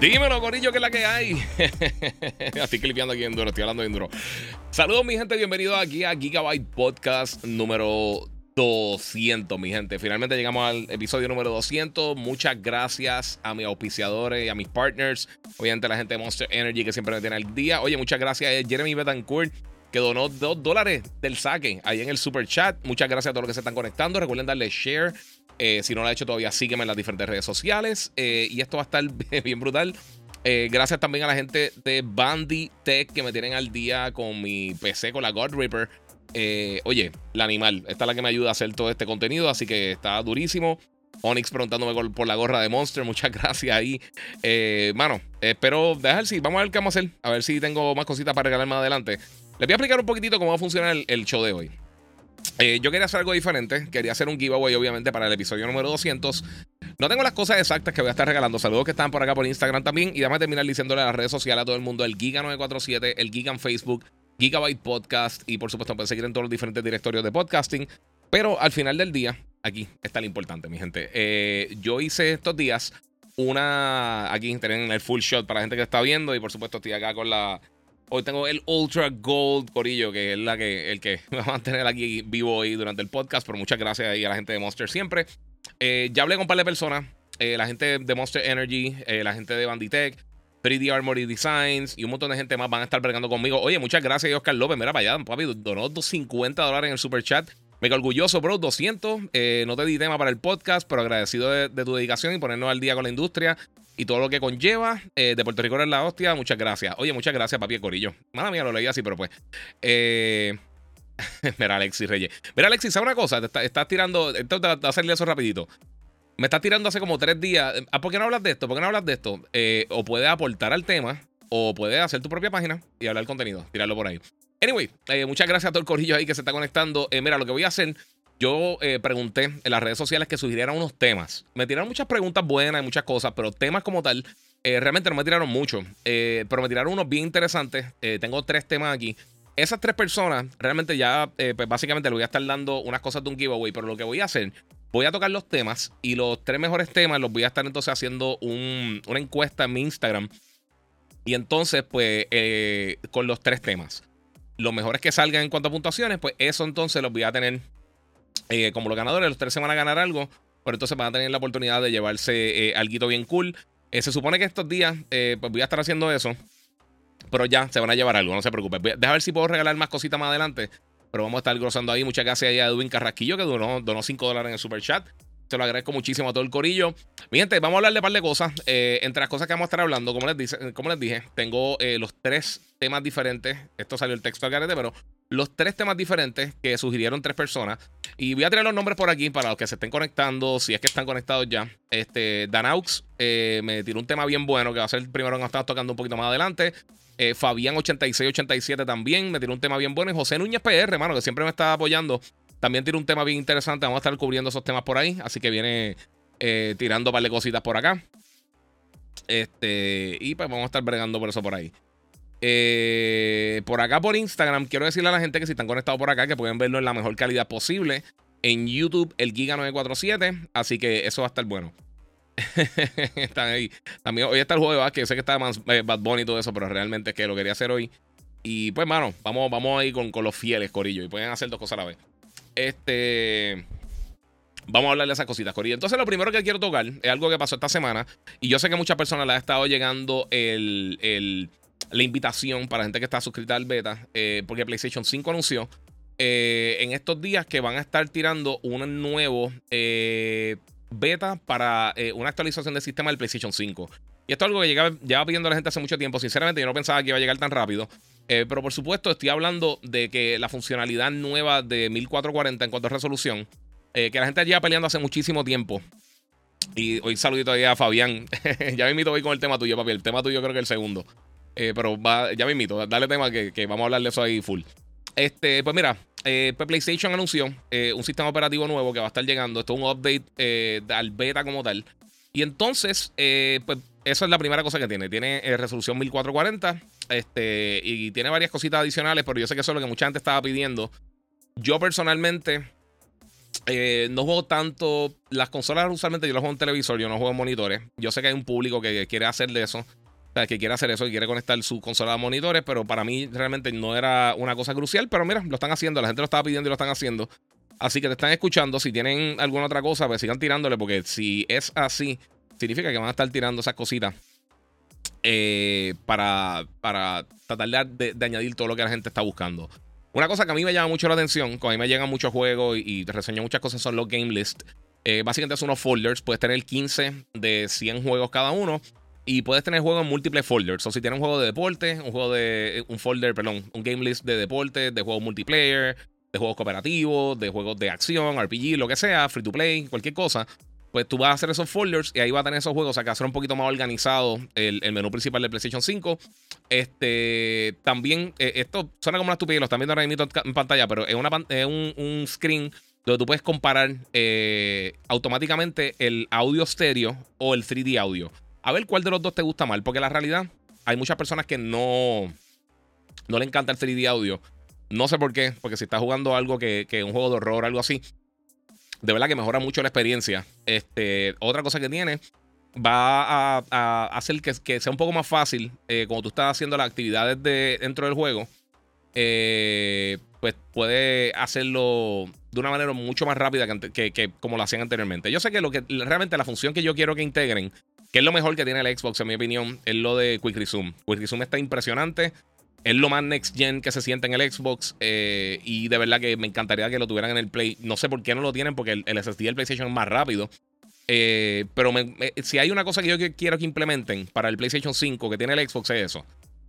Dímelo, Corillo, que es la que hay. estoy clipeando aquí en duro, estoy hablando bien duro. Saludos, mi gente, bienvenidos aquí a Gigabyte Podcast número 200, mi gente. Finalmente llegamos al episodio número 200. Muchas gracias a mis auspiciadores y a mis partners. Obviamente, la gente de Monster Energy que siempre me tiene al día. Oye, muchas gracias a Jeremy Betancourt que donó 2 dólares del saque ahí en el super chat. Muchas gracias a todos los que se están conectando. Recuerden darle share eh, si no lo ha hecho todavía, sígueme en las diferentes redes sociales. Eh, y esto va a estar bien brutal. Eh, gracias también a la gente de Bandy Tech que me tienen al día con mi PC, con la God Reaper. oye, la animal, esta es la que me ayuda a hacer todo este contenido, así que está durísimo. Onyx preguntándome por la gorra de Monster, muchas gracias ahí. mano, espero dejar si vamos a ver qué vamos a hacer, a ver si tengo más cositas para regalar más adelante. Les voy a explicar un poquitito cómo va a funcionar el show de hoy. Eh, yo quería hacer algo diferente. Quería hacer un giveaway, obviamente, para el episodio número 200. No tengo las cosas exactas que voy a estar regalando. Saludos que están por acá por Instagram también. Y déjame terminar diciéndole a las redes sociales a todo el mundo: el Giga947, el Giga en Facebook, Gigabyte Podcast. Y por supuesto, pueden seguir en todos los diferentes directorios de podcasting. Pero al final del día, aquí está lo importante, mi gente. Eh, yo hice estos días una. Aquí tienen el full shot para la gente que está viendo. Y por supuesto, estoy acá con la Hoy tengo el Ultra Gold Corillo, que es la que, el que va a mantener aquí vivo hoy durante el podcast. Pero muchas gracias ahí a la gente de Monster siempre. Eh, ya hablé con un par de personas. Eh, la gente de Monster Energy, eh, la gente de Banditech, 3D Armory Designs y un montón de gente más van a estar bregando conmigo. Oye, muchas gracias, Oscar López. Mira para allá, papi, donó 50 dólares en el super chat. Me orgulloso, bro, 200. no te di tema para el podcast, pero agradecido de, de, tu dedicación y ponernos al día con la industria y todo lo que conlleva. Eh, de Puerto Rico es la hostia. Muchas gracias. Oye, muchas gracias, papi Corillo. Mala mía, lo leí así, pero pues. Eh, mira, Alexis Reyes. Mira, Alexis, ¿sabes una cosa? Te estás tirando. Esto te va a hacerle eso rapidito. Me estás tirando hace como tres días. Ah, ¿Por qué no hablas de esto? ¿Por qué no hablas de esto? Eh, o puedes aportar al tema, o puedes hacer tu propia página y hablar contenido. Tirarlo por ahí. Anyway, muchas gracias a todo el corillo ahí que se está conectando. mira, lo que voy a hacer yo eh, pregunté en las redes sociales que sugirieran unos temas. Me tiraron muchas preguntas buenas y muchas cosas, pero temas como tal, eh, realmente no me tiraron mucho. Eh, pero me tiraron unos bien interesantes. tengo tres temas aquí. Esas tres personas, realmente ya, pues básicamente le voy a estar dando unas cosas de un giveaway, pero lo que voy a hacer, voy a tocar los temas y los tres mejores temas los voy a estar entonces haciendo una encuesta en mi Instagram. Y entonces, pues, con los tres temas. Los mejores que salgan en cuanto a puntuaciones, pues eso entonces los voy a tener eh, como los ganadores, los tres se van a ganar algo, pero entonces van a tener la oportunidad de llevarse eh, algo bien cool. Eh, se supone que estos días pues voy a estar haciendo eso, pero ya se van a llevar algo, no se preocupen. Deja ver si puedo regalar más cositas más adelante, pero vamos a estar grosando ahí. Muchas gracias a Edwin Carrasquillo que donó, donó 5 dólares en el super chat. Se lo agradezco muchísimo a todo el corillo. Mi vamos a hablar de un par de cosas. entre las cosas que vamos a estar hablando, como les, dice, como les dije, tengo los tres temas diferentes. Esto salió el texto al garete, pero los tres temas diferentes que sugirieron tres personas. Y voy a traer los nombres por aquí para los que se estén conectando, si es que están conectados ya. Este, Danaux eh, me tiró un tema bien bueno que va a ser el primero que nos estamos tocando un poquito más adelante. Eh, Fabián8687 también me tiró un tema bien bueno. Y José Núñez PR, hermano, que siempre me está apoyando, también tiró un tema bien interesante. Vamos a estar cubriendo esos temas por ahí. Así que viene eh, tirando un par de cositas por acá. Este, y pues vamos a estar bregando por eso por ahí. Eh, por acá por Instagram, quiero decirle a la gente que si están conectados por acá, que pueden verlo en la mejor calidad posible. En YouTube, el Giga947. Así que eso va a estar bueno. Están ahí. También hoy está el juego de básquet. Sé que está eh, Bad Bunny y todo eso, pero realmente es que lo quería hacer hoy. Y pues, mano, vamos, vamos ahí con, con los fieles, Corillo. Y pueden hacer dos cosas a la vez. Este. Vamos a hablar de esas cositas, Corillo. Entonces, lo primero que quiero tocar es algo que pasó esta semana. Y yo sé que muchas personas le ha estado llegando el, el la invitación para la gente que está suscrita al beta, eh, porque PlayStation 5 anunció eh, en estos días que van a estar tirando un nuevo eh, beta para una actualización del sistema del PlayStation 5. Y esto es algo que lleva pidiendo la gente hace mucho tiempo. Sinceramente, yo no pensaba que iba a llegar tan rápido. pero por supuesto, estoy hablando de que la funcionalidad nueva de 1440 en cuanto a resolución, que la gente lleva peleando hace muchísimo tiempo. Y hoy saludito ahí a Fabián. ya me invito hoy con el tema tuyo, papi. El tema tuyo creo que es el segundo. Eh, pero ya me invito. Dale tema que, vamos a hablar de eso ahí full. Este, pues mira, eh, pues PlayStation anunció eh, un sistema operativo nuevo que va a estar llegando. Esto es un update al beta como tal. Y entonces, pues esa es la primera cosa que tiene. Tiene resolución 1440 este, y tiene varias cositas adicionales, pero yo sé que eso es lo que mucha gente estaba pidiendo. Yo personalmente no juego tanto. Las consolas usualmente yo las juego en televisor, yo no juego en monitores. Yo sé que hay un público que quiere hacer de eso. O sea, que quiere hacer eso, y quiere conectar su consola a monitores, pero para mí realmente no era una cosa crucial. Pero mira, lo están haciendo, la gente lo estaba pidiendo y lo están haciendo. Así que te están escuchando. Si tienen alguna otra cosa, pues sigan tirándole, porque si es así, significa que van a estar tirando esas cositas eh, para, para tratar de, añadir todo lo que la gente está buscando. Una cosa que a mí me llama mucho la atención, cuando a mí me llegan muchos juegos y, te reseño muchas cosas, son los game lists. Eh, básicamente son unos folders. Puedes tener 15 de 100 juegos cada uno. Y puedes tener juegos en múltiples folders. O si tienes un juego de deporte, un juego de. Un folder, perdón, un game list de deporte, de juegos multiplayer, de juegos cooperativos, de juegos de acción, RPG, lo que sea, free to play, cualquier cosa. Pues tú vas a hacer esos folders y ahí va a tener esos juegos. O sea que va a ser un poquito más organizado el, menú principal de PlayStation 5. Este, también, eh, esto suena como una estupidez, lo están viendo ahora mismo en pantalla, pero es, una, un, screen donde tú puedes comparar eh, automáticamente el audio estéreo o el 3D audio. A ver cuál de los dos te gusta más, porque la realidad, hay muchas personas que no, no le encanta el 3D audio. No sé por qué, porque si estás jugando algo que, que un juego de horror algo así, de verdad que mejora mucho la experiencia. Este, otra cosa que tiene va a, hacer que, sea un poco más fácil eh, cuando tú estás haciendo las actividades de, dentro del juego. Eh, pues puede hacerlo de una manera mucho más rápida que, como lo hacían anteriormente. Yo sé que lo que realmente la función que yo quiero que integren, que es lo mejor que tiene el Xbox, en mi opinión, es lo de Quick Resume. Quick Resume está impresionante. Es lo más next gen que se siente en el Xbox. Eh, y de verdad que me encantaría que lo tuvieran en el Play. No sé por qué no lo tienen, porque el, el SSD del PlayStation es más rápido. Eh, pero si hay una cosa que yo quiero que implementen para el PlayStation 5 que tiene el Xbox es eso.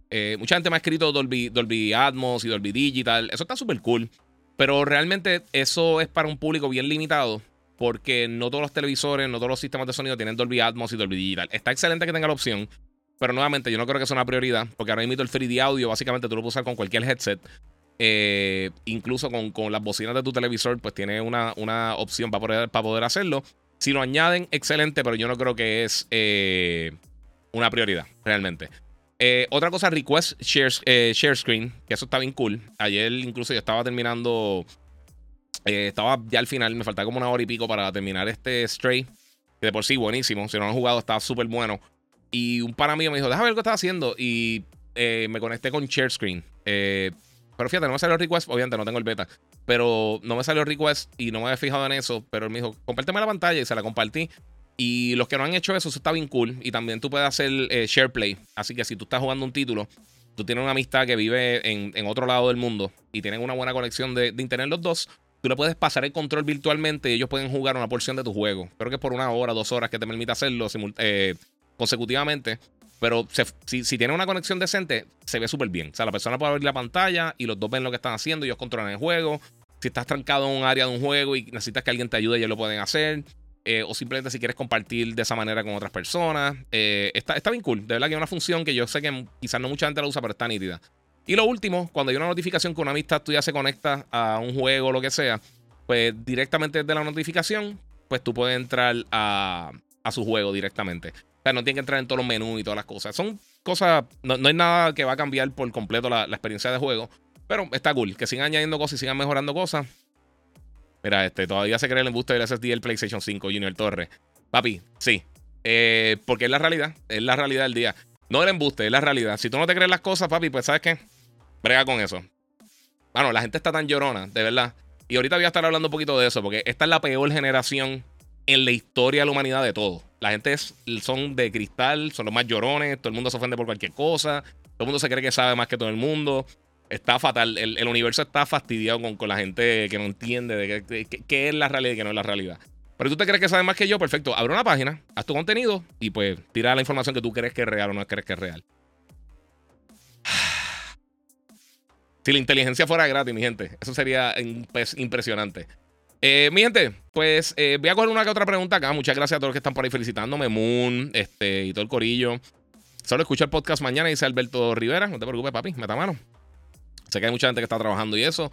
Eh, mucha gente me ha escrito Dolby, Dolby Atmos y Dolby Digital. Eso está súper cool. Pero realmente eso es para un público bien limitado. Porque no todos los televisores, no todos los sistemas de sonido tienen Dolby Atmos y Dolby Digital. Está excelente que tenga la opción. Pero nuevamente, yo no creo que sea una prioridad. Porque ahora mismo el 3D audio, básicamente tú lo puedes usar con cualquier headset. Eh, incluso con, con, las bocinas de tu televisor, pues tiene una, una opción para poder, para poder hacerlo. Si lo añaden, excelente, pero yo no creo que es eh, una prioridad, realmente. Eh, otra cosa, request share, share, screen, que eso está bien cool. Ayer incluso yo estaba terminando, estaba ya al final, me faltaba como una hora y pico para terminar este Stray, que de por sí buenísimo, si no lo han jugado estaba súper bueno. Y un pana mío me dijo, déjame ver qué estás haciendo. Y me conecté con share screen. pero fíjate, no me salió request, obviamente no tengo el beta. Pero no me salió request y no me había fijado en eso. Pero él me dijo, compárteme la pantalla y se la compartí. Y los que no han hecho eso, eso está bien cool. Y también tú puedes hacer eh, share play. Así que si tú estás jugando un título, tú tienes una amistad que vive en, otro lado del mundo y tienen una buena conexión de, internet los dos, tú le puedes pasar el control virtualmente y ellos pueden jugar una porción de tu juego. Creo que es por una hora, dos horas que te permite hacerlo eh, consecutivamente. Pero si, si tiene una conexión decente, se ve súper bien. O sea, la persona puede abrir la pantalla y los dos ven lo que están haciendo, ellos controlan el juego. Si estás trancado en un área de un juego y necesitas que alguien te ayude, ellos lo pueden hacer. Eh, o simplemente si quieres compartir de esa manera con otras personas. Eh, está, está bien cool. De verdad que es una función que yo sé que quizás no mucha gente la usa, pero está nítida. Y lo último, cuando hay una notificación que una amistad tuya se conecta a un juego o lo que sea, pues directamente desde la notificación, pues tú puedes entrar a, a su juego directamente. O sea, no tiene que entrar en todos los menús y todas las cosas. Son cosas, no, no hay nada que va a cambiar por completo la, experiencia de juego. Pero está cool. Que sigan añadiendo cosas y sigan mejorando cosas. Mira, este, todavía se cree el embuste del SSD del PlayStation 5, Junior Torres. Papi, sí. Eh, porque es la realidad. Es la realidad del día. No el embuste, es la realidad. Si tú no te crees las cosas, papi, pues sabes qué. Brega con eso. Bueno, la gente está tan llorona, de verdad. Y ahorita voy a estar hablando un poquito de eso, porque esta es la peor generación en la historia de la humanidad de todo. La gente es, son de cristal, son los más llorones, todo el mundo se ofende por cualquier cosa, todo el mundo se cree que sabe más que todo el mundo. Está fatal. El, universo está fastidiado con, la gente que no entiende de qué, es la realidad y qué no es la realidad. Pero tú te crees que sabes más que yo, perfecto. Abre una página, haz tu contenido y pues tira la información que tú crees que es real o no crees que es real. Si la inteligencia fuera gratis, mi gente, eso sería impresionante. Eh, mi gente, pues eh, voy a coger una que otra pregunta acá. Muchas gracias a todos los que están por ahí felicitándome, Moon, este, y todo el corillo. Solo escucha el podcast mañana, dice Alberto Rivera. No te preocupes, papi, meta mano. Sé que hay mucha gente que está trabajando y eso.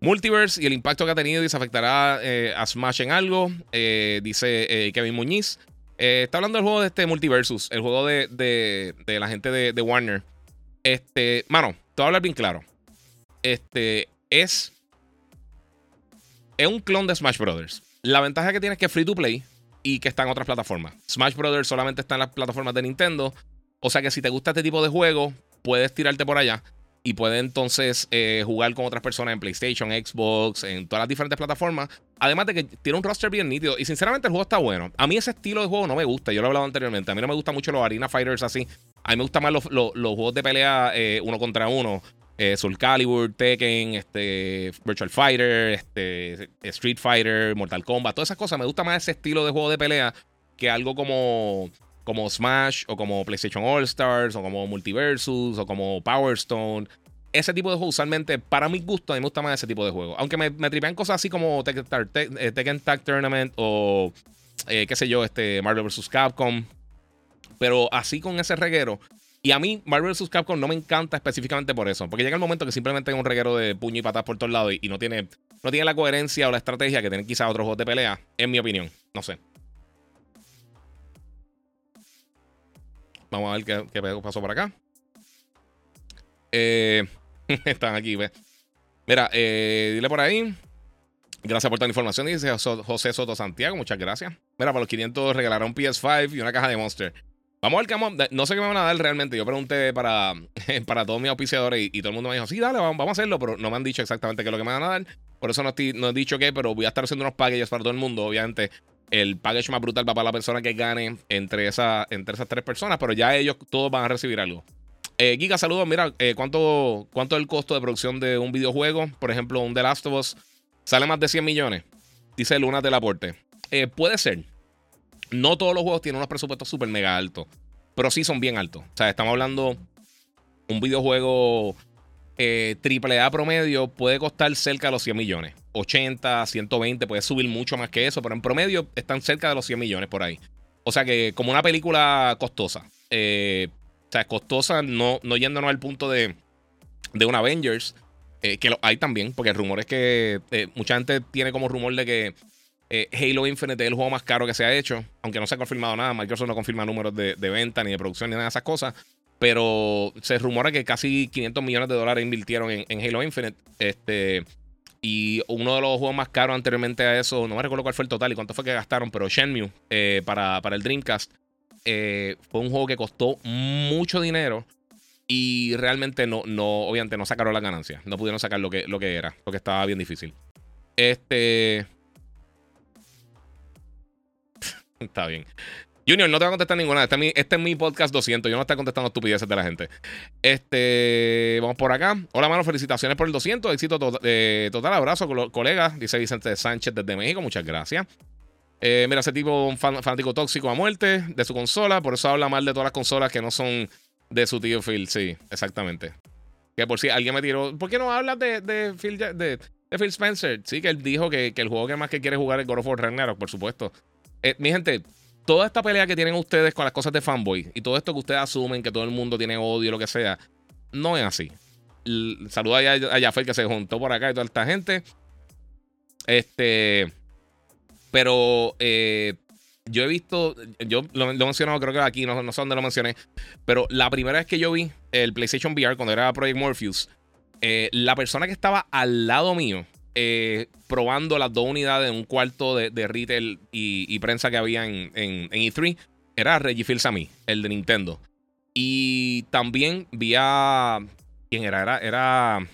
Multiverse y el impacto que ha tenido y se afectará eh, a Smash en algo, dice Kevin Muñiz. está hablando del juego de este Multiversus, el juego de, de, la gente de, de, Warner. Este, mano, te voy a hablar bien claro. Este es es un clon de Smash Brothers. La ventaja que tiene es que es free to play y que está en otras plataformas. Smash Brothers solamente está en las plataformas de Nintendo. O sea que si te gusta este tipo de juego, puedes tirarte por allá y puedes entonces eh, jugar con otras personas en PlayStation, Xbox, en todas las diferentes plataformas. Además de que tiene un roster bien nítido. Y sinceramente el juego está bueno. A mí ese estilo de juego no me gusta. Yo lo he hablado anteriormente. A mí no me gustan mucho los Arena Fighters así. A mí me gustan más los, juegos de pelea eh, uno contra uno eh, Soul Calibur, Tekken, este, Virtual Fighter, este, Street Fighter, Mortal Kombat, todas esas cosas. Me gusta más ese estilo de juego de pelea que algo como, como Smash o como PlayStation All Stars o como Multiversus o como Power Stone. Ese tipo de juego usualmente, para mi gusto, a mí me gusta más ese tipo de juego. Aunque me, me tripean cosas así como eh, Tekken, Tag Tournament o, eh, qué sé yo, este, Marvel vs. Capcom. Pero así con ese reguero, y a mí, Marvel vs. Capcom no me encanta específicamente por eso. Porque llega el momento que simplemente hay un reguero de puño y patas por todos lados y, no, tiene, no tiene la coherencia o la estrategia que tienen quizás otros juegos de pelea, en mi opinión. No sé. Vamos a ver qué, pasó por acá. Eh, están aquí, ¿ves? Mira, eh, dile por ahí. Gracias por toda la información. Dice José Soto Santiago. Muchas gracias. Mira, para los 500 regalaron un PS5 y una caja de Monster. Vamos a ver qué vamos. No sé qué me van a dar realmente. Yo pregunté para, para todos mis auspiciadores y, todo el mundo me dijo, sí, dale, vamos, a hacerlo, pero no me han dicho exactamente qué es lo que me van a dar. Por eso no, he dicho qué, pero voy a estar haciendo unos packages para todo el mundo. Obviamente, el package más brutal va para la persona que gane entre, esa, entre esas tres personas, pero ya ellos todos van a recibir algo. Eh, Giga, saludos. Mira, eh, ¿cuánto, ¿cuánto es el costo de producción de un videojuego? Por ejemplo, un The Last of Us sale más de 100 millones. Dice Luna del aporte. Eh, puede ser. No todos los juegos tienen unos presupuestos súper mega altos, pero sí son bien altos. O sea, estamos hablando un videojuego eh, AAA promedio puede costar cerca de los 100 millones. 80, 120, puede subir mucho más que eso, pero en promedio están cerca de los 100 millones por ahí. O sea que como una película costosa. Eh, o sea, costosa no, no yéndonos al punto de, de un Avengers, eh, que hay también, porque el rumor es que eh, mucha gente tiene como rumor de que eh, Halo Infinite es el juego más caro que se ha hecho, aunque no se ha confirmado nada. Microsoft no confirma números de, venta, ni de producción, ni nada de esas cosas. Pero se rumora que casi 500 millones de dólares invirtieron en, Halo Infinite. Este, y uno de los juegos más caros anteriormente a eso, no me recuerdo cuál fue el total y cuánto fue que gastaron, pero Shenmue eh, para, para, el Dreamcast eh, fue un juego que costó mucho dinero y realmente no, no, obviamente no sacaron la ganancia. No pudieron sacar lo que, lo que era, porque estaba bien difícil. Este. Está bien. Junior, no te voy a contestar ninguna. Este es, mi, este podcast 200. Yo no estoy contestando estupideces de la gente. Este, vamos por acá. Hola, mano. Felicitaciones por el 200. Éxito eh, total. Abrazo, colega. Dice Vicente Sánchez desde México. Muchas gracias. Eh, mira, ese tipo un fanático tóxico a muerte de su consola. Por eso habla mal de todas las consolas que no son de su tío Phil. Sí, exactamente. Que por si alguien me tiró. ¿Por qué no hablas de, de Phil, de, Phil Spencer? Sí, que él dijo que, que, el juego que más que quiere jugar es God of War Ragnarok, por supuesto. Eh, mi gente, toda esta pelea que tienen ustedes con las cosas de fanboy y todo esto que ustedes asumen que todo el mundo tiene odio, lo que sea, no es así. Saluda a, Jaffer que se juntó por acá y toda esta gente. Este. Pero eh, yo he visto, yo lo, he mencionado, creo que aquí, no, no sé dónde lo mencioné, pero la primera vez que yo vi el PlayStation VR cuando era Project Morpheus, eh, la persona que estaba al lado mío eh, probando las dos unidades en un cuarto de, retail y, prensa que había en, E3 e era Reggie fils el de Nintendo. Y también vi a. ¿Quién era? Era. era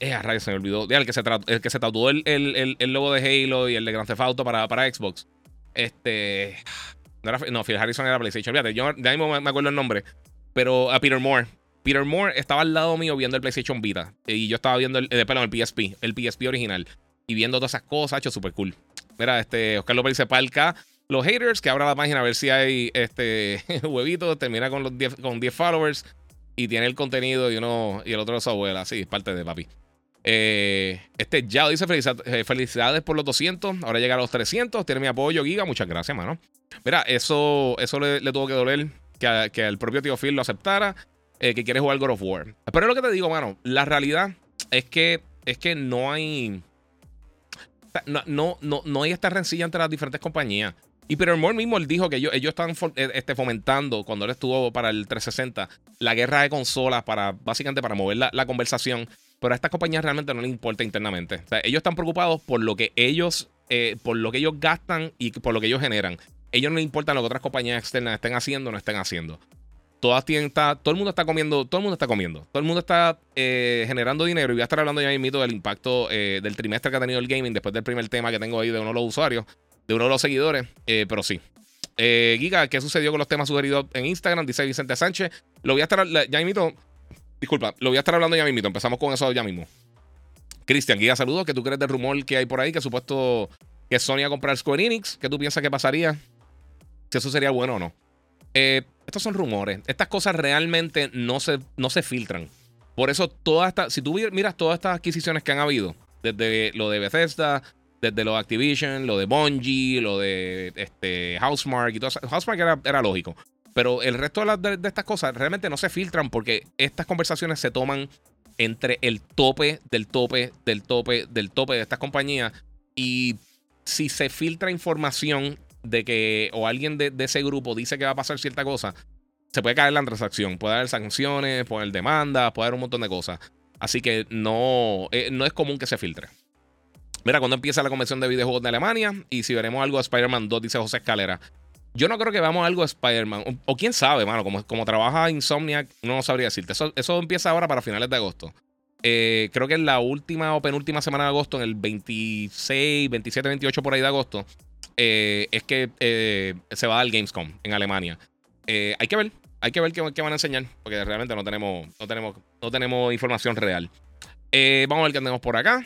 eh, se me olvidó. El que se, el que se tatuó el, el, logo de Halo y el de Grand Theft Auto para, para Xbox. Este. No, Phil Harrison era PlayStation. Fíjate, yo de ahí me acuerdo el nombre. Pero a Peter Moore. Peter Moore estaba al lado mío viendo el PlayStation Vita. Y yo estaba viendo el, eh, el PSP, el PSP original. Y viendo todas esas cosas, hecho súper cool. Mira, este, Oscar López dice Palca. Los haters que abra la página a ver si hay este huevitos. Termina con los 10 con 10 followers. Y tiene el contenido y uno y el otro de su abuela. Sí, parte de papi. Eh, este ya dice eh, felicidades por los 200. Ahora llega a los 300. Tiene mi apoyo, Giga. Muchas gracias, mano. Mira, eso, eso le, tuvo que doler que, que el propio tío Phil lo aceptara. Eh, que quiere jugar God of War. Pero lo que te digo, mano. La realidad es que, es que no hay. No, no, no, hay esta rencilla entre las diferentes compañías. Y Peter Moore mismo él dijo que ellos, ellos están eh, este, fomentando, cuando él estuvo para el 360, la guerra de consolas para básicamente para mover la, conversación. Pero a estas compañías realmente no les importa internamente. O ellos están preocupados por lo que ellos, eh, por lo que ellos gastan y por lo que ellos generan. Ellos no les importa lo que otras compañías externas estén haciendo o no estén haciendo. Todas tienen, todo el mundo está comiendo, todo el mundo está comiendo. Todo el mundo está eh, generando dinero. Y voy a estar hablando ya mismo del impacto del trimestre que ha tenido el gaming después del primer tema que tengo ahí de uno de los usuarios de uno de los seguidores, eh, pero sí. Eh, Giga, ¿qué sucedió con los temas sugeridos en Instagram? Dice Vicente Sánchez. Lo voy a estar, ya mismo, disculpa, lo voy a estar hablando ya mismo. Empezamos con eso ya mismo. Cristian, Giga, saludos. ¿Qué tú crees del rumor que hay por ahí? Que supuesto que Sony a comprar Square Enix. ¿Qué tú piensas que pasaría? Si eso sería bueno o no. Eh, estos son rumores. Estas cosas realmente no se, no se filtran. Por eso, todas estas, si tú miras todas estas adquisiciones que han habido, desde lo de Bethesda, desde lo de Activision, lo de Bungie, lo de este, Housemark y todo eso. Housemark era, era lógico. Pero el resto de, estas cosas realmente no se filtran porque estas conversaciones se toman entre el tope del tope del tope del tope de estas compañías. Y si se filtra información de que o alguien de, ese grupo dice que va a pasar cierta cosa, se puede caer la transacción. Puede haber sanciones, puede haber demandas, puede haber un montón de cosas. Así que no, eh, no es común que se filtre. Mira, cuando empieza la convención de videojuegos de Alemania y si veremos algo de Spider-Man 2, dice José Escalera. Yo no creo que veamos algo de Spider-Man. O, quién sabe, mano. Como, como trabaja Insomniac, no sabría decirte. Eso, eso empieza ahora para finales de agosto. Eh, creo que en la última o penúltima semana de agosto, en el 26, 27, 28 por ahí de agosto, eh, es que eh, se va a dar Gamescom en Alemania. hay que ver, hay que ver qué, van a enseñar, porque realmente no tenemos, no tenemos, no tenemos información real. vamos a ver qué tenemos por acá.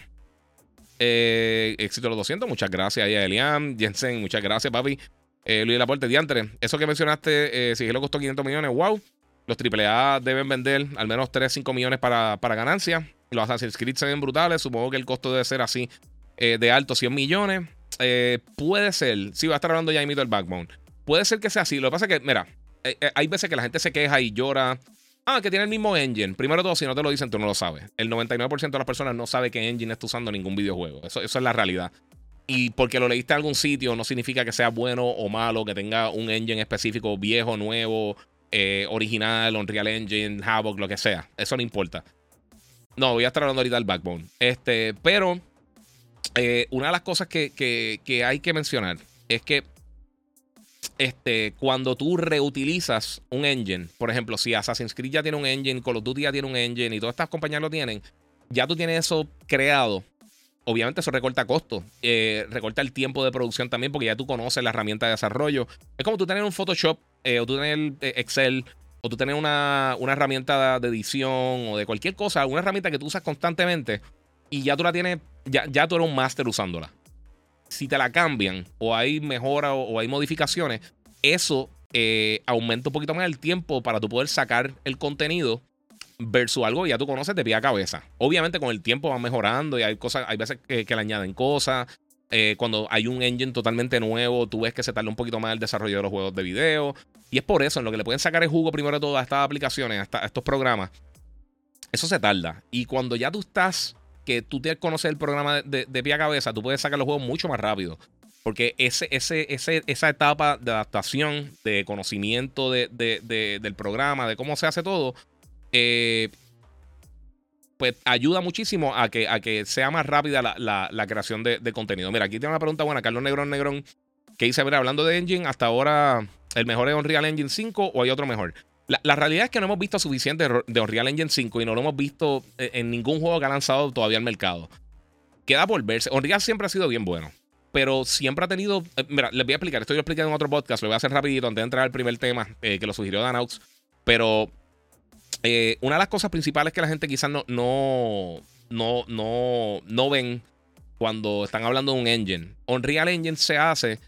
Eh, éxito los 200, muchas gracias ahí a Elian. Jensen, muchas gracias, papi. Eh, Luis Laporte, diantre. Eso que mencionaste, eh, si lo costó 500 millones, wow. Los AAA deben vender al menos 3, 5 millones para, para ganancia. Los Assassin's Creed se ven brutales. Supongo que el costo debe ser así eh, de alto, 100 millones. Puede ser, si va a estar hablando ya de el Backbone. Puede ser que sea así. Lo que pasa es que, mira, hay veces que la gente se queja y llora Ah, que tiene el mismo engine. Primero todo, si no te lo dicen, tú no lo sabes. El 99% de las personas no sabe qué engine está usando ningún videojuego. Eso, eso es la realidad. Y porque lo leíste en algún sitio no significa que sea bueno o malo, que tenga un engine específico, viejo, nuevo, eh, original, Unreal Engine, Havoc, lo que sea. Eso no importa. No, voy a estar hablando ahorita del Backbone. Este, pero eh, una de las cosas que, hay que mencionar es que este, cuando tú reutilizas un engine, por ejemplo, si Assassin's Creed ya tiene un engine, Call of Duty ya tiene un engine y todas estas compañías lo tienen, ya tú tienes eso creado. Obviamente eso recorta costos, eh, recorta el tiempo de producción también porque ya tú conoces la herramienta de desarrollo. Es como tú tener un Photoshop eh, o tú tener Excel o tú tener una, una herramienta de edición o de cualquier cosa, una herramienta que tú usas constantemente y ya tú la tienes, ya, ya tú eres un máster usándola si te la cambian o hay mejora o, hay modificaciones, eso eh, aumenta un poquito más el tiempo para tú poder sacar el contenido versus algo que ya tú conoces de pie a cabeza. Obviamente con el tiempo va mejorando y hay cosas, hay veces que, le añaden cosas. Eh, cuando hay un engine totalmente nuevo, tú ves que se tarda un poquito más el desarrollo de los juegos de video. Y es por eso, en lo que le pueden sacar el jugo primero de todo a estas aplicaciones, a estos programas. Eso se tarda. Y cuando ya tú estás que tú te conoces el programa de, pie a cabeza, tú puedes sacar los juegos mucho más rápido. Porque ese, ese, esa etapa de adaptación, de conocimiento del programa, de cómo se hace todo, eh, pues ayuda muchísimo a que, a que sea más rápida la, creación de, contenido. Mira, aquí tiene una pregunta buena, Carlos Negrón Negrón, que dice, ver, hablando de Engine, hasta ahora, ¿el mejor es Unreal Engine 5 o hay otro mejor? La, realidad es que no hemos visto suficiente de Unreal Engine 5 y no lo hemos visto eh, en ningún juego que ha lanzado todavía al mercado. Queda por verse. Unreal siempre ha sido bien bueno. Pero siempre ha tenido. Eh, mira, les voy a explicar. Estoy explicando en otro podcast. Lo voy a hacer rapidito antes de entrar al primer tema eh, que lo sugirió Danaux. Pero una de las cosas principales que la gente quizás no, no, no, no, no ven cuando están hablando de un engine. Unreal Engine se hace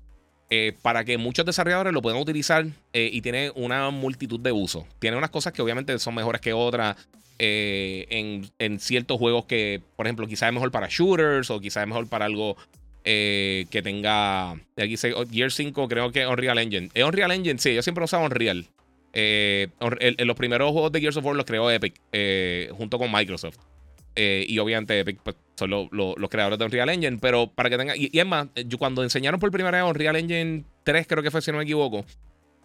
eh, para que muchos desarrolladores lo puedan utilizar eh, y tiene una multitud de usos. Tiene unas cosas que obviamente son mejores que otras en, ciertos juegos que, por ejemplo, quizás es mejor para shooters o quizás es mejor para algo que tenga. Aquí dice oh, Gear 5, creo que Unreal Engine. ¿Es Unreal Engine? Sí, yo siempre usado Unreal. en, los primeros juegos de Gears of War los creó Epic junto con Microsoft. Y obviamente Epic pues, son los creadores de Unreal Engine, pero para que tengan. Y, es más, yo cuando enseñaron por primera vez Unreal Engine 3, creo que fue, si no me equivoco,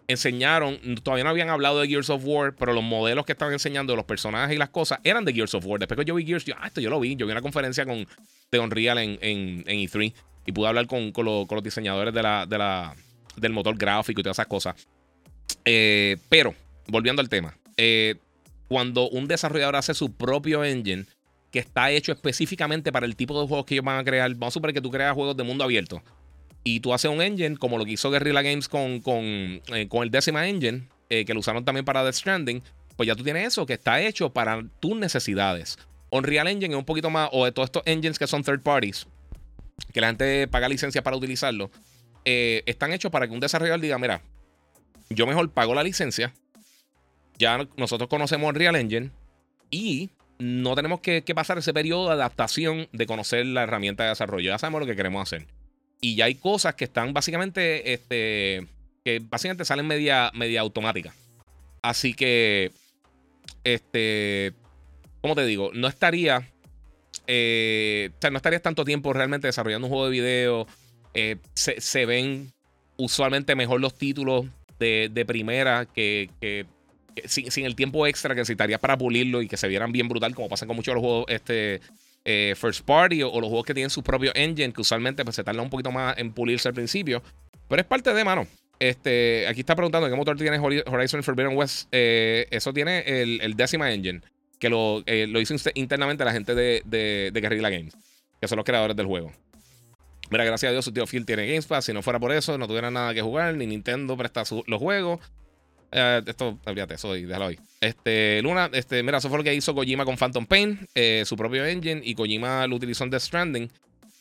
enseñaron, todavía no habían hablado de Gears of War, pero los modelos que estaban enseñando, los personajes y las cosas, eran de Gears of War. Después que yo vi Gears, yo, ah, esto yo lo vi. Yo vi una conferencia con, de Unreal en, en, E3 y pude hablar con, con, los diseñadores de la, de la, del motor gráfico y todas esas cosas. Eh, pero, volviendo al tema, eh, cuando un desarrollador hace su propio engine, que está hecho específicamente para el tipo de juegos que ellos van a crear. Vamos a suponer que tú creas juegos de mundo abierto y tú haces un engine como lo que hizo Guerrilla Games con, con, eh, con el décima engine, eh, que lo usaron también para Death Stranding, pues ya tú tienes eso que está hecho para tus necesidades. Unreal Engine es un poquito más, o de todos estos engines que son third parties, que la gente paga licencia para utilizarlo, eh, están hechos para que un desarrollador diga, mira, yo mejor pago la licencia, ya nosotros conocemos Unreal Engine y no tenemos que, pasar ese periodo de adaptación de conocer la herramienta de desarrollo. Ya sabemos lo que queremos hacer. Y ya hay cosas que están básicamente, este, que básicamente salen media, media automática. Así que, este, ¿cómo te digo? No estaría, eh, o sea, no estarías tanto tiempo realmente desarrollando un juego de video. Eh, se, ven usualmente mejor los títulos de, de primera que, que sin, el tiempo extra que necesitarías para pulirlo y que se vieran bien brutal, como pasa con muchos de los juegos este, eh, first party o, los juegos que tienen su propio engine, que usualmente pues, se tarda un poquito más en pulirse al principio. Pero es parte de mano. Este, aquí está preguntando qué motor tiene Horizon Forbidden West. Eh, eso tiene el, el, décima engine, que lo, eh, lo hizo internamente la gente de, de, Guerrilla Games, que son los creadores del juego. Mira, gracias a Dios su tío Phil tiene Games Pass. Si no fuera por eso, no tuviera nada que jugar, ni Nintendo presta los juegos. Eh, esto, olvídate, eso y déjalo ahí. Este, Luna, este, mira, eso fue lo que hizo Kojima con Phantom Pain, eh, su propio engine, y Kojima lo utilizó en Death Stranding.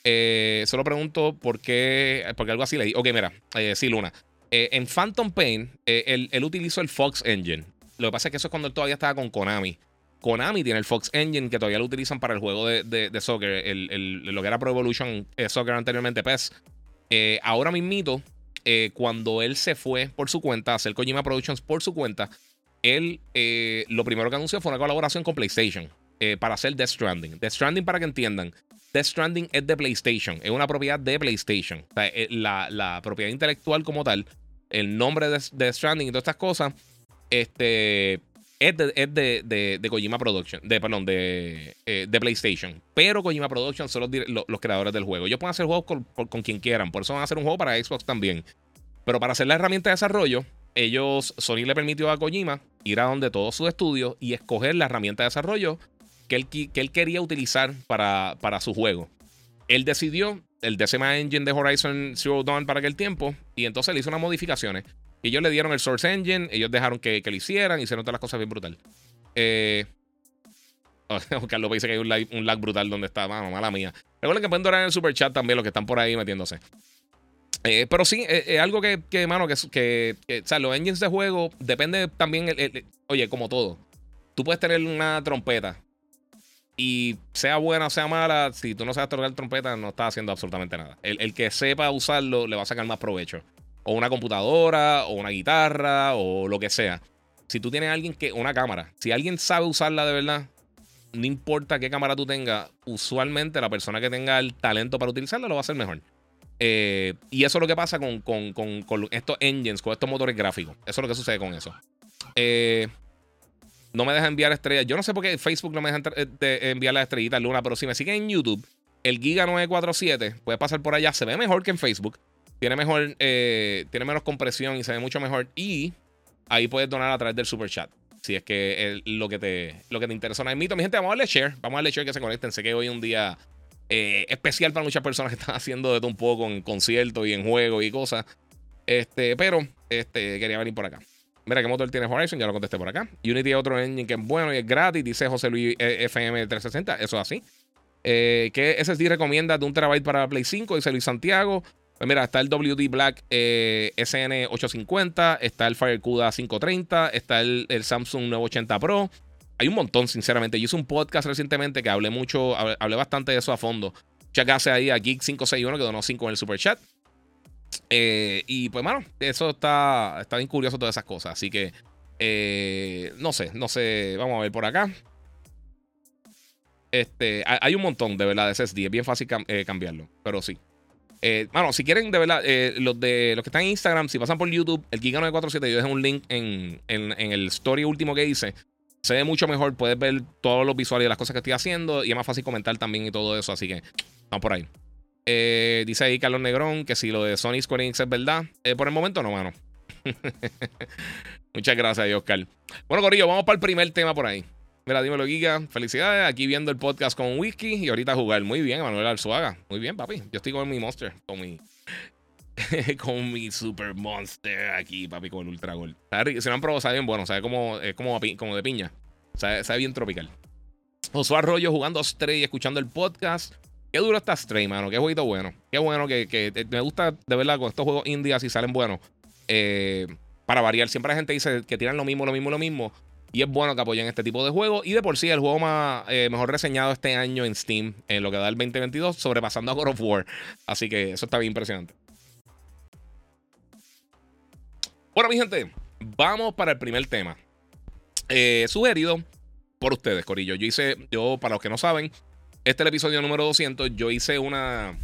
Eh, solo pregunto por qué, porque algo así leí. Ok, mira, sí, Luna. en Phantom Pain, él, utilizó el Fox Engine. Lo que pasa es que eso es cuando él todavía estaba con Konami. Konami tiene el Fox Engine que todavía lo utilizan para el juego de, de, soccer, el, lo que era Pro Evolution Soccer anteriormente, PES. ahora mismito, eh, cuando él se fue por su cuenta hacer Kojima Productions por su cuenta, él eh, lo primero que anunció fue una colaboración con PlayStation eh, para hacer Death Stranding. Death Stranding, para que entiendan, Death Stranding es de PlayStation, es una propiedad de PlayStation. O sea, la, propiedad intelectual como tal, el nombre de Death Stranding y todas estas cosas, este, es de, de, Kojima Production, de, perdón, de, de PlayStation. Pero Kojima Production son los, creadores del juego. Ellos pueden hacer juegos con, con, quien quieran, por eso van a hacer un juego para Xbox también. Pero para hacer la herramienta de desarrollo, ellos, Sony le permitió a Kojima ir a donde todos sus estudios y escoger la herramienta de desarrollo que él, que él quería utilizar para, para su juego. Él decidió el décima engine de Horizon Zero Dawn para aquel tiempo y entonces le hizo unas modificaciones. Y ellos le dieron el Source Engine, ellos dejaron que, que lo hicieran, hicieron todas las cosas bien brutal. Eh, oh, Carlos dice que hay un lag, brutal donde está, vamos, mala mía. Recuerden que pueden dorar en el super chat también los que están por ahí metiéndose. Eh, pero sí, es eh, algo que, que mano, que, que, o sea, los engines de juego depende también, oye, como todo. Tú puedes tener una trompeta y sea buena o sea mala, si tú no sabes tocar trompeta, no estás haciendo absolutamente nada. El, que sepa usarlo le va a sacar más provecho o una computadora, o una guitarra, o lo que sea. Si tú tienes alguien que, una cámara, si alguien sabe usarla de verdad, no importa qué cámara tú tengas, usualmente la persona que tenga el talento para utilizarla lo va a hacer mejor. Eh, y eso es lo que pasa con, estos engines, con estos motores gráficos. Eso es lo que sucede con eso. Eh, no me deja enviar estrellas. Yo no sé por qué Facebook no me deja eh, enviar las estrellitas Luna, pero si me siguen en YouTube, el Giga 947 puede pasar por allá. Se ve mejor que en Facebook. Tiene mejor, eh, tiene menos compresión y se ve mucho mejor. Y ahí puedes donar a través del super chat. Si es que lo, que te, lo que te interesa no mito. Mi gente, vamos a darle share. Vamos a darle share que se conecten. Sé que hoy es un día eh, especial para muchas personas que están haciendo de todo un poco en conciertos y en juegos y cosas. Este, pero este, quería venir por acá. Mira qué motor tiene Horizon, ya lo contesté por acá. Unity es otro engine que es bueno y es gratis, dice José Luis eh, FM 360. Eso es así. Eh, ¿Qué SSD recomienda de un terabyte para Play 5? Dice Luis Santiago. Pues mira, está el WD Black eh, SN850, está el FireCuda 530, está el, Samsung 980 Pro. Hay un montón, sinceramente. Yo hice un podcast recientemente que hablé mucho, hablé bastante de eso a fondo. Chacase ahí a Geek561 que donó 5 en el super chat. Eh, y pues, mano, eso está, está bien curioso todas esas cosas. Así que, eh, no sé, no sé. Vamos a ver por acá. Este, hay un montón de verdad de SSD. Es bien fácil cambiarlo, pero sí. Eh, bueno, si quieren, de verdad, eh, los de los que están en Instagram, si pasan por YouTube, el Giga947, yo dejé un link en, el story último que hice. Se ve mucho mejor, puedes ver todos los visuales y las cosas que estoy haciendo y es más fácil comentar también y todo eso, así que vamos por ahí. Eh, dice ahí Carlos Negrón que si lo de Sony Square Enix es verdad. por el momento no, mano. Muchas gracias, Oscar. Bueno, Corillo, vamos para el primer tema por ahí. Mira, dímelo, Giga. Felicidades. Aquí viendo el podcast con Whisky y ahorita jugar. Muy bien, Manuel Arzuaga. Muy bien, papi. Yo estoy con mi Monster. Con mi. con mi Super Monster aquí, papi, con el Ultra Gold. Si no han probado, sabe bien bueno. Sabe como, es como, de piña. Sabe, sabe bien tropical. Josué Arroyo jugando Stray y escuchando el podcast. Qué duro está Stray, mano. Qué jueguito bueno. Qué bueno que, que me gusta de verdad con estos juegos indias y salen buenos. Eh, para variar, siempre la gente dice que tiran lo mismo, lo mismo, lo mismo. Y es bueno que apoyen este tipo de juegos. Y de por sí, el juego más, eh, mejor reseñado este año en Steam, en lo que da el 2022, sobrepasando a God of War. Así que eso está bien impresionante. Bueno, mi gente, vamos para el primer tema. Eh, sugerido por ustedes, Corillo. Yo hice, yo, para los que no saben, este es el episodio número 200. Yo hice una,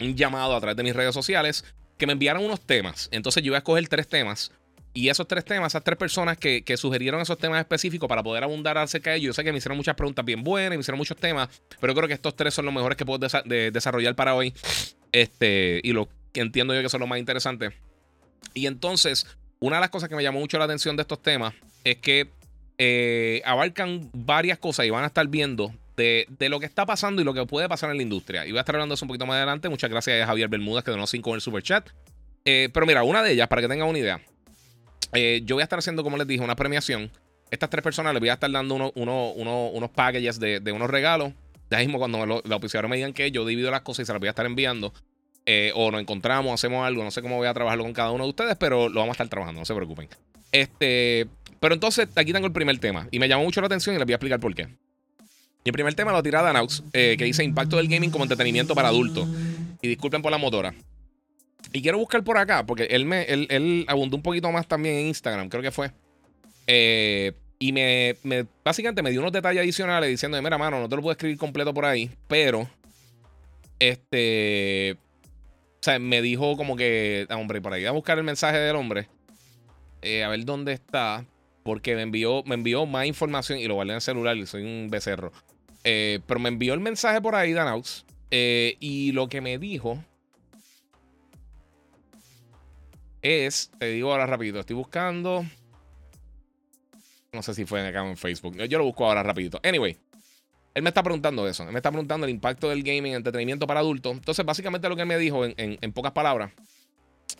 un llamado a través de mis redes sociales que me enviaron unos temas. Entonces yo voy a escoger tres temas y esos tres temas, esas tres personas que, sugirieron esos temas específicos para poder abundar acerca de ellos, yo sé que me hicieron muchas preguntas bien buenas, me hicieron muchos temas, pero creo que estos tres son los mejores que puedo desarrollar para hoy. Este, y lo que entiendo yo que son los más interesantes. Y entonces, una de las cosas que me llamó mucho la atención de estos temas es que eh, abarcan varias cosas y van a estar viendo de, lo que está pasando y lo que puede pasar en la industria. Y voy a estar hablando de eso un poquito más adelante. Muchas gracias a Javier Bermúdez que donó 5 en el super chat. Eh, pero mira, una de ellas, para que tengan una idea. Eh, yo voy a estar haciendo, como les dije, una premiación. Estas tres personas les voy a estar dando unos packages de, unos regalos. Ya mismo, cuando los oficiales me digan que yo divido las cosas y se las voy a estar enviando. Eh, o nos encontramos, hacemos algo. No sé cómo voy a trabajarlo con cada uno de ustedes, pero lo vamos a estar trabajando, no se preocupen. Este, pero entonces, aquí tengo el primer tema. Y me llamó mucho la atención y les voy a explicar por qué. Y el primer tema lo tira Danaux, eh, que dice impacto del gaming como entretenimiento para adultos. Y disculpen por la motora. Y quiero buscar por acá, porque él me él, abundó un poquito más también en Instagram, creo que fue. Eh, y me, básicamente me dio unos detalles adicionales diciendo, mira, mano, no te lo puedo escribir completo por ahí, pero este, o sea, me dijo como que, ah, hombre, por ahí voy a buscar el mensaje del hombre, eh, a ver dónde está, porque me envió, me envió más información y lo guardé en el celular, soy un becerro. Eh, pero me envió el mensaje por ahí, Danaux, y lo que me dijo es, te digo ahora rápido, estoy buscando. No sé si fue acá en Facebook. Yo lo busco ahora rapidito. Anyway, él me está preguntando eso. Él me está preguntando el impacto del gaming en entretenimiento para adultos. Entonces, básicamente lo que él me dijo en, pocas palabras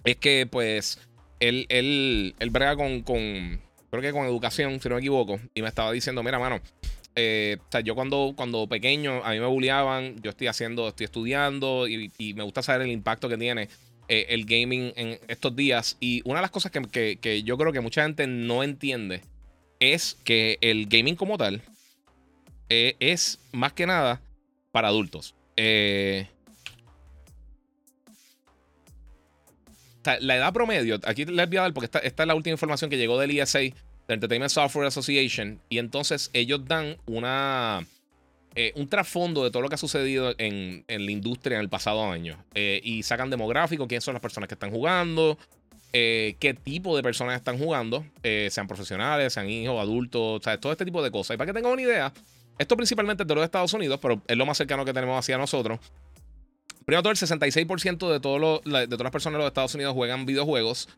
es que, pues, él, él, él brega con, con, creo que con educación, si no me equivoco. Y me estaba diciendo, mira, mano, eh, o sea, yo cuando, cuando pequeño a mí me bulleaban, yo estoy haciendo, estoy estudiando y, y, me gusta saber el impacto que tiene eh, el gaming en estos días. Y una de las cosas que, yo creo que mucha gente no entiende es que el gaming como tal eh, es más que nada para adultos. Eh, la edad promedio, aquí les voy a dar porque esta, esta es la última información que llegó del ESA, del Entertainment Software Association, y entonces ellos dan una eh, un trasfondo de todo lo que ha sucedido en, la industria en el pasado año. Eh, y sacan demográfico, quiénes son las personas que están jugando, eh, qué tipo de personas están jugando, sean profesionales, sean hijos, adultos, todo este tipo de cosas. Y para que tengan una idea, esto principalmente es de los Estados Unidos, pero es lo más cercano que tenemos hacia nosotros. Primero todo, el 66% de, todo de todas las personas de los Estados Unidos juegan videojuegos.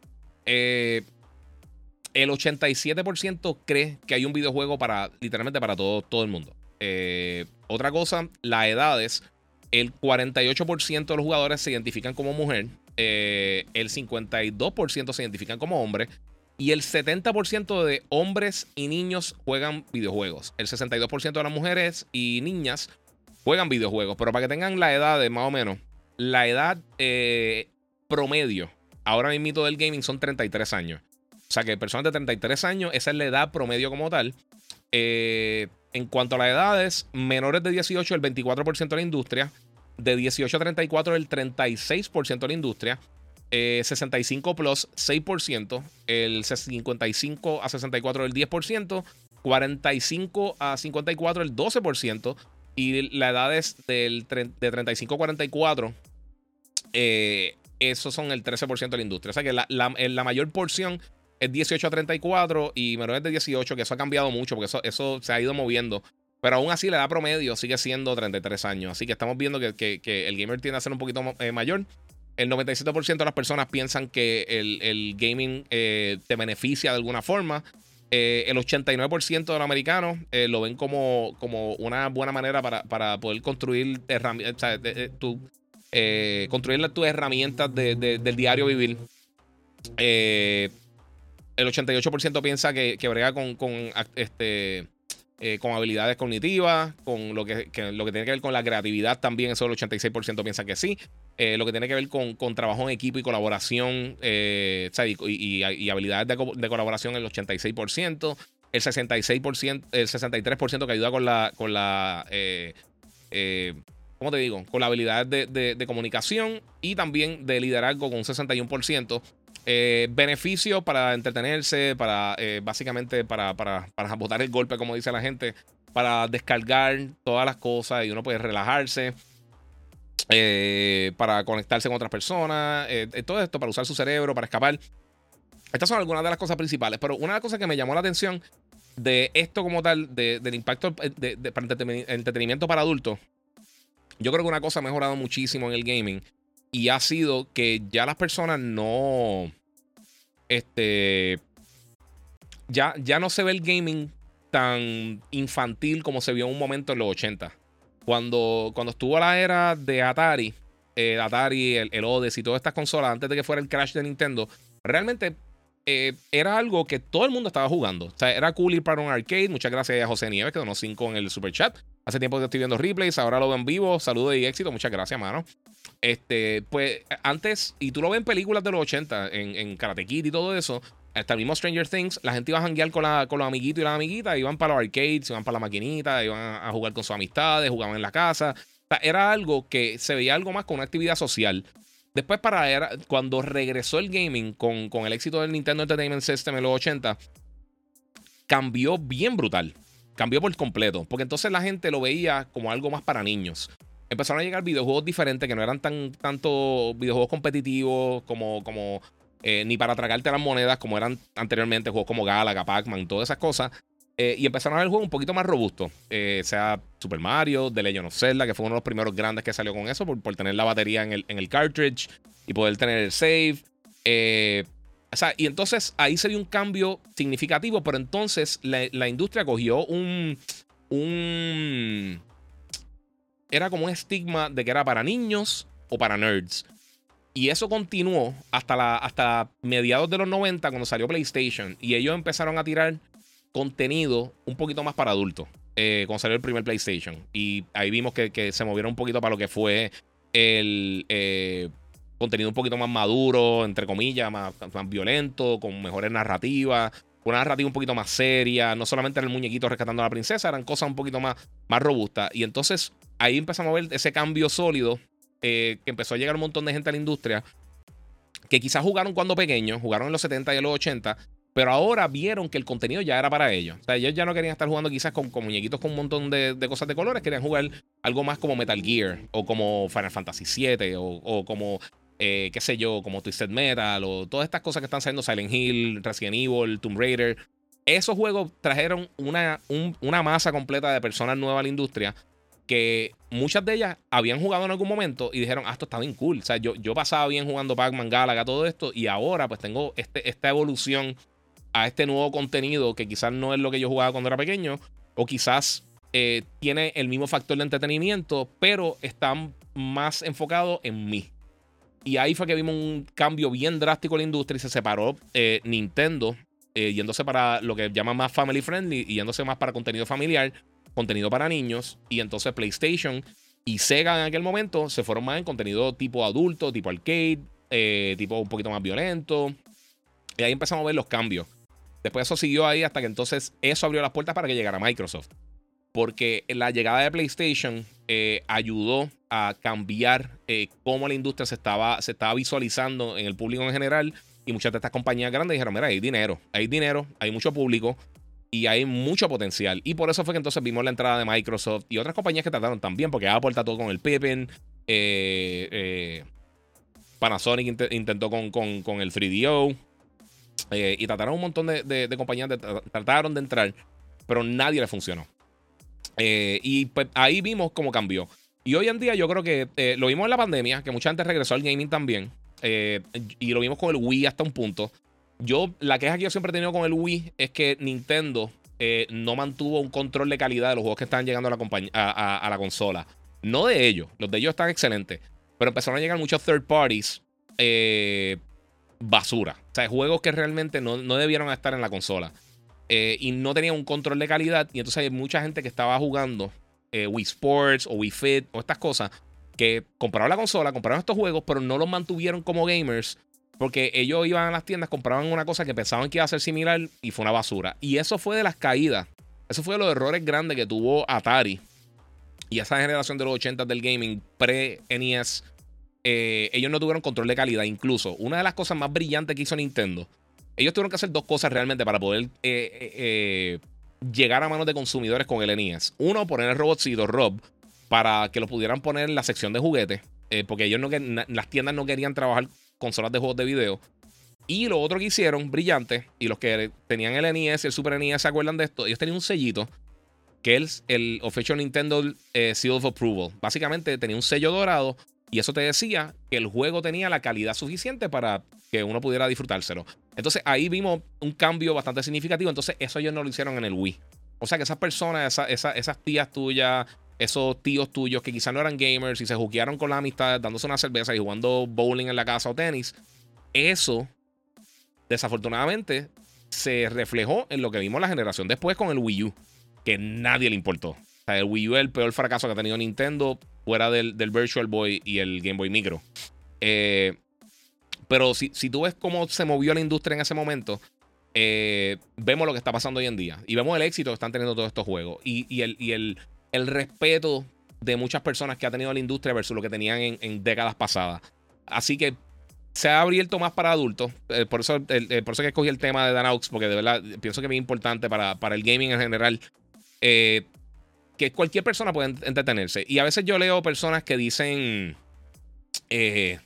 el 87% cree que hay un videojuego para literalmente para todo, todo el mundo. Eh, otra cosa, las edades. El 48% de los jugadores se identifican como mujer. Eh, el 52% se identifican como hombre. Y el 70% de hombres y niños juegan videojuegos. El 62% de las mujeres y niñas juegan videojuegos. Pero para que tengan la edad de más o menos, la edad promedio ahora mismo del gaming son 33 años. O sea que personas de 33 años, esa es la edad promedio como tal. En cuanto a las edades, menores de 18, el 24% de la industria. De 18 a 34, el 36% de la industria. 65 plus 6%, el 55 a 64 el 10%, 45 a 54 el 12% y la edad es del de 35 a 44, eh, esos son el 13% de la industria. O sea que la, la, mayor porción es 18 a 34 y menores de 18, que eso ha cambiado mucho porque eso, eso se ha ido moviendo. Pero aún así la edad promedio sigue siendo 33 años. Así que estamos viendo que, que, el gamer tiende a ser un poquito eh, mayor. El 97% de las personas piensan que el, gaming eh, te beneficia de alguna forma. Eh, el 89% de los americanos eh, lo ven como, como una buena manera para, poder construir herramientas, construir tus herramientas del diario vivir. El 88% piensa que, que brega con, este, eh, con habilidades cognitivas, con lo que, lo que tiene que ver con la creatividad también, eso el 86% piensa que sí. Eh, lo que tiene que ver con, con, trabajo en equipo y colaboración eh, y, habilidades de, colaboración el 86%. El 66%, el 63% que ayuda con la, con la ¿cómo te digo? Con la habilidad de, de, comunicación y también de liderazgo con un 61%. Eh, beneficios para entretenerse, para eh, básicamente para, para, para botar el golpe, como dice la gente, para descargar todas las cosas y uno puede relajarse. Eh, para conectarse con otras personas, todo esto para usar su cerebro, para escapar. Estas son algunas de las cosas principales, pero una de las cosas que me llamó la atención de esto como tal, del impacto de, para entretenimiento para adultos, yo creo que una cosa ha mejorado muchísimo en el gaming y ha sido que ya las personas no este. Ya, ya no se ve el gaming tan infantil como se vio en un momento en los 80. Cuando, cuando estuvo la era de Atari, eh, Atari, el, el Odyssey y todas estas consolas, antes de que fuera el crash de Nintendo, realmente eh, era algo que todo el mundo estaba jugando. O sea, era cool ir para un arcade. Muchas gracias a José Nieves, que donó 5 en el super chat. Hace tiempo que estoy viendo replays, ahora lo veo en vivo. Saludos y éxito. Muchas gracias, mano. Este, pues antes, y tú lo ves en películas de los 80, en, en Karate Kid y todo eso, hasta el mismo Stranger Things, la gente iba a janguear con, la, con los amiguitos y las amiguitas, iban para los arcades, iban para la maquinita, iban a jugar con sus amistades, jugaban en la casa. O era algo que se veía algo más con una actividad social. Después, para era, cuando regresó el gaming con, con el éxito del Nintendo Entertainment System en los 80, cambió bien brutal. Cambió por completo. Porque entonces la gente lo veía como algo más para niños empezaron a llegar videojuegos diferentes que no eran tan tanto videojuegos competitivos como, como eh, ni para tragarte las monedas como eran anteriormente juegos como Galaga, Pac-Man, todas esas cosas. Eh, y empezaron a ver juegos un poquito más robustos. Eh, sea Super Mario, The Legend of Zelda, que fue uno de los primeros grandes que salió con eso, por, por tener la batería en el, en el, cartridge y poder tener el save. o sea, y entonces ahí se dio un cambio significativo, pero entonces la, la industria cogió un, un era como un estigma de que era para niños o para nerds. Y eso continuó hasta, la, hasta mediados de los 90 cuando salió PlayStation. Y ellos empezaron a tirar contenido un poquito más para adultos. Eh, cuando salió el primer PlayStation. Y ahí vimos que, se movieron un poquito para lo que fue el eh, contenido un poquito más maduro, entre comillas, más, violento, con mejores narrativas una narrativa un poquito más seria, no solamente era el muñequito rescatando a la princesa, eran cosas un poquito más, más robustas. Y entonces ahí empezamos a ver ese cambio sólido eh, que empezó a llegar un montón de gente a la industria que quizás jugaron cuando pequeños, jugaron en los 70 y en los 80, pero ahora vieron que el contenido ya era para ellos. O sea, ellos ya no querían estar jugando quizás con, muñequitos con un montón de, cosas de colores, querían jugar algo más como Metal Gear o como Final Fantasy VII o, como, eh, qué sé yo, como Twisted Metal o todas estas cosas que están saliendo, Silent Hill, Resident Evil, Tomb Raider. Esos juegos trajeron una, masa completa de personas nuevas a la industria que muchas de ellas habían jugado en algún momento y dijeron, ah, esto está bien cool. O sea, yo, yo pasaba bien jugando Pac-Man, Galaga, todo esto, y ahora pues tengo este, esta evolución a este nuevo contenido que quizás no es lo que yo jugaba cuando era pequeño, o quizás eh, tiene el mismo factor de entretenimiento, pero está más enfocado en mí. Y ahí fue que vimos un cambio bien drástico en la industria y se separó eh, Nintendo, eh, yéndose para lo que llaman más family friendly y yéndose más para contenido familiar contenido para niños y entonces PlayStation Y Sega en aquel momento se fueron más en contenido tipo adulto, tipo arcade, eh, tipo un poquito más violento. Y ahí empezamos a ver los cambios. Después eso siguió ahí hasta que entonces eso abrió las puertas para que llegara Microsoft. Porque la llegada de PlayStation eh, ayudó a cambiar eh, cómo la industria se estaba, se estaba visualizando en el público en general. Y muchas de estas compañías grandes dijeron, mira, hay dinero, hay dinero, hay mucho público y hay mucho potencial. Y por eso fue que entonces vimos la entrada de Microsoft y otras compañías que trataron también, porque Apple todo con el Pippin, eh, Panasonic intentó con, con, el 3DO. Y trataron un montón de, compañías, trataron de entrar, pero nadie le funcionó. y pues ahí vimos cómo cambió. Y hoy en día yo creo que eh, lo vimos en la pandemia, que mucha gente regresó al gaming también. Eh, y lo vimos con el Wii hasta un punto. Yo, la queja que yo siempre he tenido con el Wii es que Nintendo eh, no mantuvo un control de calidad de los juegos que estaban llegando a, la consola. No de ellos, los de ellos están excelentes. Pero empezaron a llegar muchos third parties basura. O sea, juegos que realmente no, no debieron estar en la consola. y no tenían un control de calidad. Y entonces hay mucha gente que estaba jugando eh, Wii Sports o Wii Fit o estas cosas que compraron la consola, compraron estos juegos, pero no los mantuvieron como gamers porque ellos iban a las tiendas, compraban una cosa que pensaban que iba a ser similar y fue una basura. Y eso fue de las caídas. Eso fue de los errores grandes que tuvo Atari y esa generación de los 80 del gaming pre-NES. Eh, ellos no tuvieron control de calidad. Incluso una de las cosas más brillantes que hizo Nintendo, ellos tuvieron que hacer dos cosas realmente para poder eh, llegar a manos de consumidores con el NES. Uno, poner el robotcito Rob para que lo pudieran poner en la sección de juguetes, eh, porque ellos no las tiendas no querían trabajar consolas de juegos de video. Y lo otro que hicieron, brillante, y los que tenían el NES el Super NES se acuerdan de esto, ellos tenían un sellito que es el Official Nintendo eh, Seal of Approval. Básicamente tenía un sello dorado y eso te decía que el juego tenía la calidad suficiente para que uno pudiera disfrutárselo. Entonces ahí vimos un cambio bastante significativo. Entonces eso ellos no lo hicieron en el Wii. O sea que esas personas, esas tías tuyas, esos tíos tuyos que quizás no eran gamers y se juguearon con las amistades, dándose una cerveza y jugando bowling en la casa o tenis, eso desafortunadamente se reflejó en lo que vimos la generación después con el Wii U, que nadie le importó. O sea, el Wii U es el peor fracaso que ha tenido Nintendo fuera del, Virtual Boy y el Game Boy Micro. Eh, pero si, si, tú ves cómo se movió la industria en ese momento, eh, vemos lo que está pasando hoy en día. Y vemos el éxito que están teniendo todos estos juegos. Y, el, el, respeto de muchas personas que ha tenido la industria versus lo que tenían en, décadas pasadas. Así que se ha abierto más para adultos. Eh, por, eso, por eso que escogí el tema de Danaux, porque de verdad pienso que es muy importante para, para el gaming en general que cualquier persona puede entretenerse. Y a veces yo leo personas que dicen, eh,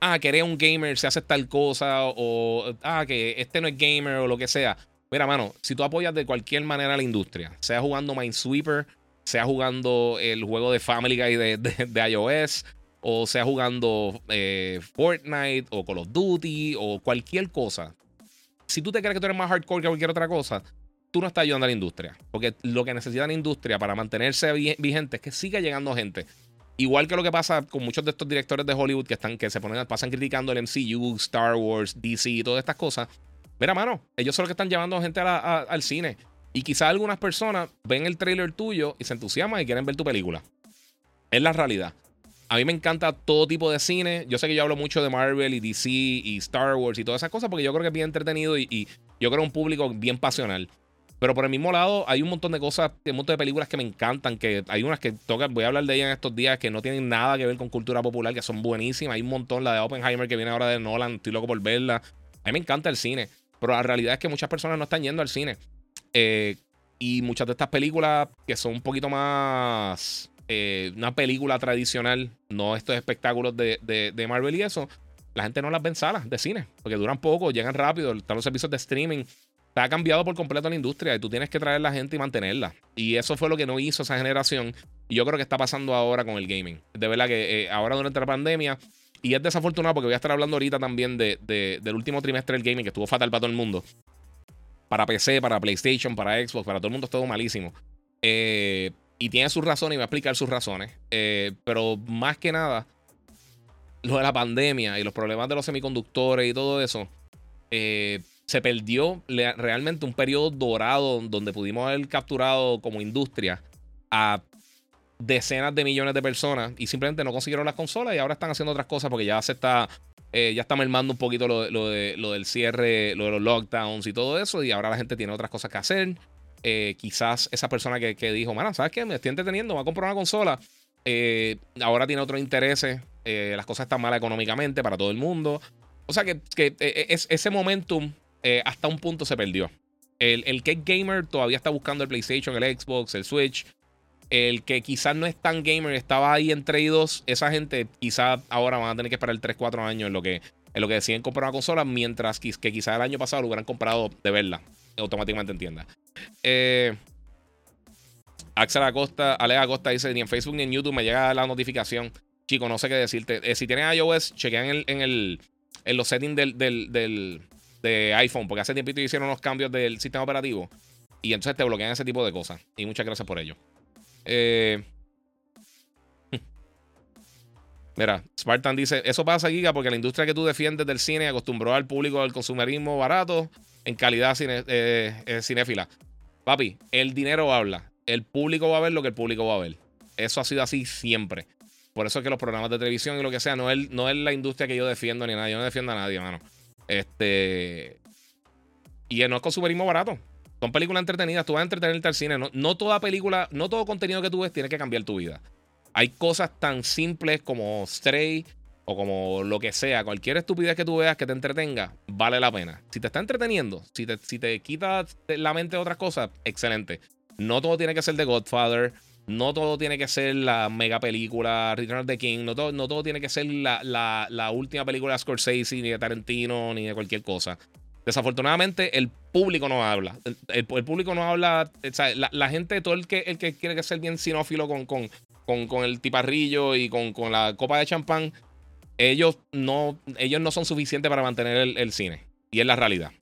ah, que un gamer, se hace tal cosa, o ah, que este no es gamer, o lo que sea. Mira, mano, si tú apoyas de cualquier manera la industria, sea jugando Minesweeper, sea jugando el juego de Family Guy de, iOS, o sea jugando eh, Fortnite, o Call of Duty, o cualquier cosa. Si tú te crees que tú eres más hardcore que cualquier otra cosa, tú no estás ayudando a la industria. Porque lo que necesita la industria para mantenerse vigente es que siga llegando gente. Igual que lo que pasa con muchos de estos directores de Hollywood que están, que se ponen, pasan criticando el MCU, Star Wars, DC y todas estas cosas. Mira, mano, ellos son los que están llevando gente al cine. Y quizás algunas personas ven el trailer tuyo y se entusiasman y quieren ver tu película. Es la realidad. A mí me encanta todo tipo de cine. Yo sé que yo hablo mucho de Marvel y DC y Star Wars y todas esas cosas porque yo creo que es bien entretenido y, y yo creo un público bien pasional. Pero por el mismo lado, hay un montón de cosas, un montón de películas que me encantan, que hay unas que toca, voy a hablar de ellas en estos días, que no tienen nada que ver con cultura popular, que son buenísimas. Hay un montón, la de Oppenheimer que viene ahora de Nolan, estoy loco por verla. A mí me encanta el cine, pero la realidad es que muchas personas no están yendo al cine. Eh, y muchas de estas películas que son un poquito más eh, una película tradicional, no estos espectáculos de, de, Marvel y eso, la gente no las ve en salas de cine, porque duran poco, llegan rápido, están los servicios de streaming ha cambiado por completo la industria y tú tienes que traer la gente y mantenerla. Y eso fue lo que no hizo esa generación. Y yo creo que está pasando ahora con el gaming. De verdad que eh, ahora durante la pandemia, y es desafortunado porque voy a estar hablando ahorita también de, del último trimestre del gaming que estuvo fatal para todo el mundo. Para PC, para PlayStation, para Xbox, para todo el mundo estuvo malísimo. Eh, y tiene sus razones y va a explicar sus razones. Eh, pero más que nada, lo de la pandemia y los problemas de los semiconductores y todo eso. Se perdió realmente un periodo dorado donde pudimos haber capturado como industria a decenas de millones de personas y simplemente no consiguieron las consolas y ahora están haciendo otras cosas porque ya se está, eh, ya está mermando un poquito lo, de, lo del cierre, lo de los lockdowns y todo eso y ahora la gente tiene otras cosas que hacer. Eh, quizás esa persona que, dijo, ¿sabes qué? Me estoy entreteniendo, voy a comprar una consola. Eh, ahora tiene otros intereses. las cosas están malas económicamente para todo el mundo. O sea que, es, ese momentum hasta un punto se perdió. El, el que gamer todavía está buscando el PlayStation, el Xbox, el Switch el que quizás no es tan gamer, estaba ahí entre ellos, esa gente quizás ahora van a tener que esperar 3, 4 años en lo que, en lo que deciden comprar una consola, mientras que, quizás el año pasado lo hubieran comprado de verla, automáticamente en tienda. Eh, Axel Acosta, Alex Acosta dice, ni en Facebook ni en YouTube me llega la notificación. Chico, no sé qué decirte. Eh, si tienes iOS, chequean en, en, el, en los settings del, del, de iPhone, porque hace tiempito hicieron unos cambios del sistema operativo. Y entonces te bloquean ese tipo de cosas. Y muchas gracias por ello. Eh, mira, Spartan dice: Eso pasa, Giga, porque la industria que tú defiendes del cine acostumbró al público al consumerismo barato en calidad cine, eh, eh, cinéfila. Papi, el dinero habla. El público va a ver lo que el público va a ver. Eso ha sido así siempre. Por eso es que los programas de televisión y lo que sea, no es, no es la industria que yo defiendo ni nada. Yo no defiendo a nadie, mano. Este. Y no es consumerismo barato. Son películas entretenidas, tú vas a entretenerte al cine. No, toda película, no todo contenido que tú ves tiene que cambiar tu vida. Hay cosas tan simples como Stray o como lo que sea, cualquier estupidez que tú veas que te entretenga, vale la pena. Si te está entreteniendo, si te, si te quita la mente de otras cosas, excelente. No todo tiene que ser de Godfather, no todo tiene que ser la mega película Return of the King, no todo, no todo tiene que ser la, la, la última película de Scorsese, ni de Tarantino, ni de cualquier cosa. Desafortunadamente, el público no habla. El, público no habla. la, gente, todo el que, el que quiere ser bien sinófilo con, con, con, el tiparrillo y con, la copa de champán, ellos no, ellos no son suficientes para mantener el, cine. Y es la realidad.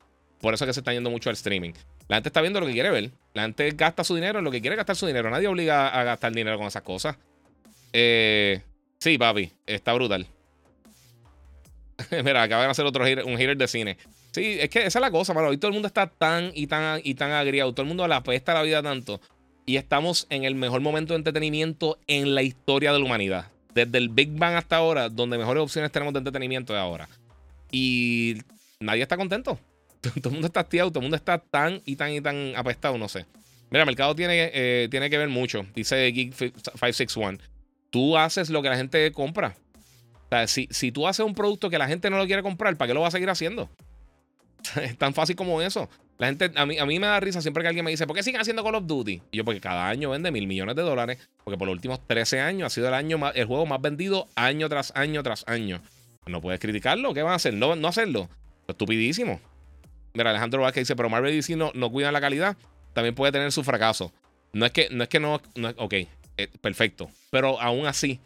Por eso es que se está yendo mucho al streaming. La gente está viendo lo que quiere ver. La gente gasta su dinero en lo que quiere gastar su dinero. Nadie obliga a gastar dinero con esas cosas. Eh, sí, papi, está brutal. Mira, acaban de hacer otro un hater de cine. Sí, es que esa es la cosa, mano. Hoy todo el mundo está tan y tan y tan agriado. Todo el mundo la apesta la vida tanto. Y estamos en el mejor momento de entretenimiento en la historia de la humanidad. Desde el Big Bang hasta ahora, donde mejores opciones tenemos de entretenimiento de ahora. Y nadie está contento. Todo el mundo está hastiado, todo el mundo está tan y tan y tan apestado, no sé. Mira, el mercado tiene, eh, tiene que ver mucho. Dice Geek 561. Tú haces lo que la gente compra. O sea, si, si tú haces un producto que la gente no lo quiere comprar, ¿para qué lo va a seguir haciendo? es tan fácil como eso. La gente, a mí, a mí me da risa siempre que alguien me dice, ¿por qué siguen haciendo Call of Duty? Y yo, porque cada año vende mil millones de dólares, porque por los últimos 13 años ha sido el, año el juego más vendido año tras año tras año. No puedes criticarlo, ¿qué van a hacer? No, no hacerlo. Estupidísimo. Mira, Alejandro Vázquez dice, pero Marvel DC no, no cuida la calidad, también puede tener su fracaso. No es que no, es que no, no ok, eh, perfecto. Pero aún así,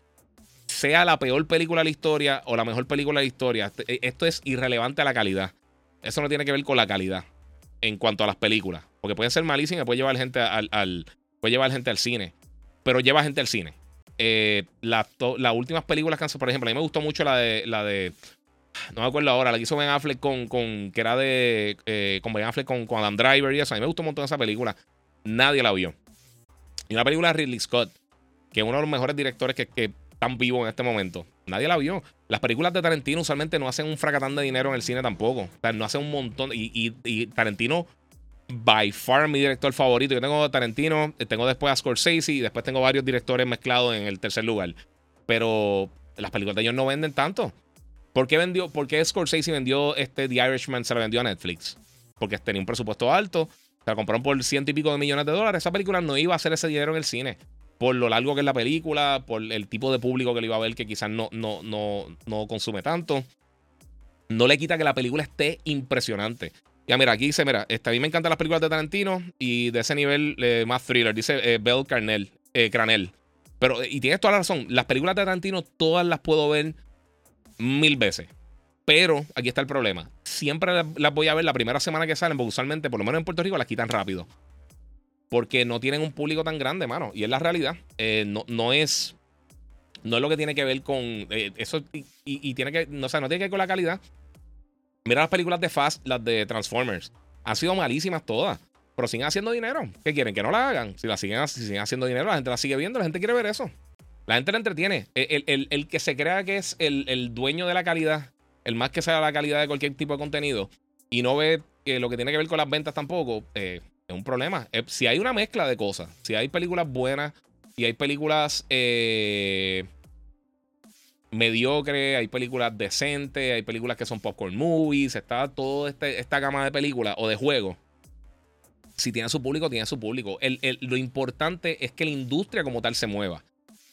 sea la peor película de la historia o la mejor película de la historia, esto es irrelevante a la calidad. Eso no tiene que ver con la calidad en cuanto a las películas. Porque pueden ser malísimas, puede llevar gente al, puede llevar gente al cine. Pero lleva gente al cine. Eh, las últimas películas que por ejemplo, a mí me gustó mucho la de. La de no me acuerdo ahora, la que hizo Ben Affleck con. con que era de. Eh, con Ben Affleck con, con, Adam Driver y eso. A mí me gustó un montón esa película. Nadie la vio. Y una película de Ridley Scott, que es uno de los mejores directores que, que están vivos en este momento. Nadie la vio. Las películas de Tarantino usualmente no hacen un fracatán de dinero en el cine tampoco. O sea, no hacen un montón. Y, Tarantino, by far, mi director favorito. Yo tengo Tarantino, tengo después a Scorsese y después tengo varios directores mezclados en el tercer lugar. Pero las películas de ellos no venden tanto. ¿Por qué, vendió, por qué Scorsese vendió este The Irishman? Se la vendió a Netflix. Porque tenía un presupuesto alto. Se la compraron por ciento y pico de millones de dólares. Esa película no iba a hacer ese dinero en el cine por lo largo que es la película, por el tipo de público que le iba a ver que quizás no, no, no, no consume tanto. No le quita que la película esté impresionante. Ya, mira, aquí dice, mira, este, a mí me encantan las películas de Tarantino y de ese nivel eh, más thriller. Dice eh, Bell Carnell, eh, Cranel. Pero, y tienes toda la razón, las películas de Tarantino todas las puedo ver mil veces. Pero aquí está el problema. Siempre las voy a ver la primera semana que salen, porque usualmente, por lo menos en Puerto Rico, las quitan rápido porque no tienen un público tan grande, mano. Y es la realidad. Eh, no, no, es. No es lo que tiene que ver con. Eh, eso. Y, tiene que. No, o no tiene que ver con la calidad. Mira las películas de Fast, las de Transformers. Han sido malísimas todas. pero siguen haciendo dinero. ¿Qué quieren? Que no la hagan. Si la siguen, siguen haciendo dinero, la gente la sigue viendo, la gente quiere ver eso. La gente la entretiene. El, que se crea que es el, dueño de la calidad, el más que sea la calidad de cualquier tipo de contenido, y no ve lo que tiene que ver con las ventas tampoco, eh, es un problema. Eh, si hay una mezcla de cosas, si hay películas buenas y hay películas eh, mediocres, hay películas decentes, hay películas que son popcorn movies, está toda este, esta gama de películas o de juegos si tiene su público, tiene su público. lo importante es que la industria como tal se mueva.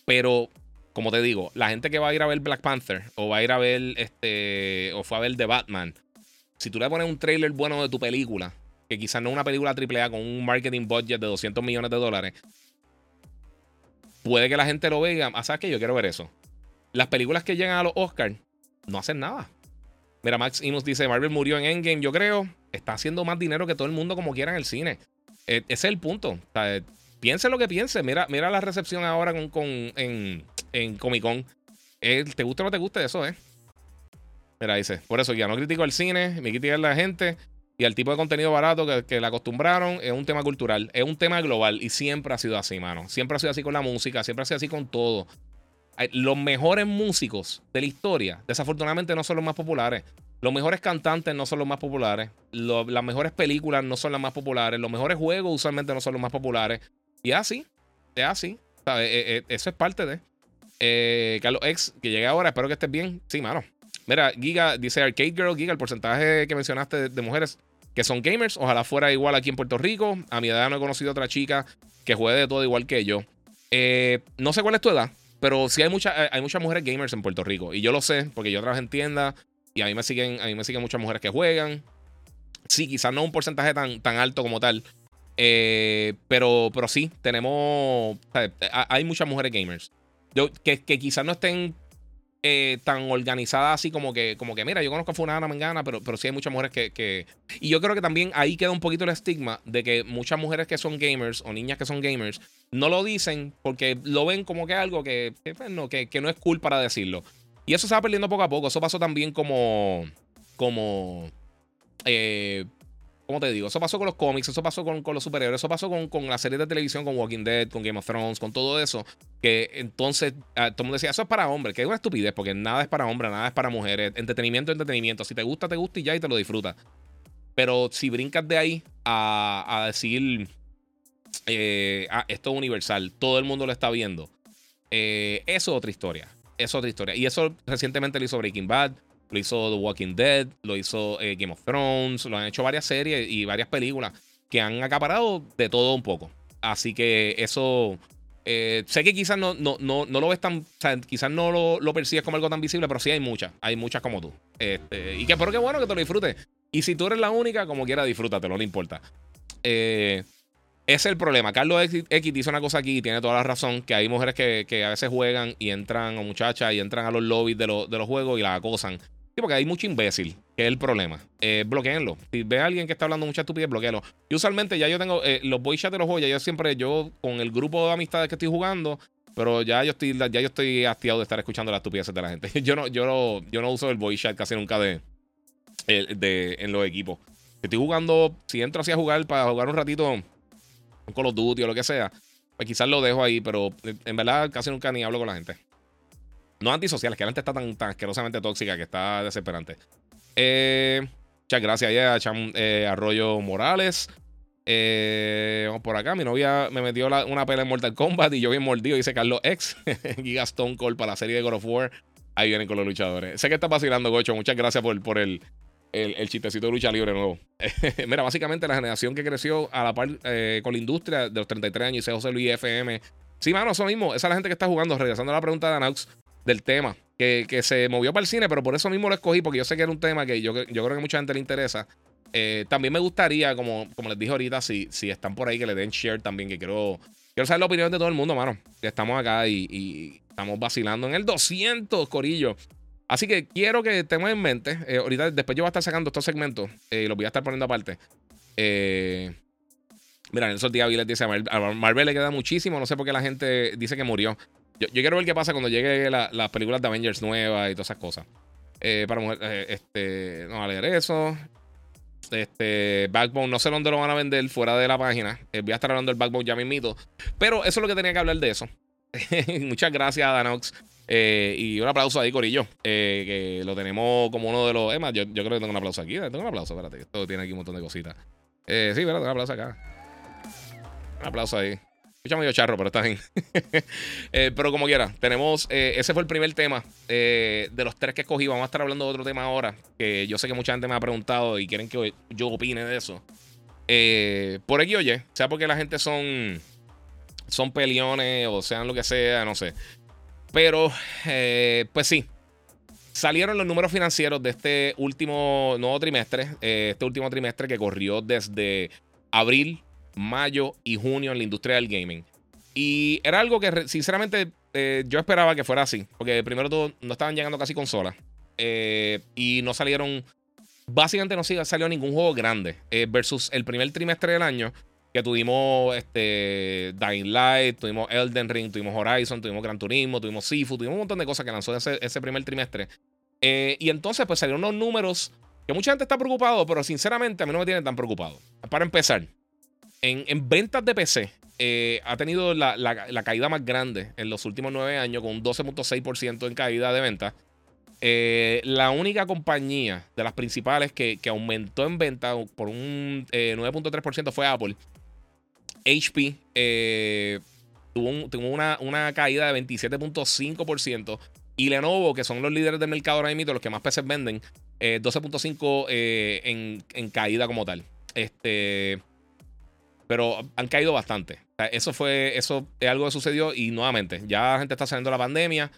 Pero, como te digo, la gente que va a ir a ver Black Panther o va a ir a ver este o fue a ver The Batman, si tú le pones un trailer bueno de tu película, que quizás no es una película AAA con un marketing budget de 200 millones de dólares, puede que la gente lo vea. Ah, ¿sabes qué? Yo quiero ver eso. Las películas que llegan a los Oscars no hacen nada. Mira, Max Imus dice: Marvel murió en Endgame, yo creo está haciendo más dinero que todo el mundo como quiera en el cine. E, ese es el punto. Piense lo que piense. Mira, mira la recepción ahora con, en, en, Comic Con. ¿Te gusta o no te gusta eso, eh? Mira, dice. Por eso ya no critico el cine, me critico a la gente y al tipo de contenido barato que, que le acostumbraron. Es un tema cultural, es un tema global y siempre ha sido así, mano. Siempre ha sido así con la música, siempre ha sido así con todo. Los mejores músicos de la historia, desafortunadamente, no son los más populares. Los mejores cantantes no son los más populares. las mejores películas no son las más populares. Los mejores juegos usualmente no son los más populares. Y así, es así. Eh, eh, eso es parte de. Eh, Carlos X, que llegue ahora, espero que estés bien. Sí, mano. Mira, Giga dice Arcade Girl, Giga, el porcentaje que mencionaste de, mujeres que son gamers, ojalá fuera igual aquí en Puerto Rico. A mi edad no he conocido otra chica que juegue de todo igual que yo. no sé cuál es tu edad, pero sí hay, mucha, hay muchas mujeres gamers en Puerto Rico. Y yo lo sé, porque yo trabajo en tiendas y a mí me siguen, a mí me siguen muchas mujeres que juegan. Sí, quizás no un porcentaje tan, tan alto como tal. Eh, pero, pero sí, tenemos. hay muchas mujeres gamers. Yo, que, quizás no estén eh, tan organizadas así como que, como que, mira, yo conozco a Fulana Mengana, pero, pero sí hay muchas mujeres que, Y yo creo que también ahí queda un poquito el estigma de que muchas mujeres que son gamers o niñas que son gamers no lo dicen porque lo ven como que algo que, que, pues, no, que no es cool para decirlo. Y eso se va perdiendo poco a poco. Eso pasó también como. Como. Eh, ¿Cómo te digo? Eso pasó con los cómics, eso pasó con, los superhéroes, eso pasó con, con las series de televisión, con Walking Dead, con Game of Thrones, con todo eso. Que entonces ah, todo el mundo decía, eso es para hombres, que es una estupidez, porque nada es para hombres, nada es para mujeres. Entretenimiento, entretenimiento. Si te gusta, te gusta y ya y te lo disfrutas. Pero si brincas de ahí a, a decir, eh, ah, esto es universal, todo el mundo lo está viendo, eh, eso es otra historia es otra historia. Y eso recientemente lo hizo Breaking Bad, lo hizo The Walking Dead, lo hizo eh, Game of Thrones, lo han hecho varias series y varias películas que han acaparado de todo un poco. Así que eso. Eh, sé que quizás no, no, no, no, lo ves tan. Quizás no lo, lo, percibes como algo tan visible, pero sí hay muchas. Hay muchas como tú. Este, y que, pero qué bueno que te lo disfrutes. Y si tú eres la única, como quiera, disfrútatelo, no importa. Eh, es el problema. Carlos X, dice una cosa aquí y tiene toda la razón: que hay mujeres que, a veces juegan y entran, o muchachas, y entran a los lobbies de, de los juegos y la acosan. Sí, porque hay mucho imbécil, que es el problema. Eh, bloqueenlo. Si ve a alguien que está hablando mucha estupidez, bloquealo. Y usualmente ya yo tengo eh, los voice chat de los ya yo siempre, yo con el grupo de amistades que estoy jugando, pero ya yo estoy, ya yo estoy hastiado de estar escuchando las estupideces de la gente. yo no, yo no, yo no uso el voice chat casi nunca de, de, en los equipos. Estoy jugando, si entro así a jugar para jugar un ratito un Call of Duty o lo que sea, pues quizás lo dejo ahí, pero eh, en verdad casi nunca ni hablo con la gente. No antisociales, que la gente está tan, tan asquerosamente tóxica que está desesperante. Eh, muchas gracias a eh, Arroyo Morales. vamos por acá. Mi novia me metió una pelea en Mortal Kombat y yo bien mordido. Dice Carlos X. Giga Stone Cold para la serie de God of War. Ahí vienen con los luchadores. Sé que está vacilando, Gocho. Muchas gracias por, por el, el, chistecito de lucha libre nuevo. Mira, básicamente la generación que creció a la par eh, con la industria de los 33 años, y José Luis FM. Sí, mano, eso mismo. Esa es la gente que está jugando. Regresando a la pregunta de Anaux del tema, que, se movió para el cine, pero por eso mismo lo escogí, porque yo sé que era un tema que yo, yo creo que mucha gente le interesa. Eh, también me gustaría, como, como les dije ahorita, si, si están por ahí, que le den share también, que quiero, quiero saber la opinión de todo el mundo, mano. Estamos acá y, y estamos vacilando en el 200, Corillo. Así que quiero que tengan en mente. Eh, ahorita, después yo voy a estar sacando estos segmentos eh, y los voy a estar poniendo aparte. Eh, mira, Nelson Díaz les dice: a Marvel le queda muchísimo. No sé por qué la gente dice que murió. Yo, quiero ver qué pasa cuando llegue las películas de Avengers nuevas y todas esas cosas. para mujer, este, no a leer eso. Este, Backbone, no sé dónde lo van a vender fuera de la página. Eh, voy a estar hablando del Backbone ya mismito. Pero eso es lo que tenía que hablar de eso. Muchas gracias, Danox. Eh, y un aplauso ahí, Corillo. que lo tenemos como uno de los. Es más, yo, yo, creo que tengo un aplauso aquí. Tengo un aplauso, espérate. Esto tiene aquí un montón de cositas. sí, tengo un aplauso acá. Un aplauso ahí. Escucha medio charro, pero está bien. Eh, pero como quiera, tenemos. Eh, ese fue el primer tema eh, de los tres que escogí. Vamos a estar hablando de otro tema ahora. Que yo sé que mucha gente me ha preguntado y quieren que yo opine de eso. por aquí, oye, sea porque la gente son. Son peleones o sean lo que sea, no sé. Pero, pues sí. Salieron los números financieros de este último nuevo trimestre. este último trimestre que corrió desde abril mayo y junio en la industria del gaming. Y era algo que sinceramente eh, yo esperaba que fuera así. Porque primero todo no estaban llegando casi consolas. Eh, y no salieron. Básicamente no salió ningún juego grande. Eh, versus el primer trimestre del año. Que tuvimos este, Dying Light, tuvimos Elden Ring, tuvimos Horizon, tuvimos Gran Turismo, tuvimos Sifu, tuvimos un montón de cosas que lanzó ese, ese primer trimestre. y entonces, pues salieron unos números que mucha gente está preocupado, pero sinceramente a mí no me tienen tan preocupado. Para empezar, en, ventas de PC, eh, ha tenido la, caída más grande en los últimos nueve años, con un 12.6% en caída de ventas. Eh, la única compañía de las principales que, aumentó en venta por un 9.3% eh, fue Apple. HP tuvo, una, una, caída de 27.5%. Y Lenovo, que son los líderes del mercado ahora mismo, los que más PCs venden, 12.5% en, en caída como tal. Este pero han caído bastante. eso fue, eso es algo que sucedió y nuevamente, ya la gente está saliendo de la pandemia,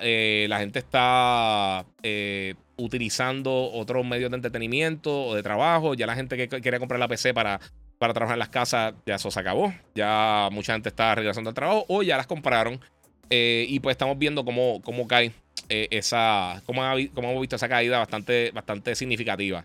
eh, la gente está eh, utilizando otros medios de entretenimiento o de trabajo, ya la gente que quería comprar la PC para, para trabajar en las casas, ya eso se acabó, ya mucha gente está regresando al trabajo o ya las compraron eh, y pues estamos viendo cómo, cómo cae esa, cómo, cómo, hemos visto esa caída bastante, bastante significativa.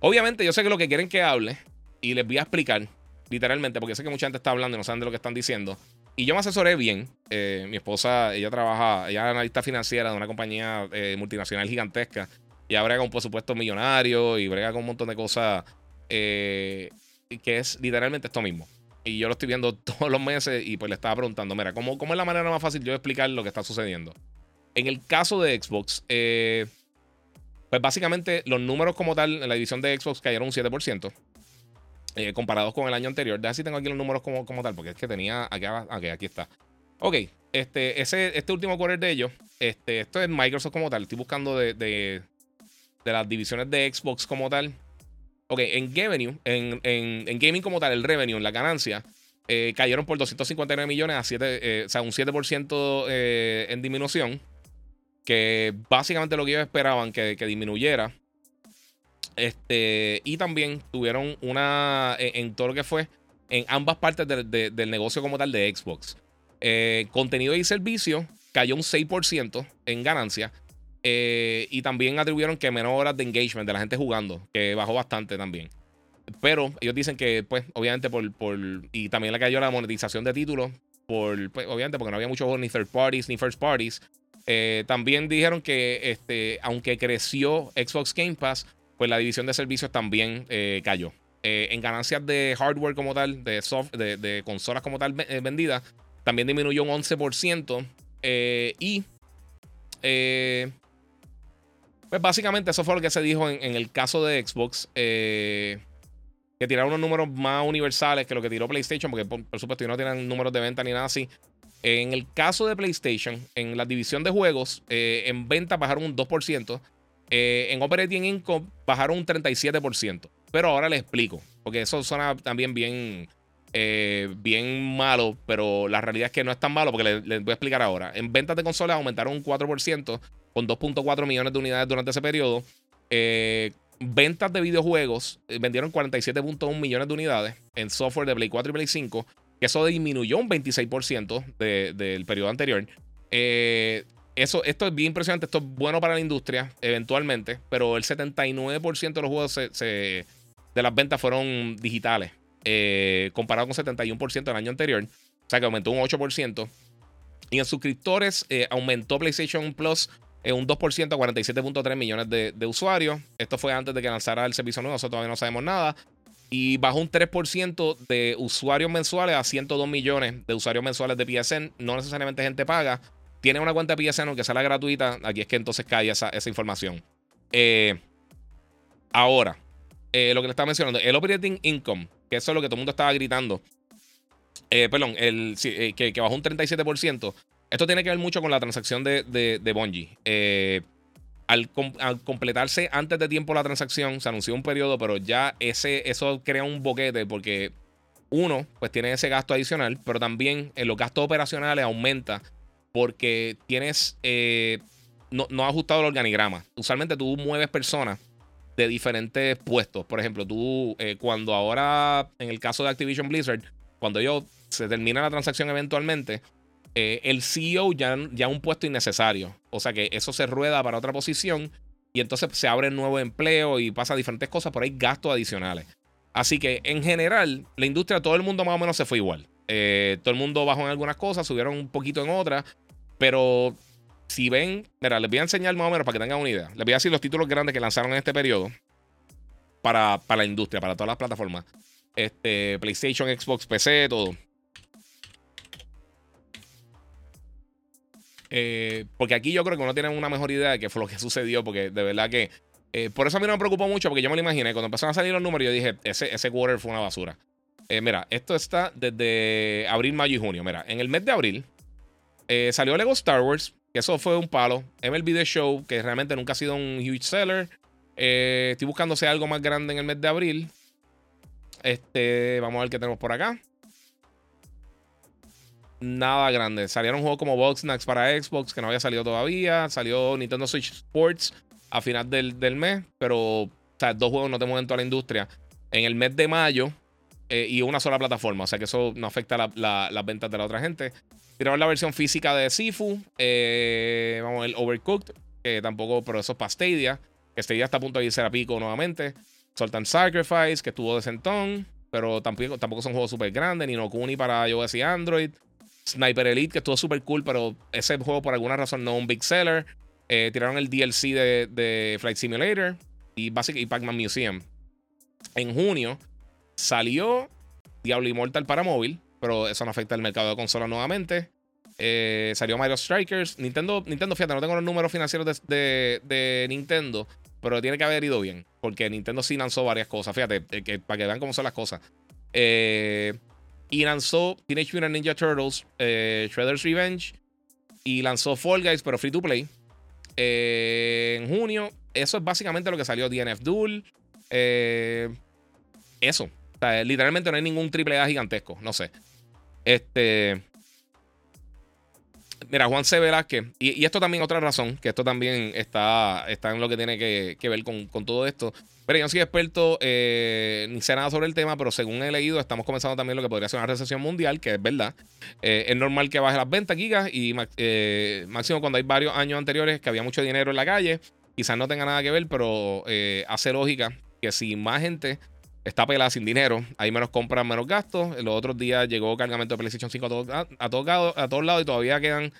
Obviamente yo sé que lo que quieren que hable y les voy a explicar literalmente, porque sé que mucha gente está hablando y no saben de lo que están diciendo. Y yo me asesoré bien. Eh, mi esposa, ella trabaja, ella es analista financiera de una compañía eh, multinacional gigantesca. Y brega con por supuesto millonario y brega con un montón de cosas eh, que es literalmente esto mismo. Y yo lo estoy viendo todos los meses y pues le estaba preguntando, mira, ¿cómo, cómo es la manera más fácil yo de explicar lo que está sucediendo? En el caso de Xbox, pues básicamente los números como tal en la división de Xbox cayeron un 7%. Eh, comparados con el año anterior. Déjame si tengo aquí los números como, como tal, porque es que tenía. Aquí, aquí está. Ok, este, ese, este último quarter de ellos, este, esto es Microsoft como tal. Estoy buscando de, de, las divisiones de Xbox como tal. Ok, en revenue, en, en, gaming como tal, el revenue, en la ganancia, eh, cayeron por 259 millones a 7, eh, o sea, un 7% en disminución. Que básicamente lo que ellos esperaban que, que disminuyera. Este, y también tuvieron una, en, todo lo que fue, en ambas partes del negocio como tal de Xbox. Eh, contenido y servicio cayó un 6% en ganancia. Eh, y también atribuyeron que menos horas de engagement de la gente jugando, que bajó bastante también. Pero ellos dicen que, pues, obviamente por. por y también le cayó la monetización de títulos. Por, pues, obviamente porque no había muchos juegos ni third parties ni first parties. Eh, también dijeron que este, aunque creció Xbox Game Pass, pues la división de servicios también eh, cayó. Eh, en ganancias de hardware como tal, de, soft, de, consolas como tal eh, vendidas, también disminuyó un 11%. y pues básicamente eso fue lo que se dijo en, el caso de Xbox. que tiraron unos números más universales que lo que tiró PlayStation, porque por, supuesto no tienen números de venta ni nada así. En el caso de PlayStation, en la división de juegos, en venta bajaron un 2%. Eh, en Operating Income bajaron un 37%. Pero ahora les explico. Porque eso suena también bien, eh, bien malo. Pero la realidad es que no es tan malo. Porque les, voy a explicar ahora. En ventas de consolas aumentaron un 4%. Con 2.4 millones de unidades durante ese periodo. Eh, ventas de videojuegos vendieron 47.1 millones de unidades. En software de Play 4 y Play 5. Que eso disminuyó un 26% del periodo anterior. Eh, eso, esto es bien impresionante. Esto es bueno para la industria, eventualmente. Pero el 79% de los juegos de las ventas fueron digitales. Eh, comparado con 71% del año anterior. O sea que aumentó un 8%. Y en suscriptores eh, aumentó PlayStation Plus un 2% a 47.3 millones de, usuarios. Esto fue antes de que lanzara el servicio nuevo, nosotros todavía no sabemos nada. Y bajó un 3% de usuarios mensuales a 102 millones de usuarios mensuales de PSN. No necesariamente gente paga. Tiene una cuenta de PSN aunque sea la gratuita. Aquí es que entonces cae esa, información. Eh, ahora, eh, lo que le estaba mencionando, el operating income, que eso es lo que todo el mundo estaba gritando. Eh, perdón, el, que, que, bajó un 37%. Esto tiene que ver mucho con la transacción de, de. Eh, al, completarse antes de tiempo la transacción, se anunció un periodo, pero ya ese, eso crea un boquete porque uno, pues tiene ese gasto adicional, pero también en los gastos operacionales aumenta porque tienes, eh, no, no has ajustado el organigrama. Usualmente tú mueves personas de diferentes puestos. Por ejemplo, tú, eh, cuando ahora, en el caso de Activision Blizzard, cuando ellos se termina la transacción eventualmente, eh, el CEO ya, ya un puesto innecesario. O sea que eso se rueda para otra posición y entonces se abre nuevo empleo y pasa diferentes cosas, pero hay gastos adicionales. Así que en general, la industria, todo el mundo más o menos se fue igual. Eh, todo el mundo bajó en algunas cosas, subieron un poquito en otras, pero si ven, mira, les voy a enseñar más o menos para que tengan una idea. Les voy a decir los títulos grandes que lanzaron en este periodo para, para la industria, para todas las plataformas. Este, PlayStation, Xbox, PC, todo. Eh, porque aquí yo creo que uno tiene una mejor idea de qué fue lo que sucedió, porque de verdad que. Eh, por eso a mí no me preocupó mucho, porque yo me lo imaginé. Cuando empezaron a salir los números, yo dije, ese, ese quarter fue una basura. Eh, mira, esto está desde abril, mayo y junio. Mira, en el mes de abril salió Lego Star Wars, que eso fue un palo. MLB The Show, que realmente nunca ha sido un huge seller. estoy buscándose algo más grande en el mes de abril. Este, vamos a ver qué tenemos por acá nada grande. Salieron juegos como Boxnax para Xbox, que no había salido todavía. Salió Nintendo Switch Sports a final del, mes, pero o sea, dos juegos no te mueven toda la industria. En el mes de mayo eh, y una sola plataforma, o sea que eso no afecta las ventas de la otra gente. Tiraron la versión física de Sifu, eh, vamos, el Overcooked, que tampoco, pero eso es para Stadia, que Stadia está a punto de irse a pico nuevamente. Sultan Sacrifice, que estuvo de centón, pero tampoco, tampoco son juegos súper grandes, ni Nokuni para iOS y Android. Sniper Elite, que estuvo súper cool, pero ese juego por alguna razón no es un big seller. Eh, tiraron el DLC de, Flight Simulator y, Basic, y Pac-Man Museum. En junio salió Diablo Immortal para móvil, pero eso no afecta el mercado de consolas nuevamente. Eh, salió Mario Strikers. Nintendo, Nintendo, fíjate, no tengo los números financieros de, Nintendo, pero tiene que haber ido bien, porque Nintendo sí lanzó varias cosas. Fíjate, eh, que, para que vean cómo son las cosas. Eh, y lanzó Teenage Mutant Ninja Turtles, eh, Shredder's Revenge. Y lanzó Fall Guys, pero free to play. En junio. Eso es básicamente lo que salió DNF Duel. Eso. Literalmente no hay ningún triple A gigantesco. No sé. Este. Mira, Juan C. Velázquez, y, esto también otra razón, que esto también está, está en lo que tiene que, ver con, todo esto. Pero yo no soy experto eh, ni sé nada sobre el tema, pero según he leído, estamos comenzando también lo que podría ser una recesión mundial, que es verdad. Eh, es normal que baje las ventas, gigas, y eh, máximo cuando hay varios años anteriores que había mucho dinero en la calle, quizás no tenga nada que ver, pero hace lógica que si más gente está pelada sin dinero, hay menos compras, menos gastos. Los otros días llegó cargamento de PlayStation 5 a, a, todos, lados y todavía quedan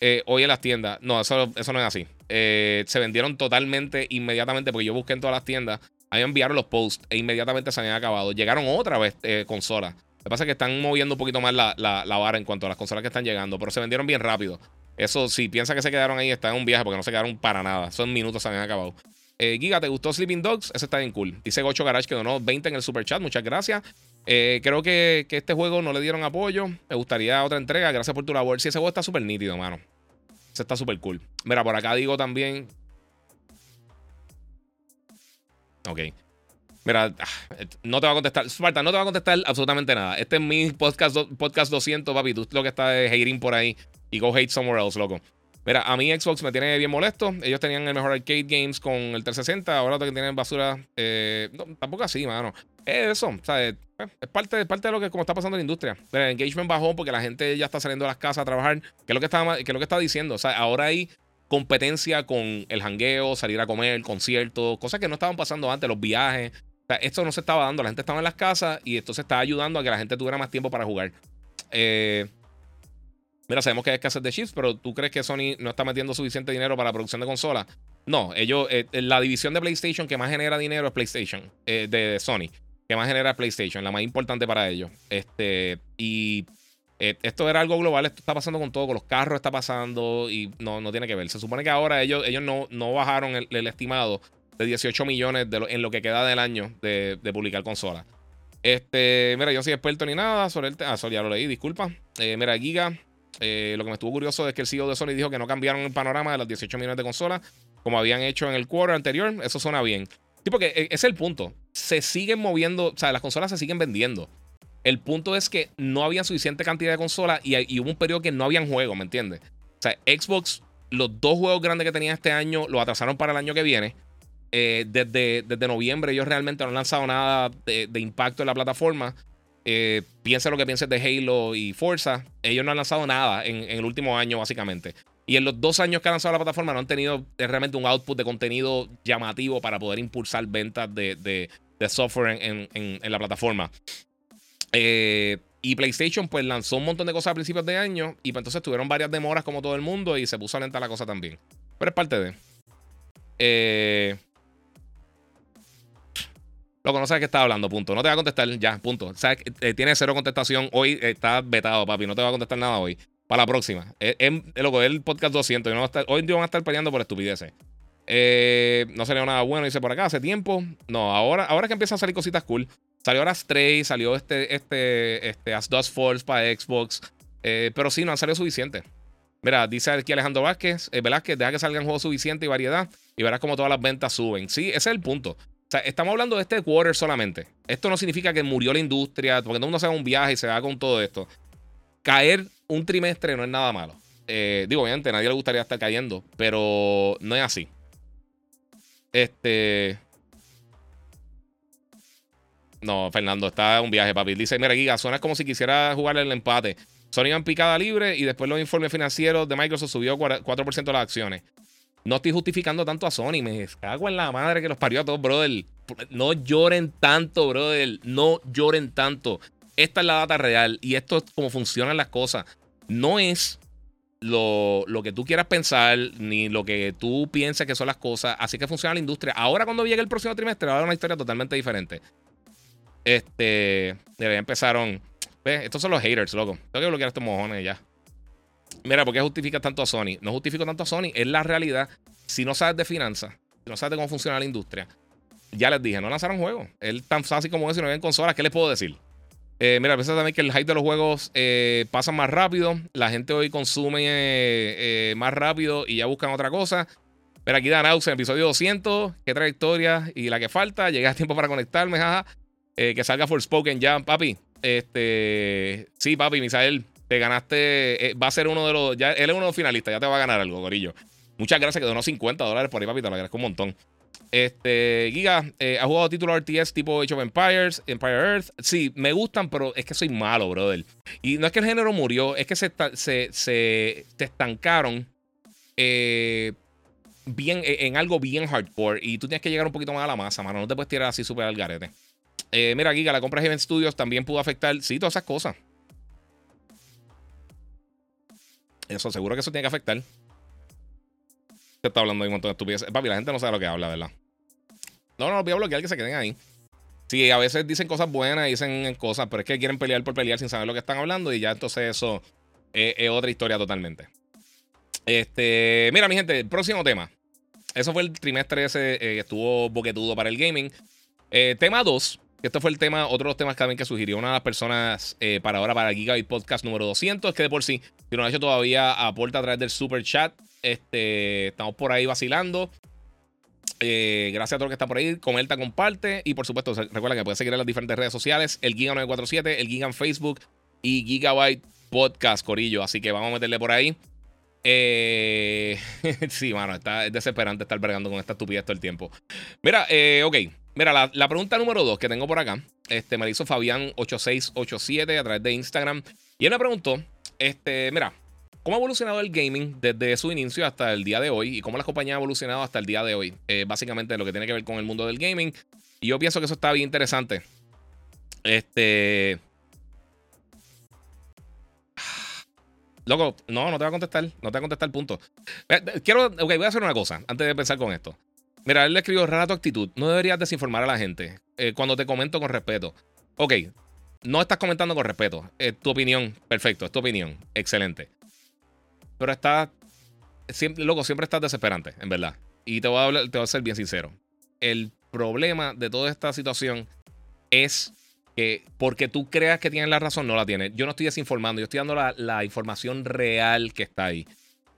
eh, hoy en las tiendas. No, eso, eso no es así. Eh, se vendieron totalmente inmediatamente porque yo busqué en todas las tiendas. Ahí enviaron los posts e inmediatamente se habían acabado. Llegaron otra vez eh, consolas. Lo que pasa es que están moviendo un poquito más la, la, vara en cuanto a las consolas que están llegando, pero se vendieron bien rápido. Eso, si piensa que se quedaron ahí, está en un viaje porque no se quedaron para nada. Son minutos, se habían acabado. Eh, Giga, ¿te gustó Sleeping Dogs? Ese está bien cool. Dice Gocho Garage que donó 20 en el super chat. Muchas gracias. Eh, creo que, este juego no le dieron apoyo. Me gustaría otra entrega. Gracias por tu labor. Si ese juego está súper nítido, mano. Ese está súper cool. Mira, por acá digo también. Ok. Mira, ah, no te va a contestar. Sparta, no te va a contestar absolutamente nada. Este es mi podcast, podcast 200, papi. Tú lo que está es hating por ahí. Y go hate somewhere else, loco. Mira, a mí Xbox me tiene bien molesto. Ellos tenían el mejor arcade games con el 360. Ahora que tienen basura. Eh, tampoco así, mano. Es eso. O sea, es, parte, parte de lo que como está pasando en la industria. el engagement bajó porque la gente ya está saliendo a las casas a trabajar. Que es lo que está, que es lo que está diciendo. O sea, ahora hay competencia con el jangueo, salir a comer, conciertos, cosas que no estaban pasando antes, los viajes. O sea, esto no se estaba dando. La gente estaba en las casas y esto se está ayudando a que la gente tuviera más tiempo para jugar. Eh, mira, sabemos que hay escasez de chips, pero ¿tú crees que Sony no está metiendo suficiente dinero para la producción de consolas? No, ellos, eh, la división de PlayStation que más genera dinero es PlayStation, eh, de Sony, que más genera PlayStation, la más importante para ellos. Este, y eh, esto era algo global, esto está pasando con todo, con los carros está pasando y no, no tiene que ver. Se supone que ahora ellos, ellos no, no bajaron el, estimado de 18 millones de en lo que queda del año de, publicar consolas. Este, mira, yo no soy experto ni nada sobre el Ah, ya lo leí, disculpa. mira, Giga, lo que me estuvo curioso es que el CEO de Sony dijo que no cambiaron el panorama de los 18 millones de consolas como habían hecho en el quarter anterior, eso suena bien. Sí, porque e, es el punto. Se siguen moviendo, o sea, las consolas se siguen vendiendo. El punto es que no había suficiente cantidad de consolas y, hubo un periodo que no habían juegos, ¿me entiendes? O sea, Xbox, los dos juegos grandes que tenía este año, los atrasaron para el año que viene. Eh, desde, desde, noviembre ellos realmente no han lanzado nada de, impacto en la plataforma. Eh, piensa lo que pienses de Halo y Forza. Ellos no han lanzado nada en, el último año, básicamente. Y en los dos años que han lanzado la plataforma no han tenido realmente un output de contenido llamativo para poder impulsar ventas de, software en, la plataforma. Eh, y PlayStation pues lanzó un montón de cosas a principios de año y pues entonces tuvieron varias demoras como todo el mundo y se puso lenta la cosa también. Pero es parte de... Eh, Loco, no sabes qué estaba hablando, punto. No te va a contestar ya, punto. Sabes, eh, tiene cero contestación. Hoy está vetado, papi. No te va a contestar nada hoy. Para la próxima. Es, loco, el podcast 200. Y no hoy van a estar peleando por estupideces. Eh, no salió nada bueno, dice por acá, hace tiempo. No, ahora, ahora que empiezan a salir cositas cool. Salió ahora Stray, salió este, este, este As Dust Falls para Xbox. Eh, pero sí, no han salido suficiente. Mira, dice aquí Alejandro Vázquez, eh, Velázquez, deja que salgan juegos suficientes y variedad y verás como todas las ventas suben. Sí, ese es el punto sea, estamos hablando de este quarter solamente. Esto no significa que murió la industria, porque todo el mundo se va a un viaje y se va con todo esto. Caer un trimestre no es nada malo. Eh, digo, obviamente, nadie le gustaría estar cayendo, pero no es así. Este. No, Fernando, está un viaje, papi. Dice: Mira, Giga, suena como si quisiera jugar el empate. Sony en picada libre y después los informes financieros de Microsoft subió 4% de las acciones. No estoy justificando tanto a Sony. Me cago en la madre que los parió a todos, brother. No lloren tanto, brother. No lloren tanto. Esta es la data real y esto es como funcionan las cosas. No es lo, lo, que tú quieras pensar, ni lo que tú pienses que son las cosas. Así que funciona la industria. Ahora, cuando llegue el próximo trimestre, va a haber una historia totalmente diferente. Este. Ya empezaron. ¿Ves? Estos son los haters, loco. Tengo que bloquear estos mojones ya. Mira, ¿por qué justifica tanto a Sony? No justifico tanto a Sony, es la realidad. Si no sabes de finanzas, si no sabes de cómo funciona la industria, ya les dije, no lanzaron juegos. Es tan fácil como eso y no ven consolas. ¿Qué les puedo decir? Eh, mira, piensa también que el hype de los juegos eh, pasa más rápido. La gente hoy consume eh, más rápido y ya buscan otra cosa. Pero aquí Dan Aus en episodio 200. Qué trayectoria y la que falta. Llega a tiempo para conectarme, jaja. que salga Forspoken ya, papi. Este, sí, papi, Misael te ganaste, eh, va a ser uno de los, él es uno de los finalistas, ya te va a ganar algo, Gorillo. Muchas gracias, que donó 50 dólares por ahí, papi, te lo agradezco un montón. Este, Giga, eh, ¿ha jugado títulos RTS tipo Age of Empires, Empire Earth? Sí, me gustan, pero es que soy malo, brother. Y no es que el género murió, es que se, se, se, estancaron eh, bien, en algo bien hardcore. Y tú tienes que llegar un poquito más a la masa, mano. No te puedes tirar así súper al garete. mira, Giga, la compra de Event Studios también pudo afectar, sí, todas esas cosas. Eso, seguro que eso tiene que afectar. Se está hablando de un montón de estupideces. Papi, la gente no sabe lo que habla, ¿verdad? No, no, voy a bloquear que se queden ahí. Sí, a veces dicen cosas buenas, dicen cosas, pero es que quieren pelear por pelear sin saber lo que están hablando y ya entonces eso es, otra historia totalmente. Este, mira, mi gente, próximo tema. Eso fue el trimestre ese eh, estuvo boquetudo para el gaming. Eh, tema 2 este fue el tema, otro de los temas también que sugirió una de las personas eh, para ahora, para Gigabyte Podcast número 200. Es que de por sí, si no lo han hecho todavía, aporta a través del super chat. Este, estamos por ahí vacilando. Eh, gracias a todos los que están por ahí. Comenta, comparte. Y por supuesto, recuerda que puedes seguir en las diferentes redes sociales: el Giga947, el Giga en Facebook y Gigabyte Podcast, Corillo. Así que vamos a meterle por ahí. Eh, sí, mano, está, es desesperante estar bregando con esta estupidez todo el tiempo. Mira, eh, ok. Mira, la, pregunta número dos que tengo por acá, este, me la hizo Fabián8687 a través de Instagram. Y él me preguntó, este, mira, ¿cómo ha evolucionado el gaming desde su inicio hasta el día de hoy? Y cómo la compañía ha evolucionado hasta el día de hoy. Eh, básicamente lo que tiene que ver con el mundo del gaming. Y yo pienso que eso está bien interesante. Este. Loco, no, no te va a contestar. No te va a contestar, punto. Eh, quiero, ok, voy a hacer una cosa antes de pensar con esto. Mira, él le escribió, rara tu actitud. No deberías desinformar a la gente eh, cuando te comento con respeto. Ok, no estás comentando con respeto. Es tu opinión, perfecto, es tu opinión. Excelente. Pero estás, siempre, loco, siempre estás desesperante, en verdad. Y te voy a, hablar, te voy a ser bien sincero. El problema de toda esta situación es que porque tú creas que tienes la razón, no la tienes. Yo no estoy desinformando, yo estoy dando la, información real que está ahí.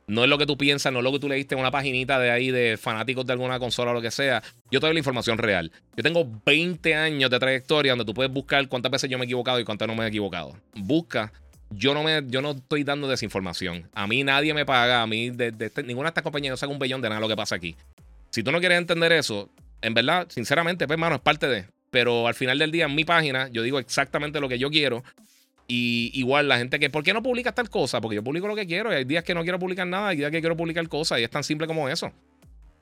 No es lo que tú piensas, no es lo que tú leíste en una paginita de ahí de fanáticos de alguna consola o lo que sea. Yo te doy la información real. Yo tengo 20 años de trayectoria donde tú puedes buscar cuántas veces yo me he equivocado y cuántas no me he equivocado. Busca. Yo no, me, yo no estoy dando desinformación. A mí nadie me paga. A mí, de, este, ninguna de estas compañías no saca un bellón de nada lo que pasa aquí. Si tú no quieres entender eso, en verdad, sinceramente, pues, hermano, es parte de. Pero al final del día, en mi página, yo digo exactamente lo que yo quiero. Y igual la gente que, ¿por qué no publicas tal cosa? Porque yo publico lo que quiero y hay días que no quiero publicar nada, hay días que quiero publicar cosas y es tan simple como eso.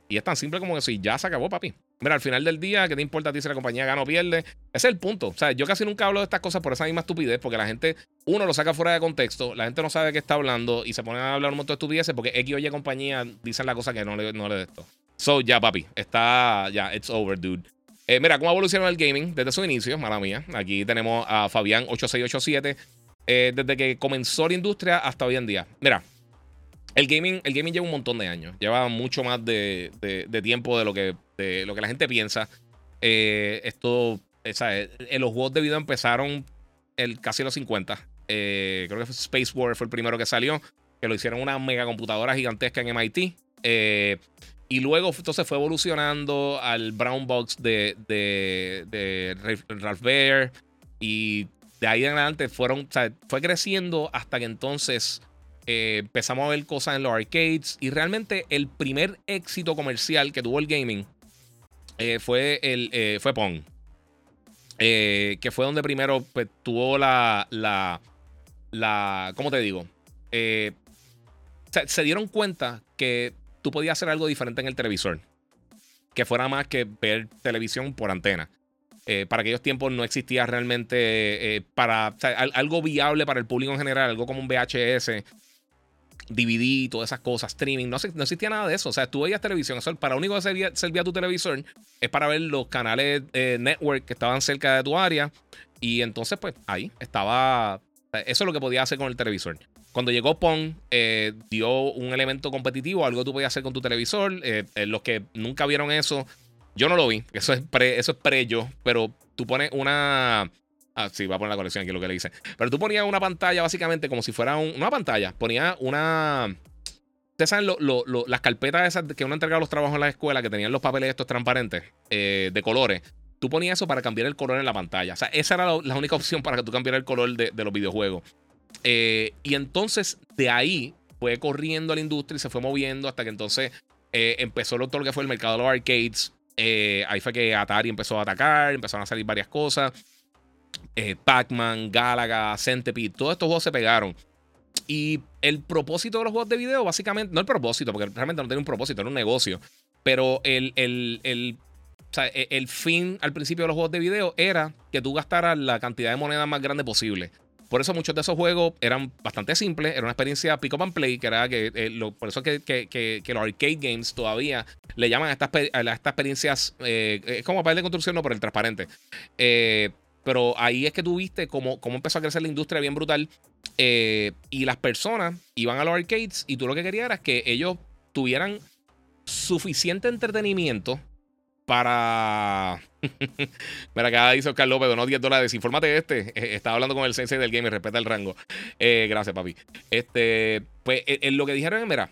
Y es tan simple como eso y ya se acabó, papi. Mira, al final del día, ¿qué te importa a ti si la compañía gana o pierde? Ese es el punto. O sea, yo casi nunca hablo de estas cosas por esa misma estupidez, porque la gente, uno, lo saca fuera de contexto, la gente no sabe de qué está hablando y se pone a hablar un montón de estupideces porque X o Y compañía dicen la cosa que no le, no le de esto. So, ya, papi, está, ya, it's over, dude. Eh, mira, cómo evolucionó el gaming desde su inicio, mala mía. Aquí tenemos a Fabián8687. Eh, desde que comenzó la industria hasta hoy en día. Mira, el gaming, el gaming lleva un montón de años. Lleva mucho más de, tiempo de lo, que, la gente piensa. Eh, esto, los juegos de video empezaron el, casi los 50. creo que Space War fue el primero que salió. Que lo hicieron una mega computadora gigantesca en MIT. Y luego entonces fue evolucionando al Brown Box de, de, Ralph Bear. Y de ahí en adelante fueron, fue creciendo hasta que entonces eh, empezamos a ver cosas en los arcades. Y realmente el primer éxito comercial que tuvo el gaming eh, fue, el, eh, fue Pong. que fue donde primero pues, tuvo la, la, la. ¿Cómo te digo? se dieron cuenta que tú podías hacer algo diferente en el televisor. Que fuera más que ver televisión por antena. Eh, para aquellos tiempos no existía realmente eh, para algo viable para el público en general, algo como un VHS, DVD, todas esas cosas, streaming. No, no existía nada de eso. O sea, tú veías televisión. Eso, para lo único que servía, servía, tu televisor es para ver los canales eh, network que estaban cerca de tu área. Y entonces, pues ahí estaba. Eso es lo que podías hacer con el televisor. Cuando llegó Pong, eh, dio un elemento competitivo, algo que tú podías hacer con tu televisor. Eh, eh, los que nunca vieron eso, yo no lo vi. Eso es pre, eso es pre. Pero tú pones una. Ah, sí, va a poner la colección aquí lo que le dice. Pero tú ponías una pantalla básicamente como si fuera una pantalla. Ponía una. Ustedes saben las carpetas esas que uno entregaba los trabajos en la escuela que tenían los papeles estos transparentes de colores. Tú ponías eso para cambiar el color en la pantalla. O sea, esa era la, única opción para que tú cambiaras el color de los videojuegos. Eh, y entonces de ahí fue corriendo la industria y se fue moviendo hasta que entonces eh, empezó lo que fue el mercado de los arcades. Eh, ahí fue que Atari empezó a atacar, empezaron a salir varias cosas. Pac-Man, Galaga, Centipede, todos estos juegos se pegaron. Y el propósito de los juegos de video, básicamente, no el propósito, porque realmente no tenía un propósito, era un negocio. Pero el, el, el, e, el fin al principio de los juegos de video era que tú gastaras la cantidad de moneda más grande posible. Por eso muchos de esos juegos eran bastante simples, era una experiencia pick up and play, que era que, eh, por eso que, que, los arcade games todavía le llaman a estas, estas experiencias, eh, es como papel de construcción, no, por el transparente. Eh, pero ahí es que tú viste cómo, cómo empezó a crecer la industria bien brutal. y las personas iban a los arcades y tú lo que querías era que ellos tuvieran suficiente entretenimiento para. Mira, acá dice Oscar López, donó 10 dólares. Infórmate este. Eh, estaba hablando con el sensei del game y respeta el rango. Eh, gracias, papi. Este, pues en eh, lo que dijeron mira,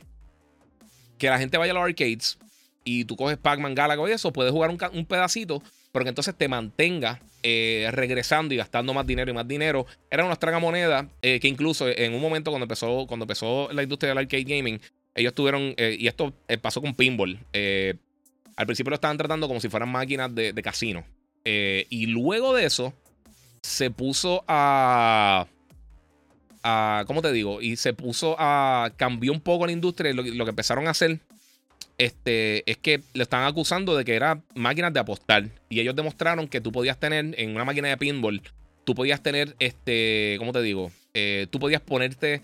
que la gente vaya a los arcades y tú coges Pac-Man, Galaga y eso, puedes jugar un, pedacito, pero que entonces te mantenga regresando y gastando más dinero y más dinero. Era una tragamoneda que incluso en un momento cuando empezó, cuando empezó la industria del arcade gaming, ellos tuvieron, y esto pasó con Pinball. Al principio lo estaban tratando como si fueran máquinas de, casino. Eh, y luego de eso, se puso a. ¿Cómo te digo? Y se puso a. Cambió un poco la industria. Lo, que empezaron a hacer este, es que le estaban acusando de que eran máquinas de apostar. Y ellos demostraron que tú podías tener en una máquina de pinball, tú podías tener, este, ¿cómo te digo? Eh, tú podías ponerte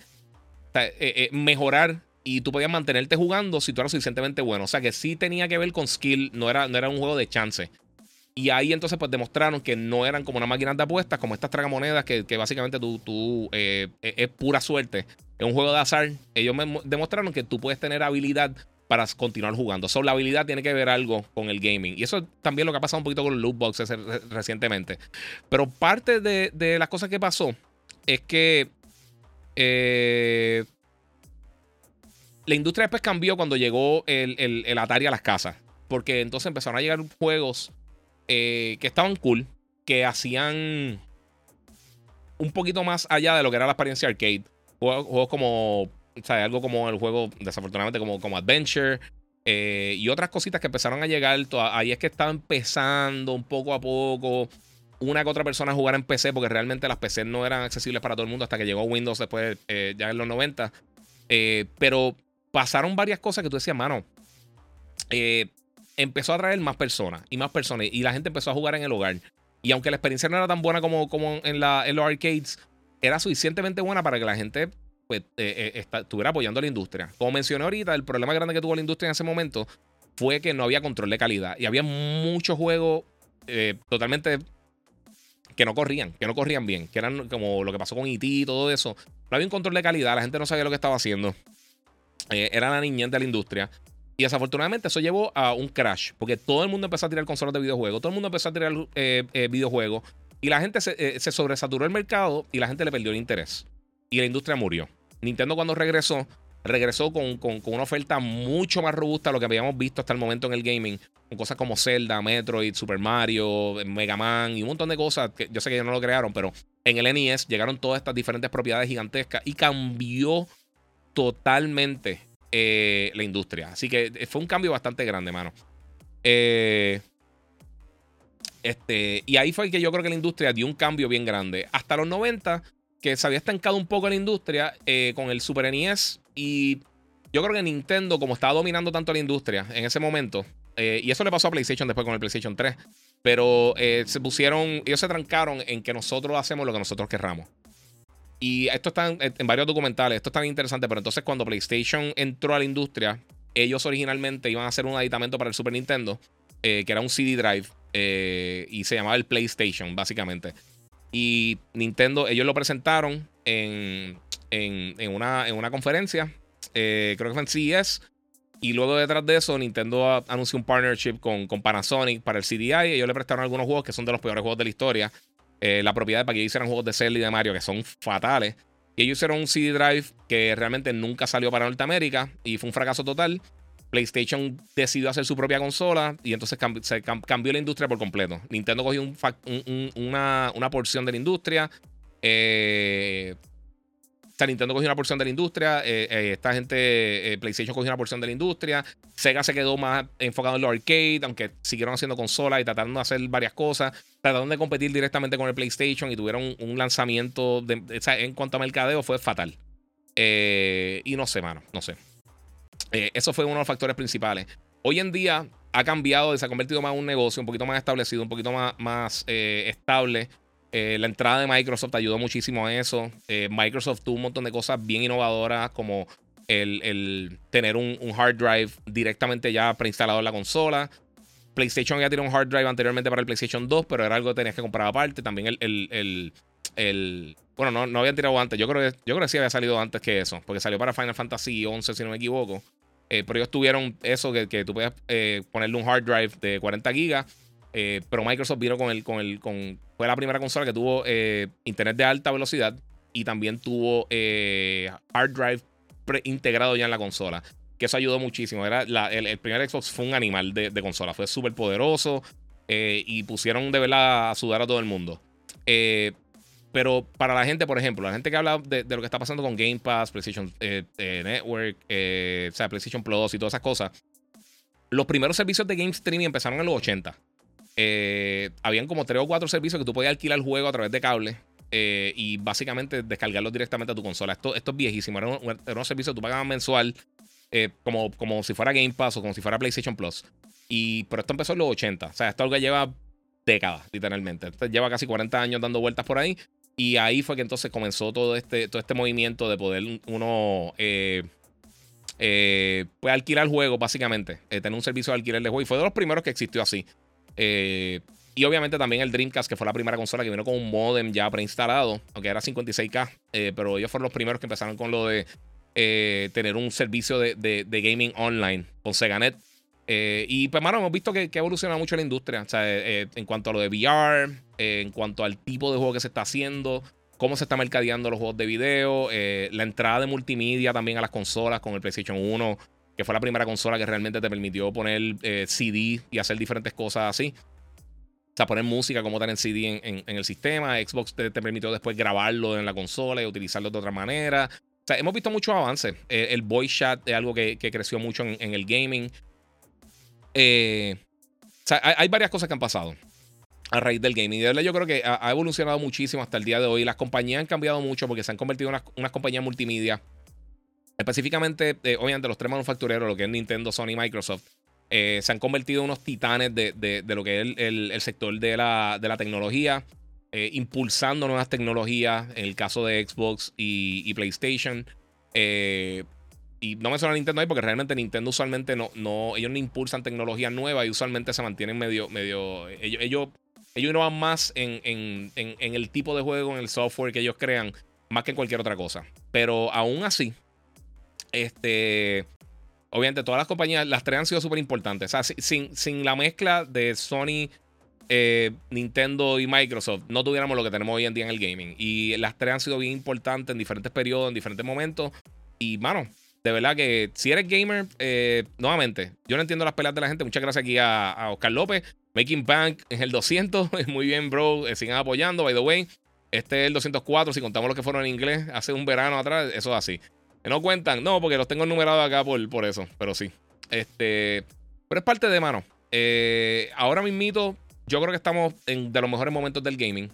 mejorar y tú podías mantenerte jugando si tú eras suficientemente bueno. O sea que sí tenía que ver con skill, no era, no era un juego de chance. Y ahí entonces pues demostraron que no eran como una máquina de apuestas, como estas tragamonedas que, que básicamente tú, tú eh, es pura suerte. Es un juego de azar. Ellos me demostraron que tú puedes tener habilidad para continuar jugando. So, la habilidad tiene que ver algo con el gaming. Y eso también lo que ha pasado un poquito con los loot boxes recientemente. Pero parte de, las cosas que pasó es que eh, la industria después cambió cuando llegó el, el Atari a las casas. Porque entonces empezaron a llegar juegos eh, que estaban cool, que hacían un poquito más allá de lo que era la experiencia arcade. Juegos, como, o sea, algo como el juego, desafortunadamente, como, como Adventure. Eh, y otras cositas que empezaron a llegar. Ahí es que estaba empezando un poco a poco una que otra persona jugar en PC, porque realmente las PC no eran accesibles para todo el mundo hasta que llegó Windows después, eh, ya en los 90. pero pasaron varias cosas que tú decías, mano. Eh, empezó a traer más personas y más personas y la gente empezó a jugar en el hogar. Y aunque la experiencia no era tan buena como, como en, la, en los arcades, era suficientemente buena para que la gente pues, eh, eh, estuviera apoyando a la industria. Como mencioné ahorita, el problema grande que tuvo la industria en ese momento fue que no había control de calidad y había muchos juegos totalmente que no corrían, que no corrían bien, que eran como lo que pasó con IT e y todo eso. No había un control de calidad, la gente no sabía lo que estaba haciendo. Era la niñez de la industria. Y desafortunadamente eso llevó a un crash, porque todo el mundo empezó a tirar consolas de videojuegos, todo el mundo empezó a tirar eh, eh, videojuegos, y la gente eh, se, sobresaturó el mercado y la gente le perdió el interés. Y la industria murió. Nintendo cuando regresó, regresó con, una oferta mucho más robusta a lo que habíamos visto hasta el momento en el gaming, con cosas como Zelda, Metroid, Super Mario, Mega Man y un montón de cosas que yo sé que ellos no lo crearon, pero en el NES llegaron todas estas diferentes propiedades gigantescas y cambió totalmente eh, la industria. Así que eh, fue un cambio bastante grande, mano. Eh, este, y ahí fue que yo creo que la industria dio un cambio bien grande. Hasta los 90, que se había estancado un poco la industria con el Super NES. Y yo creo que Nintendo, como estaba dominando tanto la industria en ese momento, y eso le pasó a PlayStation después con el PlayStation 3, pero se pusieron, ellos se trancaron en que nosotros hacemos lo que nosotros querramos. Y esto está en, varios documentales, esto es tan interesante, pero entonces cuando PlayStation entró a la industria, ellos originalmente iban a hacer un aditamento para el Super Nintendo, eh, que era un CD drive, eh, y se llamaba el PlayStation, básicamente. Y Nintendo, ellos lo presentaron en, en, una, en una, conferencia, eh, creo que fue en CES, y luego detrás de eso, Nintendo anunció un partnership con, con Panasonic para el CDI. Ellos le prestaron algunos juegos que son de los peores juegos de la historia. Eh, la propiedad para que hicieran juegos de Zelda y de Mario que son fatales. Y ellos hicieron un CD drive que realmente nunca salió para Norteamérica y fue un fracaso total. PlayStation decidió hacer su propia consola y entonces cambió la industria por completo. Nintendo cogió una, una, porción de la industria. Eh, sea, Nintendo cogió una porción de la industria, eh, eh, esta gente, eh, PlayStation cogió una porción de la industria, Sega se quedó más enfocado en lo arcade, aunque siguieron haciendo consolas y tratando de hacer varias cosas, trataron de competir directamente con el PlayStation y tuvieron un, lanzamiento en cuanto a mercadeo fue fatal. y no sé, mano, no sé. eso fue uno de los factores principales. Hoy en día ha cambiado, se ha convertido más en un negocio un poquito más establecido, un poquito más estable. Eh, la entrada de Microsoft ayudó muchísimo a eso. Eh, Microsoft tuvo un montón de cosas bien innovadoras como el, tener un, hard drive directamente ya preinstalado en la consola. PlayStation ya tenía un hard drive anteriormente para el PlayStation 2, pero era algo que tenías que comprar aparte. También el. el, bueno, no, no habían tirado antes. Yo creo, que, yo creo que sí había salido antes que eso, porque salió para Final Fantasy 11, si no me equivoco. Eh, pero ellos tuvieron eso que, que tú podías ponerle un hard drive de 40 gigas eh, pero Microsoft vino con el, con el, con, fue la primera consola que tuvo eh, internet de alta velocidad y también tuvo eh, hard drive integrado ya en la consola. Que eso ayudó muchísimo. Era el, primer Xbox fue un animal de, consola. Fue súper poderoso y pusieron de verdad a sudar a todo el mundo. pero para la gente, por ejemplo, la gente que habla de, lo que está pasando con Game Pass, PlayStation Network, o sea, PlayStation Plus y todas esas cosas, los primeros servicios de game streaming empezaron en los 80. Eh, habían como tres o cuatro servicios que tú podías alquilar el juego a través de cable. Eh, y básicamente descargarlos directamente a tu consola. Esto, esto es viejísimo. Era un, era un servicio que tú pagabas mensual eh, como, como si fuera Game Pass o como si fuera PlayStation Plus. Y, pero esto empezó en los 80. O sea, esto es algo que lleva décadas, literalmente. lleva casi 40 años dando vueltas por ahí. Y ahí fue que entonces comenzó todo este, todo este movimiento de poder uno eh, eh, pues alquilar juegos, básicamente. Eh, tener un servicio de alquiler de juegos. Y fue de los primeros que existió así. Y obviamente también el Dreamcast, que fue la primera consola que vino con un modem ya preinstalado, aunque era 56K. pero ellos fueron los primeros que empezaron con lo de tener un servicio de, de gaming online con SegaNet. Eh, y pues, mano, hemos visto que, que, ha evolucionado mucho la industria. Eh, eh, en cuanto a lo de VR, en cuanto al tipo de juego que se está haciendo, cómo se está mercadeando los juegos de video, la entrada de multimedia también a las consolas con el PlayStation 1, que fue la primera consola que realmente te permitió poner CD y hacer diferentes cosas así. O sea, poner música como tal en CD en, el sistema. Xbox te, permitió después grabarlo en la consola y utilizarlo de otra manera. O sea, hemos visto muchos avances. el voice chat es algo que, creció mucho en, el gaming. Eh, hay, varias cosas que han pasado a raíz del gaming. De verdad yo creo que ha, evolucionado muchísimo hasta el día de hoy. Las compañías han cambiado mucho porque se han convertido en unas, compañías multimedia. Específicamente, eh, obviamente, los tres manufactureros, lo que es Nintendo, Sony y Microsoft, eh, se han convertido en unos titanes de, lo que es el, sector de la, tecnología, impulsando nuevas tecnologías, en el caso de Xbox y, PlayStation. Y no me suena Nintendo ahí porque realmente Nintendo usualmente no, no, ellos no impulsan tecnología nueva y usualmente se mantienen medio, medio, ellos, ellos, ellos innovan más en, el tipo de juego, en el software que ellos crean, más que en cualquier otra cosa. Pero aún así, este, obviamente todas las compañías, las tres han sido súper importantes. O sea, sin, sin la mezcla de Sony, eh, Nintendo y Microsoft, no tuviéramos lo que tenemos hoy en día en el gaming. Y las tres han sido bien importantes en diferentes periodos, en diferentes momentos. Y, mano, de verdad que si eres gamer, eh, nuevamente, yo no entiendo las peleas de la gente. Muchas gracias aquí a, Oscar López. Making Bank en el 200. Muy bien, bro. Eh, sigan apoyando, by the way. Este es el 204. Si contamos los que fueron en inglés hace un verano atrás, eso es así. No cuentan, no, porque los tengo numerados acá por, por eso, pero sí. Este, pero es parte de mano. Eh, ahora mismito, yo creo que estamos en de los mejores momentos del gaming.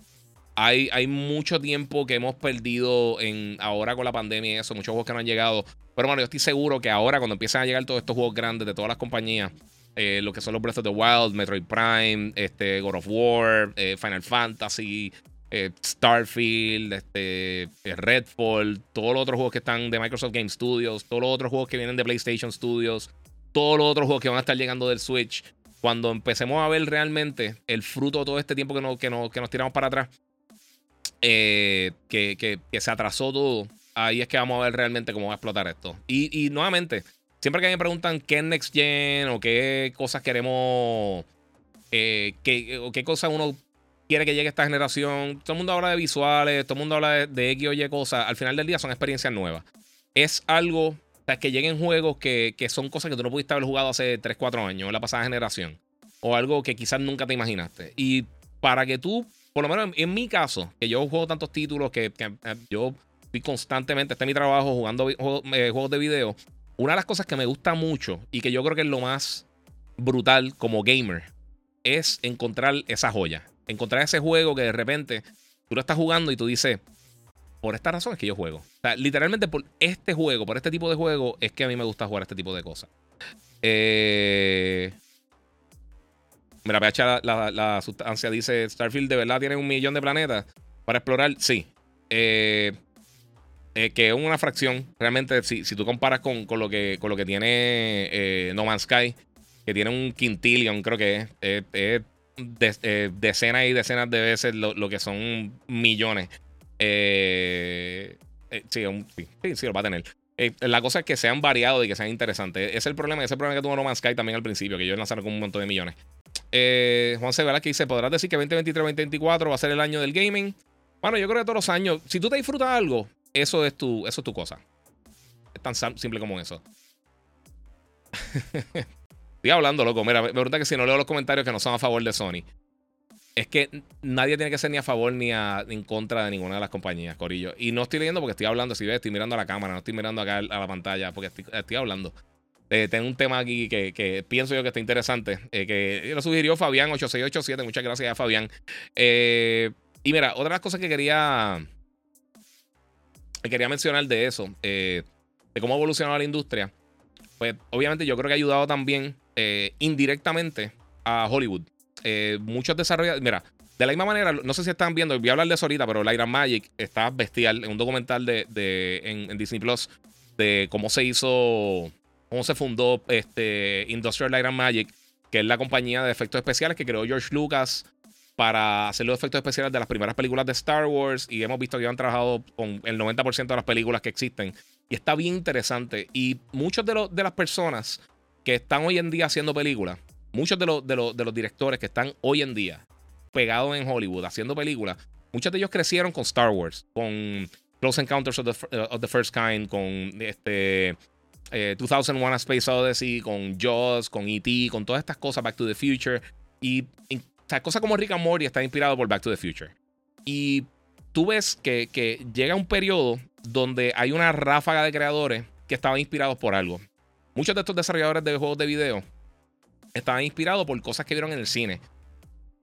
Hay, hay mucho tiempo que hemos perdido en ahora con la pandemia y eso, muchos juegos que no han llegado. Pero bueno, yo estoy seguro que ahora, cuando empiezan a llegar todos estos juegos grandes de todas las compañías, eh, lo que son los Breath of the Wild, Metroid Prime, este, God of War, eh, Final Fantasy, eh, Starfield, este, Redfall, todos los otros juegos que están de Microsoft Game Studios, todos los otros juegos que vienen de PlayStation Studios, todos los otros juegos que van a estar llegando del Switch. Cuando empecemos a ver realmente el fruto de todo este tiempo que, que, que nos tiramos para atrás, eh, que, se atrasó todo, ahí es que vamos a ver realmente cómo va a explotar esto. Y, nuevamente, siempre que me preguntan qué es Next Gen o qué cosas queremos, eh, qué, o qué cosas uno quiere que llegue esta generación, todo el mundo habla de visuales, todo el mundo habla de, X o Y cosas, al final del día son experiencias nuevas. Es algo que lleguen juegos que, que, son cosas que tú no pudiste haber jugado hace 3, 4 años, en la pasada generación. O algo que quizás nunca te imaginaste. Y para que tú por lo menos en, mi caso, que yo juego tantos títulos que, eh, yo estoy constantemente, este es mi trabajo jugando eh, juegos, de video. Una de las cosas que me gusta mucho y que yo creo que es lo más brutal como gamer es encontrar esa joya. Encontrar ese juego que de repente tú lo estás jugando y tú dices, por esta razón es que yo juego. O sea, literalmente por este juego, por este tipo de juego, es que a mí me gusta jugar este tipo de cosas. Eh, Mira, PH, la, la, sustancia dice: Starfield de verdad tiene un millón de planetas para explorar. Sí. Eh, eh, que es una fracción. Realmente, si, si tú comparas con, lo, que, con lo que tiene eh, No Man's Sky, que tiene un quintillion, creo que es decenas y decenas de veces lo, que son millones. sí, sí, sí, lo va a tener. la cosa es que sean variados y que sean interesantes. Es el problema. Ese problema que tuvo No Man's Sky también al principio, que ellos lanzaron con un montón de millones. Eh, Juan Severa que dice: ¿Podrás decir que 2023-2024 va a ser el año del gaming? Bueno, yo creo que todos los años, si tú te disfrutas algo, eso es tu, eso es tu cosa. Es tan simple como eso. Estoy hablando, loco. Mira, me pregunta que si no leo los comentarios que no son a favor de Sony. Es que nadie tiene que ser ni a favor ni, en contra de ninguna de las compañías, Corillo. Y no estoy leyendo porque estoy hablando, si ves, estoy mirando a la cámara, no estoy mirando acá a la pantalla, porque estoy hablando. Eh, tengo un tema aquí que, pienso yo que está interesante, eh, que lo sugirió Fabián8687. Muchas gracias a Fabián. Eh, y mira, otra de las cosas que quería, quería mencionar de eso, de cómo ha evolucionado la industria, pues obviamente yo creo que ha ayudado también indirectamente a Hollywood. muchos desarrolladores, mira, De la misma manera, no sé si están viendo, voy a hablar de eso ahorita, pero Light Magic está bestial en un documental de, en, Disney Plus de cómo se hizo, cómo se fundó este Industrial Light Magic, que es la compañía de efectos especiales que creó George Lucas para hacer los efectos especiales de las primeras películas de Star Wars. Y hemos visto que han trabajado con el 90% de las películas que existen. Y está bien interesante. Y muchos de, de las personas que están hoy en día haciendo películas, muchos de, los, de, de los directores que están hoy en día pegados en Hollywood haciendo películas, muchos de ellos crecieron con Star Wars, con Close Encounters of the, of the First Kind, con este 2001 eh, A Space Odyssey, con Jaws, con E.T., con todas estas cosas, Back to the Future. Y, cosas como Rick and Morty está inspirado por Back to the Future. Y tú ves que, que llega un periodo donde hay una ráfaga de creadores que estaban inspirados por algo. Muchos de estos desarrolladores de juegos de video estaban inspirados por cosas que vieron en el cine.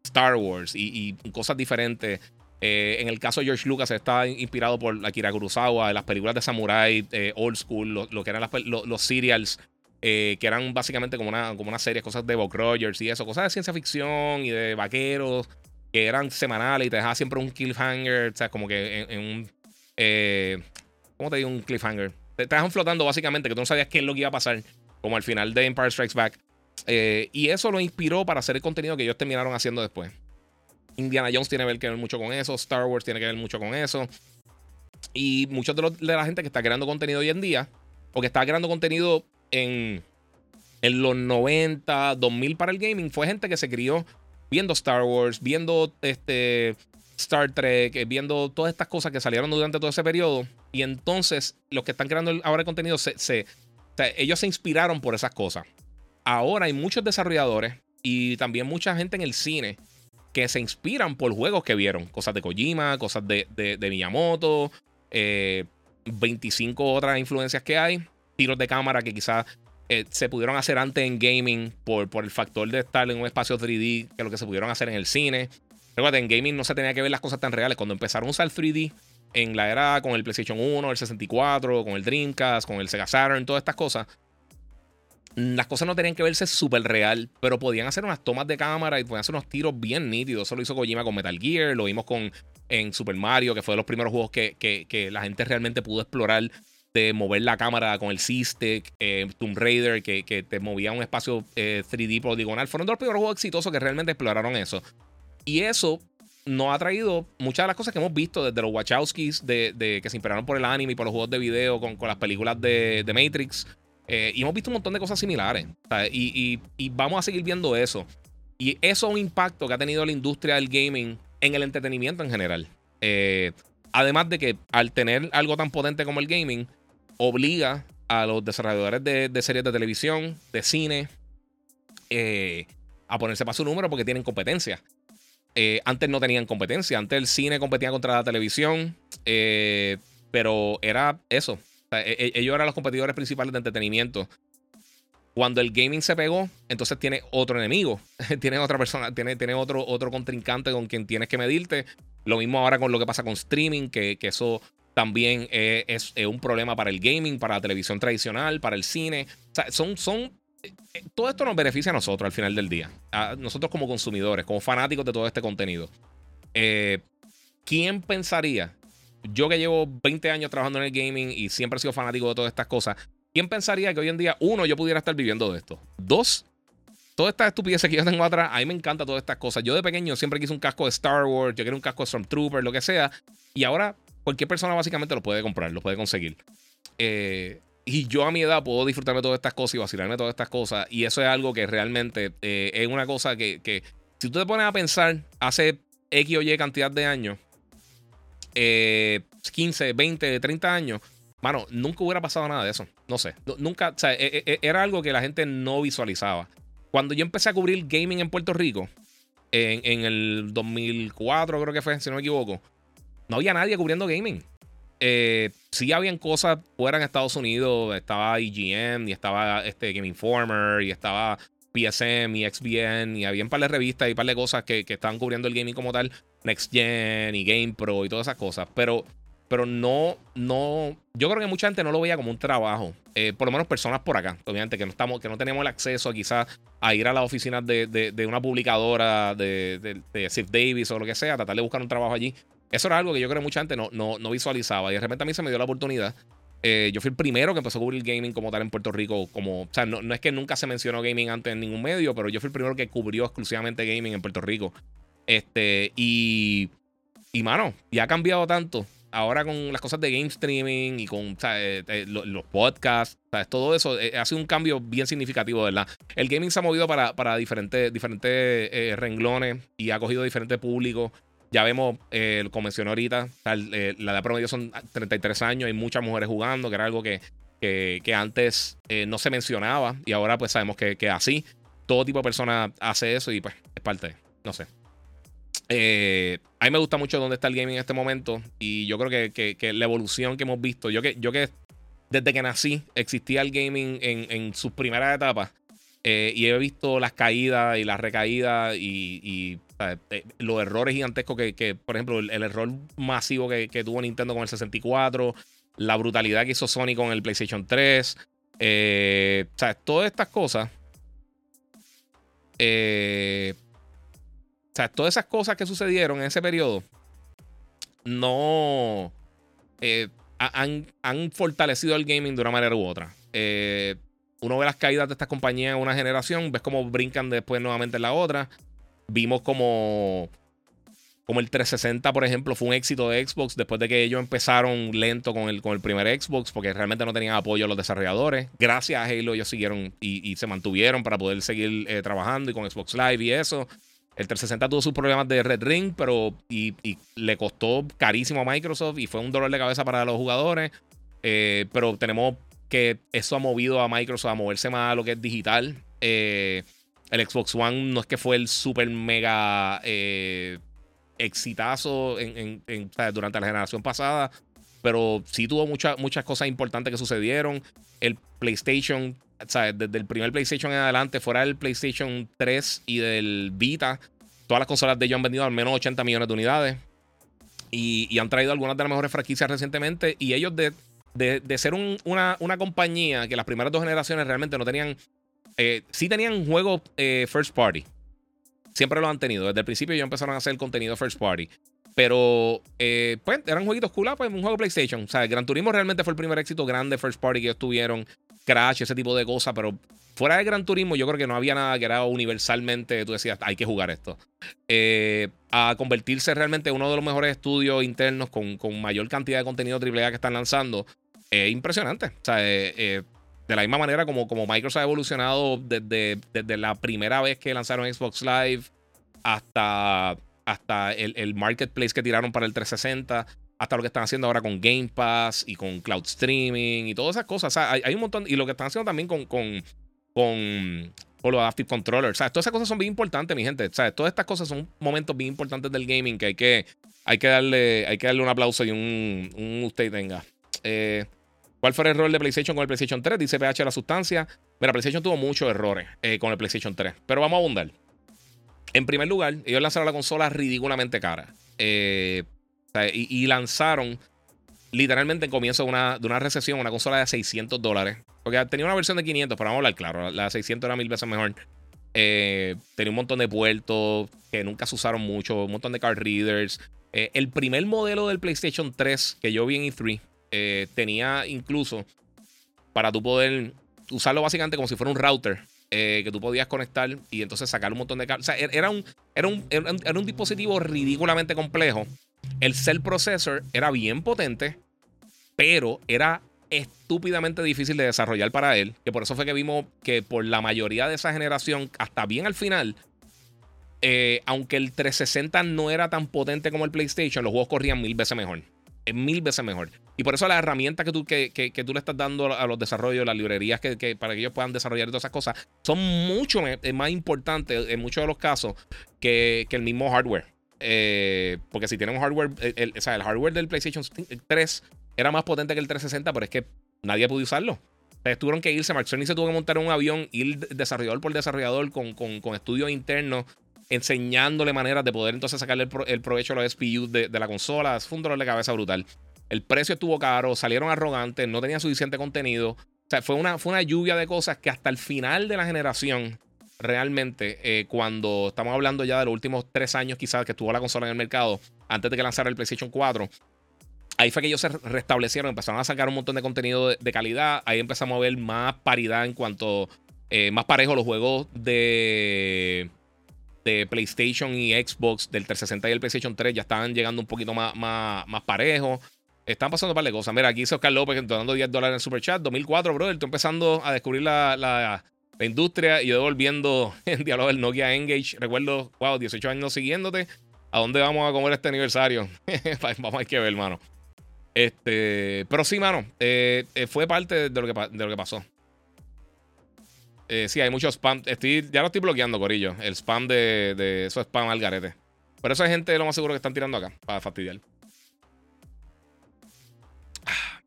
Star Wars y, cosas diferentes. Eh, en el caso de George Lucas, estaba inspirado por Akira Kurosawa, las películas de Samurai, eh, Old School, lo, que eran los, serials, eh, que eran básicamente como una, como una serie, cosas de Buck Rogers y eso, cosas de ciencia ficción y de vaqueros, que eran semanales y te dejaba siempre un cliffhanger, o sea, como que en, un. ¿Cómo te digo? Un cliffhanger. Te, dejan flotando básicamente, que tú no sabías qué es lo que iba a pasar, como al final de Empire Strikes Back. y eso lo inspiró para hacer el contenido que ellos terminaron haciendo después. Indiana Jones tiene que ver mucho con eso, Star Wars tiene que ver mucho con eso. Y muchos de, la gente que está creando contenido hoy en día, o que está creando contenido en, en los 90, 2000 para el gaming, fue gente que se crió viendo Star Wars, viendo este, Star Trek, viendo todas estas cosas que salieron durante todo ese periodo. Y entonces los que están creando ahora el contenido, se, ellos se inspiraron por esas cosas. Ahora hay muchos desarrolladores y también mucha gente en el cine que se inspiran por juegos que vieron. Cosas de Kojima, cosas de, de, Miyamoto, 25 eh, otras influencias que hay. Tiros de cámara que quizás eh, se pudieron hacer antes en gaming por, por el factor de estar en un espacio 3D que lo que se pudieron hacer en el cine. Recuerda, en gaming no se tenía que ver las cosas tan reales. Cuando empezaron a usar 3D en la era con el PlayStation 1, el 64, con el Dreamcast, con el Sega Saturn, todas estas cosas, las cosas no tenían que verse súper real, pero podían hacer unas tomas de cámara y podían hacer unos tiros bien nítidos. Eso lo hizo Kojima con Metal Gear, lo vimos con en Super Mario, que fue de los primeros juegos que, que, la gente realmente pudo explorar de mover la cámara con el C-Stick, eh, Tomb Raider, que, que, te movía un espacio 3D eh, poligonal. Fueron de los primeros juegos exitosos que realmente exploraron eso. Y eso nos ha traído muchas de las cosas que hemos visto desde los Wachowskis, de, de que se inspiraron por el anime y por los juegos de video, con, las películas de, de Matrix, eh, y hemos visto un montón de cosas similares. Y, vamos a seguir viendo eso. Y eso es un impacto que ha tenido la industria del gaming en el entretenimiento en general. Eh, además de que al tener algo tan potente como el gaming, obliga a los desarrolladores de, series de televisión, de cine, eh, a ponerse para su número porque tienen competencia. Antes no tenían competencia. Antes el cine competía contra la televisión. pero era eso. E, e, ellos eran los competidores principales de entretenimiento. Cuando el gaming se pegó, entonces tiene otro enemigo. tiene otra persona, tiene, tiene otro, otro contrincante con quien tienes que medirte. Lo mismo ahora con lo que pasa con streaming, que, eso también es, un problema para el gaming, para la televisión tradicional, para el cine. O sea, son, son eh, todo esto nos beneficia a nosotros al final del día. A nosotros como consumidores, como fanáticos de todo este contenido. Eh, ¿Quién pensaría yo que llevo 20 años trabajando en el gaming y siempre he sido fanático de todas estas cosas, ¿quién pensaría que hoy en día, uno, yo pudiera estar viviendo de esto? Dos, todas estas estupideces que yo tengo atrás, a mí me encantan todas estas cosas. Yo de pequeño siempre quise un casco de Star Wars, yo quería un casco de Stormtrooper, lo que sea, y ahora cualquier persona básicamente lo puede comprar, lo puede conseguir. Eh, y yo a mi edad puedo disfrutarme todas estas cosas y vacilarme de todas estas cosas. Y eso es algo que realmente eh, es una cosa que, que, si tú te pones a pensar hace X o Y cantidad de años, 15, 20, 30 años, mano, nunca hubiera pasado nada de eso. No sé, nunca, o sea, e, e, e, era algo que la gente no visualizaba. Cuando yo empecé a cubrir gaming en Puerto Rico, en, el 2004 creo que fue, si no me equivoco, no había nadie cubriendo gaming. Eh, sí habían cosas fuera en Estados Unidos, estaba IGN y estaba este Game Informer y estaba PSM y XBN y había un par de revistas y un par de cosas que, que estaban cubriendo el gaming como tal, Next Gen y Game Pro y todas esas cosas. Pero pero no, no, yo creo que mucha gente no lo veía como un trabajo, eh, por lo menos personas por acá, obviamente, que no, estamos, que no teníamos el acceso quizás a ir a las oficinas de, de, una publicadora de, de, Sif Davis o lo que sea, tratar de buscar un trabajo allí. Eso era algo que yo creo mucha gente no, no, no visualizaba y de repente a mí se me dio la oportunidad. Eh, yo fui el primero que empezó a cubrir gaming como tal en Puerto Rico. Como, o sea, no, no, es que nunca se mencionó gaming antes en ningún medio, pero yo fui el primero que cubrió exclusivamente gaming en Puerto Rico. Este, y, y mano, ya ha cambiado tanto ahora con las cosas de game streaming y con eh, eh, los, podcasts, todo eso eh, ha sido un cambio bien significativo, ¿verdad? El gaming se ha movido para, para diferentes, diferentes renglones y ha cogido diferentes públicos. Ya vemos, como mencioné ahorita, la edad promedio son 33 años, hay muchas mujeres jugando, que era algo que, que, antes no se mencionaba y ahora pues sabemos que, que así todo tipo de personas hace eso y pues es parte, no sé. Eh, a mí me gusta mucho dónde está el gaming en este momento. Y yo creo que, la evolución que hemos visto. Yo que, yo que desde que nací existía el gaming en, sus primeras etapas. Eh, y he visto las caídas y las recaídas y, eh, los errores gigantescos que, por ejemplo, el, error masivo que, tuvo Nintendo con el 64, la brutalidad que hizo Sony con el PlayStation 3. o sea, todas estas cosas. Eh, sea, todas esas cosas que sucedieron en ese periodo no eh, han, fortalecido el gaming de una manera u otra. Eh, uno ve las caídas de estas compañías en una generación, ves cómo brincan después nuevamente en la otra. Vimos como, como el 360, por ejemplo, fue un éxito de Xbox después de que ellos empezaron lento con el, con el primer Xbox, porque realmente no tenían apoyo a los desarrolladores. Gracias a Halo ellos siguieron y, se mantuvieron para poder seguir eh, trabajando y con Xbox Live y eso. El 360 tuvo sus problemas de Red Ring, pero y, le costó carísimo a Microsoft y fue un dolor de cabeza para los jugadores. Eh, pero tenemos que eso ha movido a Microsoft a moverse más a lo que es digital. Eh, el Xbox One no es que fue el super mega eh, exitazo durante la generación pasada, pero sí tuvo muchas muchas cosas importantes que sucedieron. El PlayStation desde el primer PlayStation en adelante, fuera del PlayStation 3 y del Vita, todas las consolas de ellos han vendido al menos 80 millones de unidades. Y, han traído algunas de las mejores franquicias recientemente. Y ellos de, de, ser una, compañía que las primeras dos generaciones realmente no tenían... Eh, sí tenían juegos eh, first party. Siempre lo han tenido. Desde el principio ellos empezaron a hacer contenido first party. Pero, eh, pues, eran jueguitos cool, ah, pues, un juego PlayStation. O sea, Gran Turismo realmente fue el primer éxito grande first party que ellos tuvieron. Crash, ese tipo de cosas, pero fuera de Gran Turismo yo creo que no había nada que era universalmente, tú decías, hay que jugar esto. Eh, a convertirse realmente en uno de los mejores estudios internos con, mayor cantidad de contenido AAA que están lanzando, es impresionante. O sea, eh, eh, de la misma manera como, como Microsoft ha evolucionado desde, desde, la primera vez que lanzaron Xbox Live hasta, hasta el, el marketplace que tiraron para el 360 hasta lo que están haciendo ahora con Game Pass y con cloud streaming y todas esas cosas. O sea, hay, un montón. Y lo que están haciendo también con, con, con, los Adaptive Controllers. Sea, todas esas cosas son bien importantes, mi gente. Sea, todas estas cosas son momentos bien importantes del gaming que hay que, hay que, darle, hay que darle un aplauso y un, un usted tenga. Eh, ¿Cuál fue el error de PlayStation con el PlayStation 3? Dice PH la sustancia. Mira, PlayStation tuvo muchos errores eh, con el PlayStation 3. Pero vamos a abundar. En primer lugar, ellos lanzaron la consola ridículamente cara. Eh, y, lanzaron literalmente en comienzo de una, de una recesión una consola de 600 dólares. Porque tenía una versión de 500, pero vamos a hablar claro, la de 600 era mil veces mejor. Eh, tenía un montón de puertos que nunca se usaron mucho, un montón de card readers. El primer modelo del PlayStation 3 que yo vi en E3 eh, tenía incluso para tú poder usarlo básicamente como si fuera un router que tú podías conectar y entonces sacar un montón de cartas. O sea, era un, era un, era un dispositivo ridículamente complejo el Cell Processor era bien potente, pero era estúpidamente difícil de desarrollar para él. Que por eso fue que vimos que por la mayoría de esa generación, hasta bien al final, eh, aunque el 360 no era tan potente como el PlayStation, los juegos corrían mil veces mejor. Mil veces mejor. Y por eso las herramientas que tú, que, que, tú le estás dando a los desarrollos, las librerías que, para que ellos puedan desarrollar todas esas cosas, son mucho más importantes en muchos de los casos que el mismo hardware. Eh, porque si tienen un hardware, el, o sea, el hardware del PlayStation 3 era más potente que el 360, pero es que nadie pudo usarlo. tuvieron que irse, Mark Sony se tuvo que montar un avión, ir desarrollador por desarrollador con, con, estudios internos, enseñándole maneras de poder entonces sacarle el, provecho a los SPU de, la consola. Fue un dolor de cabeza brutal. el precio estuvo caro, salieron arrogantes, no tenían suficiente contenido. O sea, fue una, fue una lluvia de cosas que hasta el final de la generación, realmente, eh, cuando estamos hablando ya de los últimos tres años quizás que estuvo la consola en el mercado, antes de que lanzara el PlayStation 4, ahí fue que ellos se restablecieron, empezaron a sacar un montón de contenido de, calidad, ahí empezamos a ver más paridad en cuanto, eh, más parejo los juegos de de PlayStation y Xbox, del 360 y el PlayStation 3, ya estaban llegando un poquito más, más, parejos. Están pasando un par de cosas. Mira, aquí dice Oscar López dando 10 dólares en Super Chat. 2004, brother. Estoy empezando a descubrir la, la, industria y yo volviendo en diálogo del Nokia Engage. Recuerdo, wow, 18 años siguiéndote. ¿A dónde vamos a comer este aniversario? vamos a que ver, hermano. Este, pero sí, mano, eh, eh, fue parte de lo, que, de lo que pasó. Eh, sí, hay mucho spam. Estoy, ya lo estoy bloqueando, Corillo. El spam de, de eso spam al garete. Pero eso hay gente lo más seguro que están tirando acá para fastidiar. Ah.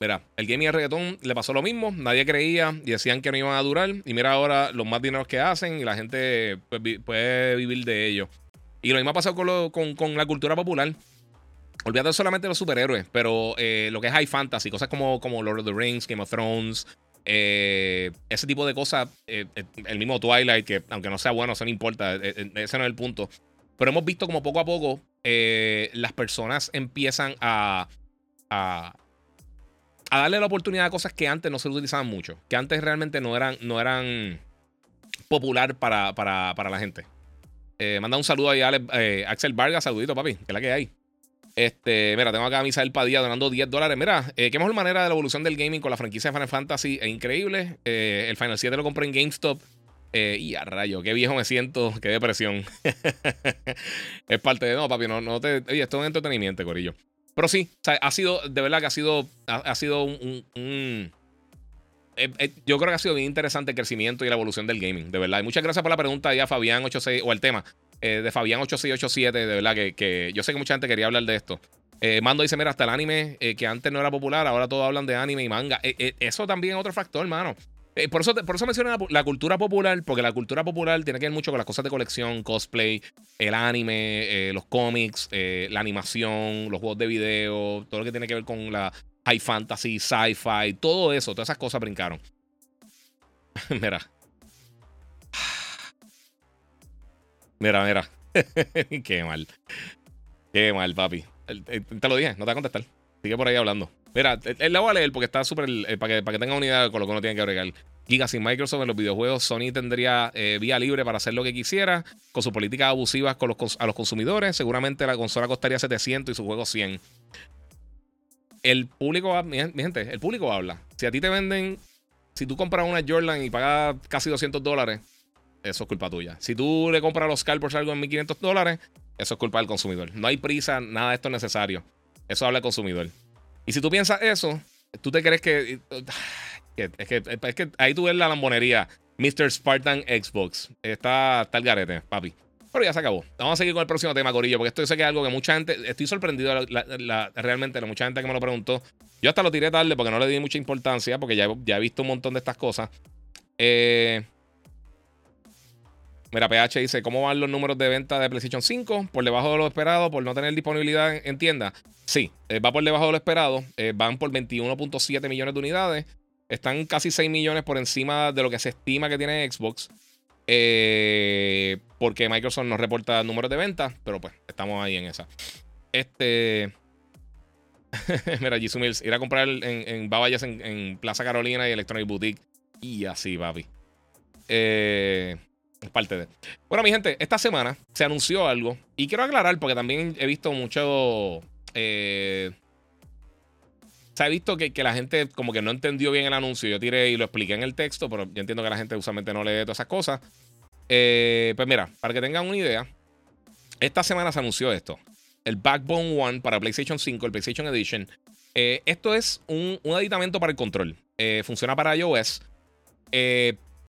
Mira, el gaming y el reggaetón le pasó lo mismo. Nadie creía y decían que no iban a durar. Y mira ahora los más dineros que hacen y la gente pues, puede vivir de ello. Y lo mismo ha pasado con, con, la cultura popular. Olvídate solamente los superhéroes, pero eh, lo que es high fantasy, cosas como, como Lord of the Rings, Game of Thrones, eh, ese tipo de cosas, eh, eh, el mismo Twilight, que aunque no sea bueno, no importa, ese no es el punto. Pero hemos visto como poco a poco las personas empiezan a, a, darle la oportunidad a cosas que antes no se utilizaban mucho, que antes realmente no eran, no eran popular para, para, para la gente. manda un saludo ahí a Axel Vargas, saludito papi, que es la que hay. Este, mira, tengo acá a Misael Padilla donando 10 dólares. Mira, eh, qué mejor manera de la evolución del gaming con la franquicia de Final Fantasy. Es increíble. Eh, el Final 7 lo compré en GameStop. Eh, y a rayo, qué viejo me siento, qué depresión. es parte de. No, papi, no, no te. Oye, esto es un entretenimiento, Corillo. Pero sí, ha sido, de verdad que ha sido, ha, sido un. yo creo que ha sido bien interesante el crecimiento y la evolución del gaming, de verdad. Muchas gracias por la pregunta ya, Fabián86, o el tema. Eh, de Fabián8687, de verdad que, yo sé que mucha gente quería hablar de esto. Eh, Mando dice, mira, hasta el anime eh, que antes no era popular, ahora todos hablan de anime y manga. eso también es otro factor, hermano. por, eso, por eso mencioné la, cultura popular, porque la cultura popular tiene que ver mucho con las cosas de colección, cosplay, el anime, los cómics, la animación, los juegos de video, todo lo que tiene que ver con la high fantasy, sci-fi, todo eso, todas esas cosas brincaron. mira, Mira, mira. Qué mal. Qué mal, papi. Te lo dije, no te va a contestar. Sigue por ahí hablando. Mira, él la voy a leer porque está súper. Eh, para, que, para que tenga una idea con lo que uno tiene que agregar. Giga sin Microsoft en los videojuegos, Sony tendría eh, vía libre para hacer lo que quisiera, con sus políticas abusivas con los, a los consumidores. Seguramente la consola costaría 700 y su juego 100. El público, mi gente, el público habla. Si a ti te venden, si tú compras una Jordan y pagas casi 200 dólares, eso es culpa tuya. Si tú le compras los scalpers algo en 1500 dólares, eso es culpa del consumidor. No hay prisa, nada de esto es necesario. Eso habla el consumidor. Y si tú piensas eso, tú te crees que. Es que, es que ahí tú ves la lambonería. Mr. Spartan Xbox. Está, está el garete, papi. Pero ya se acabó. Vamos a seguir con el próximo tema, Corillo, porque esto yo sé que es algo que mucha gente. Estoy sorprendido realmente de mucha gente que me lo preguntó. Yo hasta lo tiré tarde porque no le di mucha importancia, porque ya, ya he visto un montón de estas cosas. Eh. Mira, PH dice, ¿cómo van los números de venta de PlayStation 5? Por debajo de lo esperado, por no tener disponibilidad en, tienda. Sí, eh, va por debajo de lo esperado. Eh, van por 21.7 millones de unidades. Están casi 6 millones por encima de lo que se estima que tiene Xbox. Eh, porque Microsoft no reporta números de venta. Pero pues, estamos ahí en esa. Este. Mira, Jisoo Mills, ir a comprar en, en en, en Plaza Carolina y Electronic Boutique. Y así, papi. Eh parte de. Bueno, mi gente, esta semana se anunció algo. Y quiero aclarar, porque también he visto mucho. Eh, se ha visto que, la gente como que no entendió bien el anuncio. Yo tiré y lo expliqué en el texto, pero yo entiendo que la gente usualmente no lee todas esas cosas. Eh, pues mira, para que tengan una idea, esta semana se anunció esto. El Backbone One para PlayStation 5, el PlayStation Edition. Eh, esto es un, un, aditamento para el control. funciona para iOS.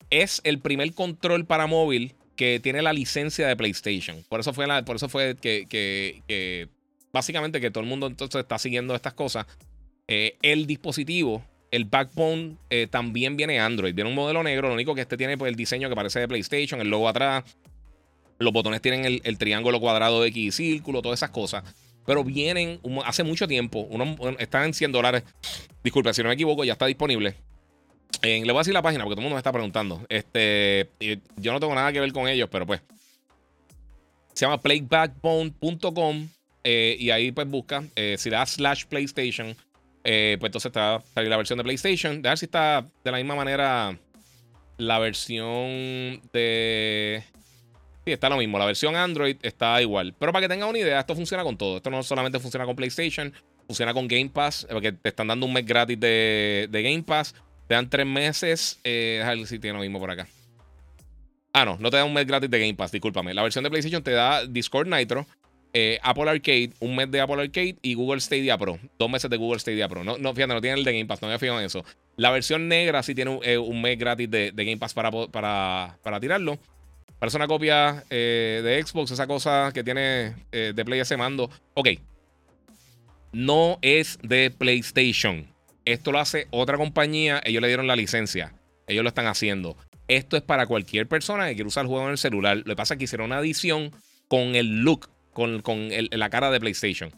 Es el primer control para móvil que tiene la licencia de PlayStation. Por eso fue, por eso fue que, básicamente que todo el mundo entonces está siguiendo estas cosas. Eh, el dispositivo, el backbone, eh, también viene Android. Viene un modelo negro, lo único que este tiene pues, el diseño que parece de PlayStation, el logo atrás. Los botones tienen el, triángulo cuadrado X círculo, todas esas cosas. pero vienen hace mucho tiempo. Uno, están en 100 dólares. Disculpe, si no me equivoco, ya está disponible. Le voy a decir la página porque todo el mundo me está preguntando. Este, yo no tengo nada que ver con ellos, pero pues. Se llama playbackbone.com eh, y ahí pues busca. Eh, si das slash PlayStation, eh, pues entonces está salir la versión de PlayStation. De ver si está de la misma manera la versión de. Sí, está lo mismo. La versión Android está igual. Pero para que tengan una idea, esto funciona con todo. Esto no solamente funciona con PlayStation, funciona con Game Pass, porque te están dando un mes gratis de, Game Pass. Te dan tres meses. Eh, ver si tiene lo mismo por acá. Ah, no, no te da un mes gratis de Game Pass, discúlpame. La versión de PlayStation te da Discord Nitro, eh, Apple Arcade, un mes de Apple Arcade y Google Stadia Pro. Dos meses de Google Stadia Pro. No, no fíjate, no tiene el de Game Pass, no me fijo en eso. La versión negra sí tiene un, eh, mes gratis de, Game Pass para, para, para tirarlo. Parece una copia eh, de Xbox, esa cosa que tiene de Play ese mando. Ok. No es de PlayStation. Esto lo hace otra compañía. Ellos le dieron la licencia. Ellos lo están haciendo. Esto es para cualquier persona que quiera usar el juego en el celular. Lo que pasa es que hicieron una adición con el look, con, la cara de PlayStation.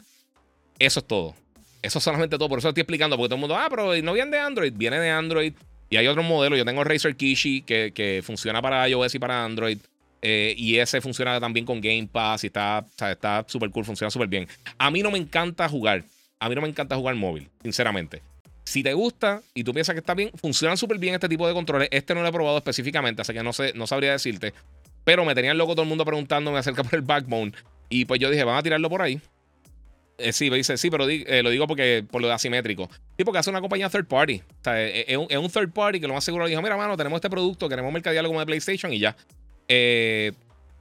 Eso es todo. Eso es solamente todo. Por eso estoy explicando. Porque todo el mundo, ah, pero no viene de Android. Viene de Android. Y hay otros modelos. Yo tengo Razer Kishi que, que funciona para iOS y para Android. Eh, y ese funciona también con Game Pass y está está súper cool, funciona súper bien. A mí no me encanta jugar. A mí no me encanta jugar móvil, sinceramente. Si te gusta y tú piensas que está bien, funcionan súper bien este tipo de controles. Este no lo he probado específicamente, así que no, sé, no sabría decirte. Pero me tenían loco todo el mundo preguntándome acerca por el backbone. Y pues yo dije, van a tirarlo por ahí. Eh, sí, me dice, sí, pero eh, lo digo porque por lo de asimétrico. Sí, porque hace una compañía third party. O sea, es, un, es, un, third party que lo más seguro dijo, mira, mano, tenemos este producto, queremos mercadearlo como de PlayStation y ya. Eh,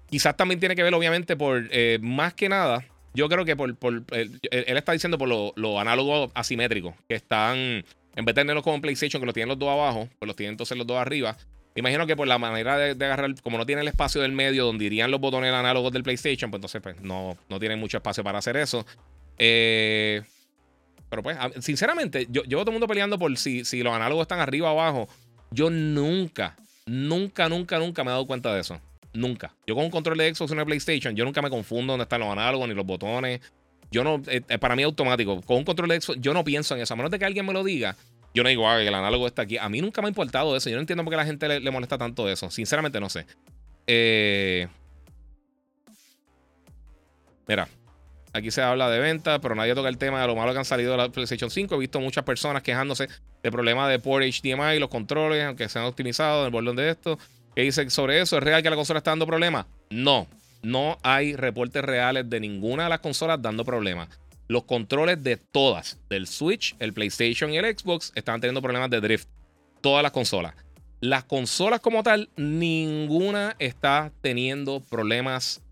quizás también tiene que ver, obviamente, por eh, más que nada. Yo creo que por, él, está diciendo por los lo análogos asimétricos que están, en vez de tenerlos como en PlayStation, que los tienen los dos abajo, pues los tienen entonces los dos arriba. Imagino que por la manera de, agarrar, como no tiene el espacio del medio donde irían los botones análogos del PlayStation, pues entonces pues, no, no tienen mucho espacio para hacer eso. Eh, pero pues, sinceramente, yo llevo todo el mundo peleando por si, si los análogos están arriba o abajo. Yo nunca, Nunca, nunca, nunca me he dado cuenta de eso. Nunca. Yo con un control de Xbox y una PlayStation, yo nunca me confundo dónde están los análogos ni los botones. Yo no, eh, eh, para mí automático. Con un control de Xbox, yo no pienso en eso. A menos de que alguien me lo diga, yo no digo, ah, el análogo está aquí. A mí nunca me ha importado eso. Yo no entiendo por qué a la gente le, le molesta tanto eso. Sinceramente, no sé. Eh, mira, Aquí se habla de venta, pero nadie toca el tema de lo malo que han salido de la PlayStation 5. He visto muchas personas quejándose de problemas de port HDMI, los controles, aunque sean optimizados, el bordón de esto. ¿Qué dicen sobre eso? ¿Es real que la consola está dando problemas? No, no hay reportes reales de ninguna de las consolas dando problemas. Los controles de todas, del Switch, el PlayStation y el Xbox, están teniendo problemas de drift. Todas las consolas. Las consolas como tal, ninguna está teniendo problemas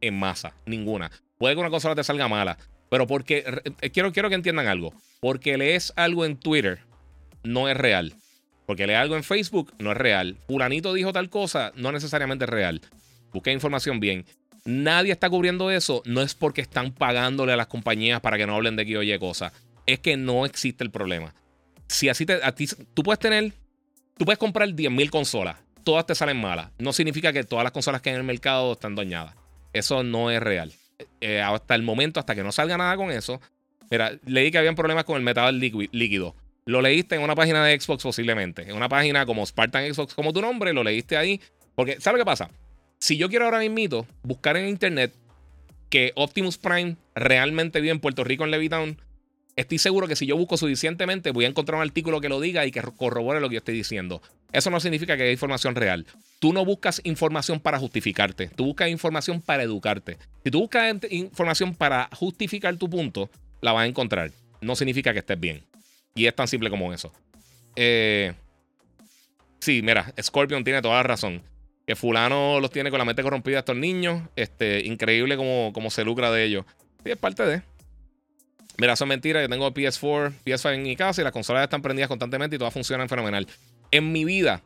en masa. Ninguna. Puede que una consola te salga mala, pero porque eh, quiero, quiero que entiendan algo. Porque lees algo en Twitter, no es real. Porque lees algo en Facebook, no es real. Fulanito dijo tal cosa, no necesariamente es real. Busqué información bien. Nadie está cubriendo eso, no es porque están pagándole a las compañías para que no hablen de que oye cosa. Es que no existe el problema. Si así te, a ti, tú puedes tener, tú puedes comprar 10.000 consolas, todas te salen malas. No significa que todas las consolas que hay en el mercado están dañadas. Eso no es real. Eh, hasta el momento, hasta que no salga nada con eso. Mira, leí que habían problemas con el metal líquido. Lo leíste en una página de Xbox posiblemente. En una página como Spartan Xbox, como tu nombre, lo leíste ahí. Porque, ¿sabes lo que pasa? Si yo quiero ahora mismo buscar en internet que Optimus Prime realmente vive en Puerto Rico, en Levittown, estoy seguro que si yo busco suficientemente, voy a encontrar un artículo que lo diga y que corrobore lo que yo estoy diciendo. Eso no significa que haya información real. Tú no buscas información para justificarte, tú buscas información para educarte. Si tú buscas información para justificar tu punto, la vas a encontrar. No significa que estés bien. Y es tan simple como eso. Eh, sí, mira, Scorpion tiene toda la razón. Que fulano los tiene con la mente corrompida estos niños. Este, increíble como, se lucra de ellos. Sí, es parte de. Mira, eso es mentira. Yo tengo PS4, PS5 en mi casa y las consolas están prendidas constantemente y todas funcionan fenomenal. En mi vida,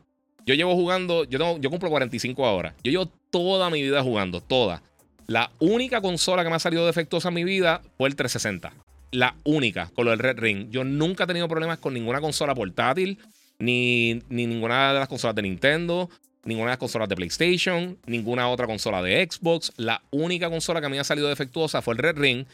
yo llevo jugando, yo, tengo, yo cumplo 45 ahora. Yo llevo toda mi vida jugando, toda. La única consola que me ha salido defectuosa en mi vida fue el 360. La única, con lo del Red Ring. Yo nunca he tenido problemas con ninguna consola portátil, ni, ni ninguna de las consolas de Nintendo, ninguna de las consolas de PlayStation, ninguna otra consola de Xbox. La única consola que me ha salido defectuosa fue el Red Ring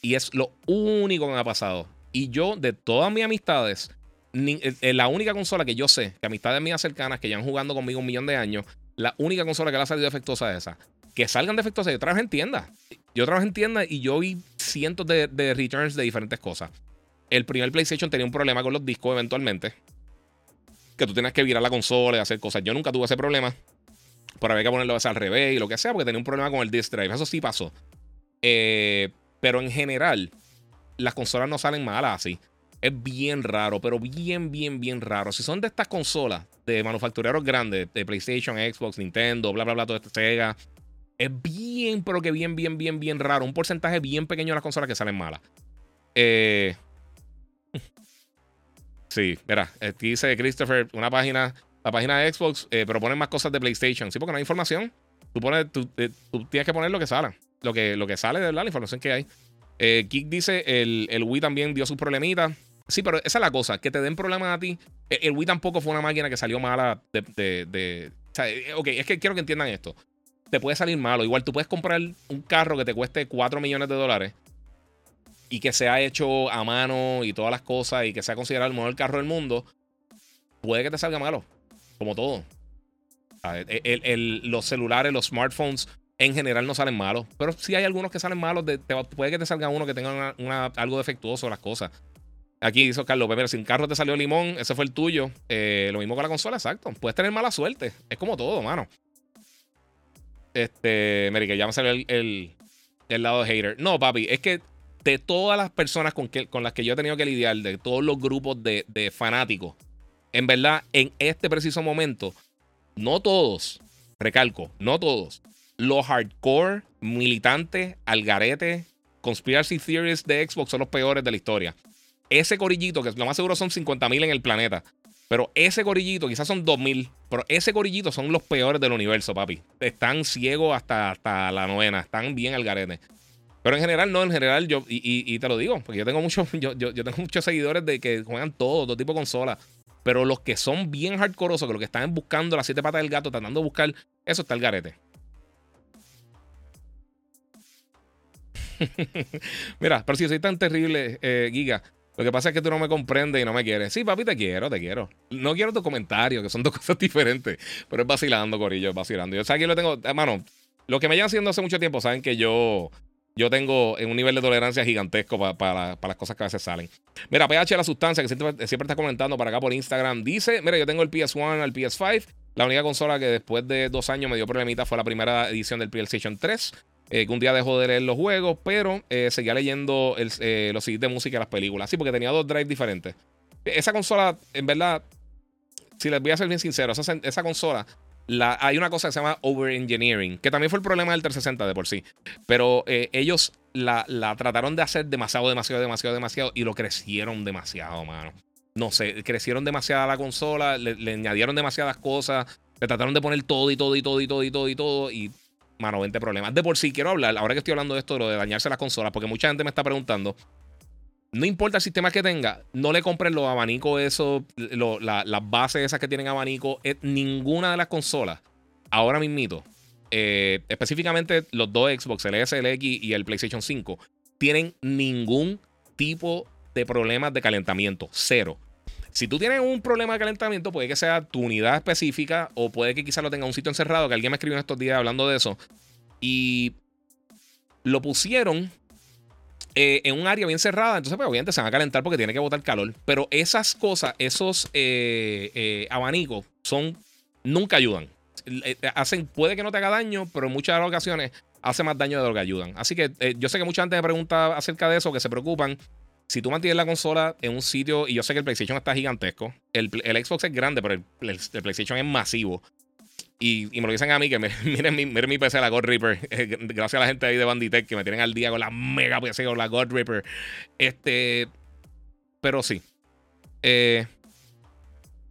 Y es lo único que me ha pasado. Y yo, de todas mis amistades, eh, eh, la única consola que yo sé, que amistades mías cercanas que han jugando conmigo un millón de años, la única consola que le ha salido defectuosa es esa. Que salgan defectuosas. Yo trabajo en tienda. Yo trabajo en tienda y yo vi cientos de, de returns de diferentes cosas. El primer PlayStation tenía un problema con los discos eventualmente. Que tú tienes que virar la consola y hacer cosas. Yo nunca tuve ese problema. Pero había que ponerlo al revés y lo que sea, porque tenía un problema con el disc drive. Eso sí pasó. Eh, pero en general, las consolas no salen malas así. Es bien raro, pero bien, bien, bien raro. Si son de estas consolas de manufactureros grandes, de PlayStation, Xbox, Nintendo, bla, bla, bla, todo este Sega, es bien, pero que bien, bien, bien, bien raro. Un porcentaje bien pequeño de las consolas que salen malas. Eh. Sí, mira, aquí dice Christopher, una página, la página de Xbox, eh, pero ponen más cosas de PlayStation. Sí, porque no hay información. Tú, pones, tú, eh, tienes que poner lo que sale. Lo que, lo que sale de verdad, la información que hay. Eh, dice, el, el Wii también dio sus problemitas. Sí, pero esa es la cosa, que te den problemas a ti. El, Wii tampoco fue una máquina que salió mala de... de, o sea, eh, ok, es que quiero que entiendan esto. Te puede salir malo. Igual tú puedes comprar un carro que te cueste 4 millones de dólares y que sea hecho a mano y todas las cosas y que sea considerado el mejor carro del mundo. Puede que te salga malo, como todo. los celulares, los smartphones en general no salen malos. Pero sí hay algunos que salen malos. puede que te salga uno que tenga algo defectuoso las cosas. Aquí dice Carlos Pero si un carro te salió limón, ese fue el tuyo. Eh, lo mismo con la consola, exacto. Puedes tener mala suerte. Es como todo, mano. Este, Mary, que ya me salió el, lado de hater. No, papi, es que de todas las personas con, que, con las que yo he tenido que lidiar, de todos los grupos de, de fanáticos, en verdad, en este preciso momento, no todos, recalco, no todos, los hardcore militantes, algarete, conspiracy theories de Xbox son los peores de la historia. Ese corillito, que lo más seguro son 50.000 en el planeta, pero ese corillito, quizás son 2.000, pero ese corillito son los peores del universo, papi. Están ciegos hasta, hasta la novena, están bien algarete. Pero en general, no, en general, yo, y, te lo digo, porque yo tengo muchos, yo, yo, tengo muchos seguidores de que juegan todo, todo tipo de consolas. Pero los que son bien hardcoreosos, que los que están buscando las siete patas del gato, tratando de buscar, eso está el garete. Mira, pero si soy tan terrible, eh, Giga, lo que pasa es que tú no me comprendes y no me quieres. Sí, papi, te quiero, te quiero. No quiero tus comentarios, que son dos cosas diferentes. Pero es vacilando, Corillo, es vacilando. Yo sé que lo tengo, hermano, lo que me llevan haciendo hace mucho tiempo, saben que yo, yo tengo un nivel de tolerancia gigantesco para, las cosas que a veces salen. Mira, PH la sustancia, que siempre, siempre está comentando para acá por Instagram, dice, mira, yo tengo el PS1 al PS5. La única consola que después de dos años me dio problemita fue la primera edición del PlayStation 3. Eh, que un día dejó de leer los juegos, pero eh, seguía leyendo eh, los CDs de música de las películas. Sí, porque tenía dos drives diferentes. Esa consola, en verdad, si les voy a ser bien sincero, esa, consola, la, hay una cosa que se llama overengineering, que también fue el problema del 360 de por sí. Pero ellos la, trataron de hacer demasiado, demasiado, demasiado, demasiado y lo crecieron demasiado, mano. No sé, crecieron demasiado la consola, le, le añadieron demasiadas cosas, le trataron de poner todo y todo y todo y todo y todo y todo y mano, 20 problemas. De por sí, quiero hablar, ahora que estoy hablando de esto, de lo de dañarse las consolas, porque mucha gente me está preguntando. No importa el sistema que tenga, no le compren los abanicos, eso, las bases esas que tienen abanico. ninguna de las consolas, ahora mismito, eh, específicamente los dos Xbox, el S, el X y el PlayStation 5, tienen ningún tipo de problemas de calentamiento. Cero. Si tú tienes un problema de calentamiento, puede que sea tu unidad específica o puede que quizás lo tenga un sitio encerrado, que alguien me escribió en estos días hablando de eso. Y lo pusieron eh, en un área bien cerrada, entonces pues obviamente se van a calentar porque tiene que botar calor. Pero esas cosas, esos eh, eh, abanicos, son nunca ayudan. Hacen, puede que no te haga daño, pero en muchas ocasiones hace más daño de lo que ayudan. Así que yo sé que mucha gente me pregunta acerca de eso, que se preocupan si tú mantienes la consola en un sitio, y yo sé que el PlayStation está gigantesco, el, Xbox es grande, pero el, PlayStation es masivo. Y, me lo dicen a mí, que miren, mi, miren mi PC, la God Reaper. gracias a la gente ahí de Banditech que me tienen al día con la mega PC o la God Reaper. Este. Pero sí. Eh,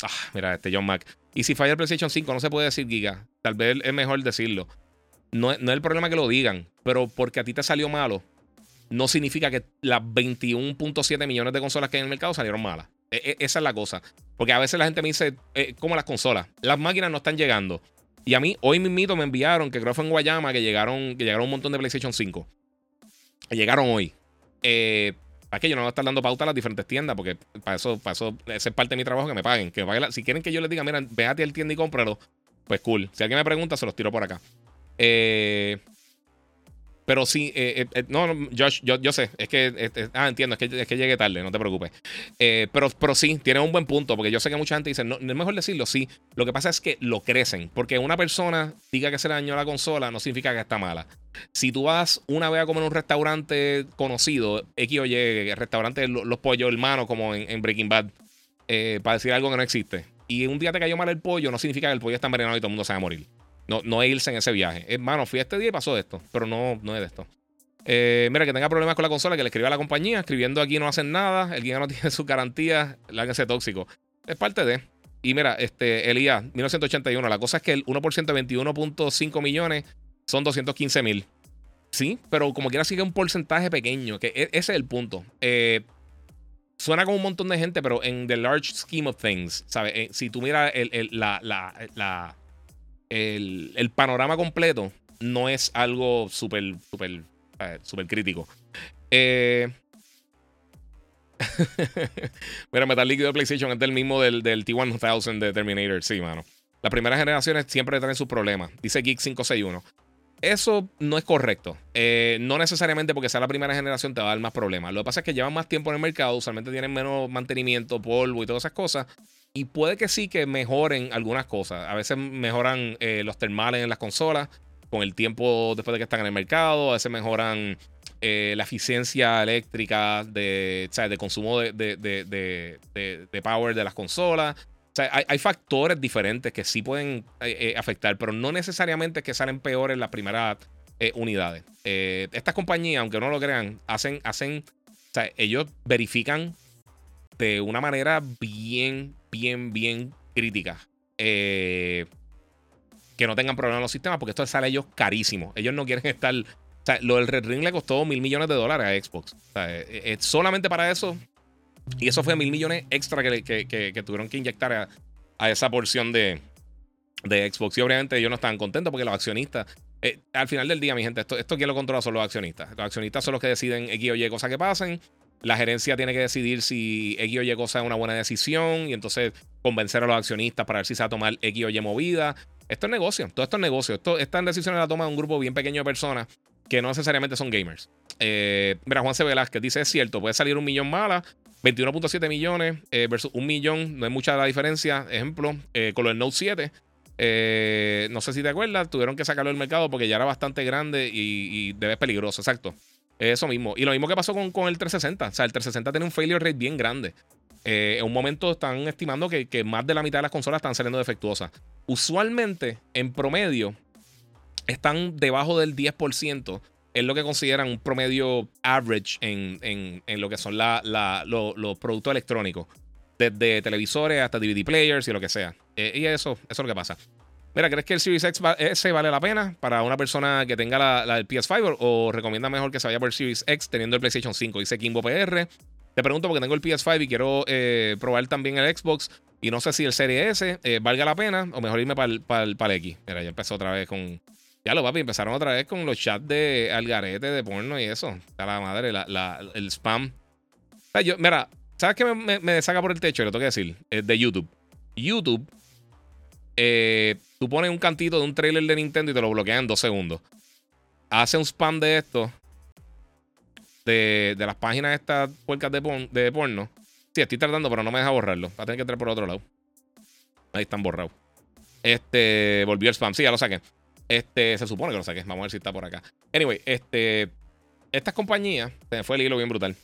ah, mira, este John Mac. Y si falla el PlayStation 5, no se puede decir giga. Tal vez es mejor decirlo. No, no es el problema que lo digan, pero porque a ti te salió malo, no significa que las 21.7 millones de consolas que hay en el mercado salieron malas. E, e, esa es la cosa. Porque a veces la gente me dice, eh, ¿cómo las consolas? Las máquinas no están llegando. Y a mí, hoy mismito me enviaron, que creo que fue en Guayama, que llegaron, que llegaron un montón de PlayStation 5. Llegaron hoy. Eh, para que yo no voy a estar dando pauta a las diferentes tiendas, porque para eso, para eso, esa es parte de mi trabajo, que me paguen. Que si quieren que yo les diga, mira, véate al tienda y cómpralo, pues cool. Si alguien me pregunta, se los tiro por acá. Eh, pero sí, eh, eh, no, Josh, yo, yo, sé, es que, ah, entiendo, es que, es que llegué tarde, no te preocupes. pero, pero sí, tiene un buen punto, porque yo sé que mucha gente dice, no, es mejor decirlo, sí. Lo que pasa es que lo crecen, porque una persona diga que se le dañó la consola no significa que está mala. Si tú vas una vez a comer en un restaurante conocido, X o Y, restaurante Los, Pollos Hermanos, como en, Breaking Bad, para decir algo que no existe, y un día te cayó mal el pollo, no significa que el pollo está envenenado y todo el mundo se va a morir. No, no irse en ese viaje. Hermano, fui este día y pasó esto, pero no, no es de esto. Eh, mira, que tenga problemas con la consola, que le escriba a la compañía, escribiendo aquí no hacen nada, el guía no tiene su garantía, lárguense tóxico. Es parte de. Y mira, este, el IA, 1981, la cosa es que el 1% de 21.5 millones son 215 mil. Sí, pero como quiera sigue un porcentaje pequeño, que e, ese es el punto. Eh, suena como un montón de gente, pero en the large scheme of things, ¿sabes? Eh, si tú miras el, la, la el, panorama completo no es algo súper, súper, eh, súper crítico. Eh, mira, Metal Líquido de PlayStation es del mismo del, del T1000 de Terminator. Sí, mano. Las primeras generaciones siempre traen sus problemas. Dice Geek 561. Eso no es correcto. Eh, no necesariamente porque sea la primera generación te va a dar más problemas. Lo que pasa es que llevan más tiempo en el mercado, usualmente tienen menos mantenimiento, polvo y todas esas cosas. Y puede que sí que mejoren algunas cosas. A veces mejoran eh, los termales en las consolas con el tiempo después de que están en el mercado. A veces mejoran eh, la eficiencia eléctrica de, de consumo de, de, power de las consolas. O sea, hay, factores diferentes que sí pueden eh, afectar, pero no necesariamente que salen peores las primeras unidades. estas compañías, aunque no lo crean, hacen, hacen, o sea, ellos verifican de una manera bien, bien, bien crítica. Eh, que no tengan problemas en los sistemas, porque esto sale a ellos carísimo. Ellos no quieren estar. O sea, lo del Red Ring le costó mil millones de dólares a Xbox. O sea, eh, eh, solamente para eso. Y eso fue mil millones extra que, tuvieron que inyectar a, esa porción de, Xbox. Y obviamente ellos no estaban contentos porque los accionistas. al final del día, mi gente, esto, esto quien lo controla son los accionistas. Los accionistas son los que deciden X o Y cosas que pasen. La gerencia tiene que decidir si X o Y cosa es una buena decisión y entonces convencer a los accionistas para ver si se va a tomar X o Y movida. Esto es negocio, todo esto es negocio. Esto, esta decisión la toma un grupo bien pequeño de personas que no necesariamente son gamers. Eh, mira, Juan C. Velázquez dice: es cierto, puede salir un millón mala, 21.7 millones eh, versus un millón, no es mucha la diferencia. Ejemplo, eh, con lo del Note 7. no sé si te acuerdas, tuvieron que sacarlo del mercado porque ya era bastante grande y, y debe peligroso, exacto. Eso mismo. Y lo mismo que pasó con, con el 360. O sea, el 360 tiene un failure rate bien grande. Eh, en un momento están estimando que, más de la mitad de las consolas están saliendo defectuosas. Usualmente, en promedio, están debajo del 10%. Es lo que consideran un promedio average en, lo que son los productos electrónicos. Desde televisores hasta DVD players y lo que sea. Eh, y eso, eso es lo que pasa. Mira, ¿crees que el Series X S vale la pena para una persona que tenga la, del PS5 o, recomienda mejor que se vaya por el Series X teniendo el PlayStation 5? Dice Kimbo PR. Te pregunto porque tengo el PS5 y quiero eh, probar también el Xbox y no sé si el Series S eh, valga la pena o mejor irme para el, X. Mira, ya empezó otra vez con... Ya lo papi, empezaron otra vez con los chats de Algarete, de porno y eso. Está la madre, el spam. mira, ¿sabes qué me, saca por el techo? Lo tengo que decir. de YouTube. YouTube eh, tú pones un cantito de un trailer de Nintendo y te lo bloquean en dos segundos. Hace un spam de esto. De, las páginas estas puercas de, de porno. Sí, estoy tratando, pero no me deja borrarlo. Va a tener que entrar por otro lado. Ahí están borrados. Este, volvió el spam. Sí, ya lo saqué. Este, se supone que lo saqué. Vamos a ver si está por acá. Anyway, este. Estas compañías. Se me fue el hilo bien brutal.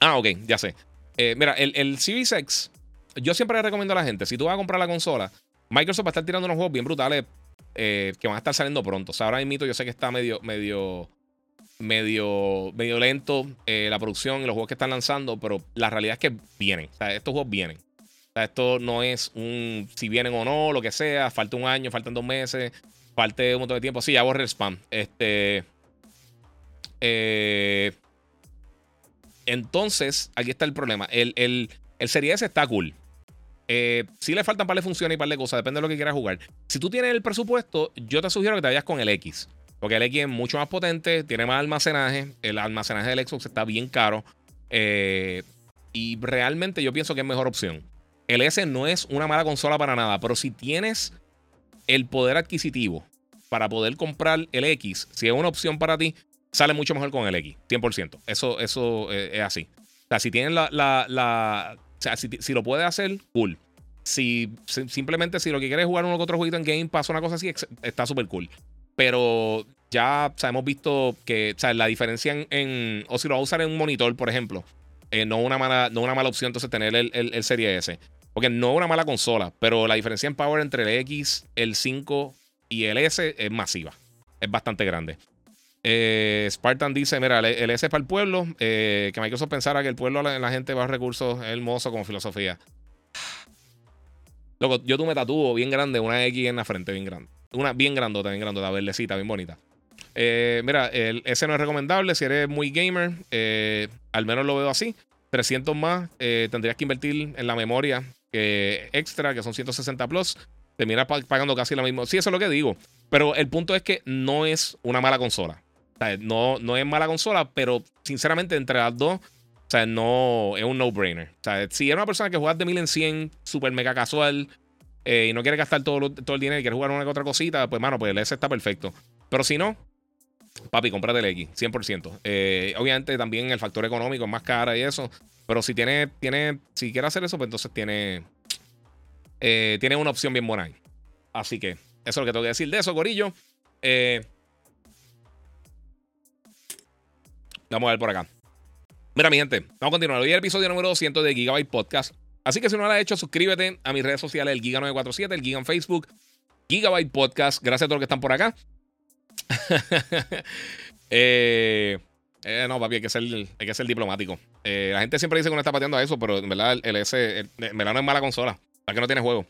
Ah, ok, ya sé. Eh, mira, el, el Series. Yo siempre le recomiendo a la gente. Si tú vas a comprar la consola, Microsoft va a estar tirando unos juegos bien brutales eh, que van a estar saliendo pronto. Ahora mismo yo sé que está medio, medio, medio, medio lento eh, la producción y los juegos que están lanzando, pero la realidad es que vienen. Estos juegos vienen. Esto no es un si vienen o no, lo que sea. Falta un año, faltan dos meses, falta un montón de tiempo. Sí, ya borré el spam. Este. Eh, entonces, aquí está el problema. El, el, el Series S está cool. Eh, si le faltan par de funciones y par de cosas, depende de lo que quieras jugar. Si tú tienes el presupuesto, yo te sugiero que te vayas con el X. Porque el X es mucho más potente, tiene más almacenaje. El almacenaje del Xbox está bien caro. Eh, y realmente yo pienso que es mejor opción. El S no es una mala consola para nada, pero si tienes el poder adquisitivo para poder comprar el X, si es una opción para ti, sale mucho mejor con el X, 100%. Eso, eso eh, es así. O sea, si tienes la. Sea, si, lo puedes hacer, cool. Si, simplemente si lo que quieres es jugar uno con otro jueguito en Game Pass, una cosa así, está súper cool. Pero ya hemos visto que o sea, la diferencia en, O si lo vas a usar en un monitor, por ejemplo, eh, no, una mala, no una mala opción entonces tener el, el, el Serie S. Porque no es una mala consola, pero la diferencia en power entre el X, el 5 y el S es masiva. Es bastante grande. Eh, Spartan dice: Mira, el, S es para el pueblo. Eh, que Microsoft pensara que el pueblo, la, la gente va a recursos, es hermoso como filosofía. Loco, yo tú me tatúo bien grande, una X en la frente, bien grande. Una bien grandota, bien grandota, verdecita, bien bonita. Eh, mira, el, ese no es recomendable si eres muy gamer. al menos lo veo así. 300 más, tendrías que invertir en la memoria extra, que son 160 plus. Terminas pagando casi lo mismo. Sí, eso es lo que digo. Pero el punto es que no es una mala consola no, no es mala consola, pero sinceramente entre las dos, o sea, no es un no-brainer. O sea, si eres una persona que juega de 1000 en 100, super mega casual, eh, y no quiere gastar todo, todo el dinero y quiere jugar una que otra cosita, pues, mano, pues el S está perfecto. Pero si no, papi, cómprate el X, 100%. Eh, obviamente también el factor económico es más cara y eso. Pero si tiene, tiene, si quiere hacer eso, pues entonces tiene, eh, tiene una opción bien buena ahí. Así que eso es lo que tengo que decir de eso, Corillo. Eh, Vamos a ver por acá. Mira, mi gente, vamos a continuar. Hoy es el episodio número 200 de Gigabyte Podcast. Así que si no lo has hecho, suscríbete a mis redes sociales, el Giga947, el Giga en Facebook, Gigabyte Podcast. Gracias a todos los que están por acá. Eh, eh, no, papi, hay que ser, hay que ser diplomático. Eh, la gente siempre dice que uno está pateando a eso, pero en verdad el, S, verdad no es mala consola. Para que no tiene juego.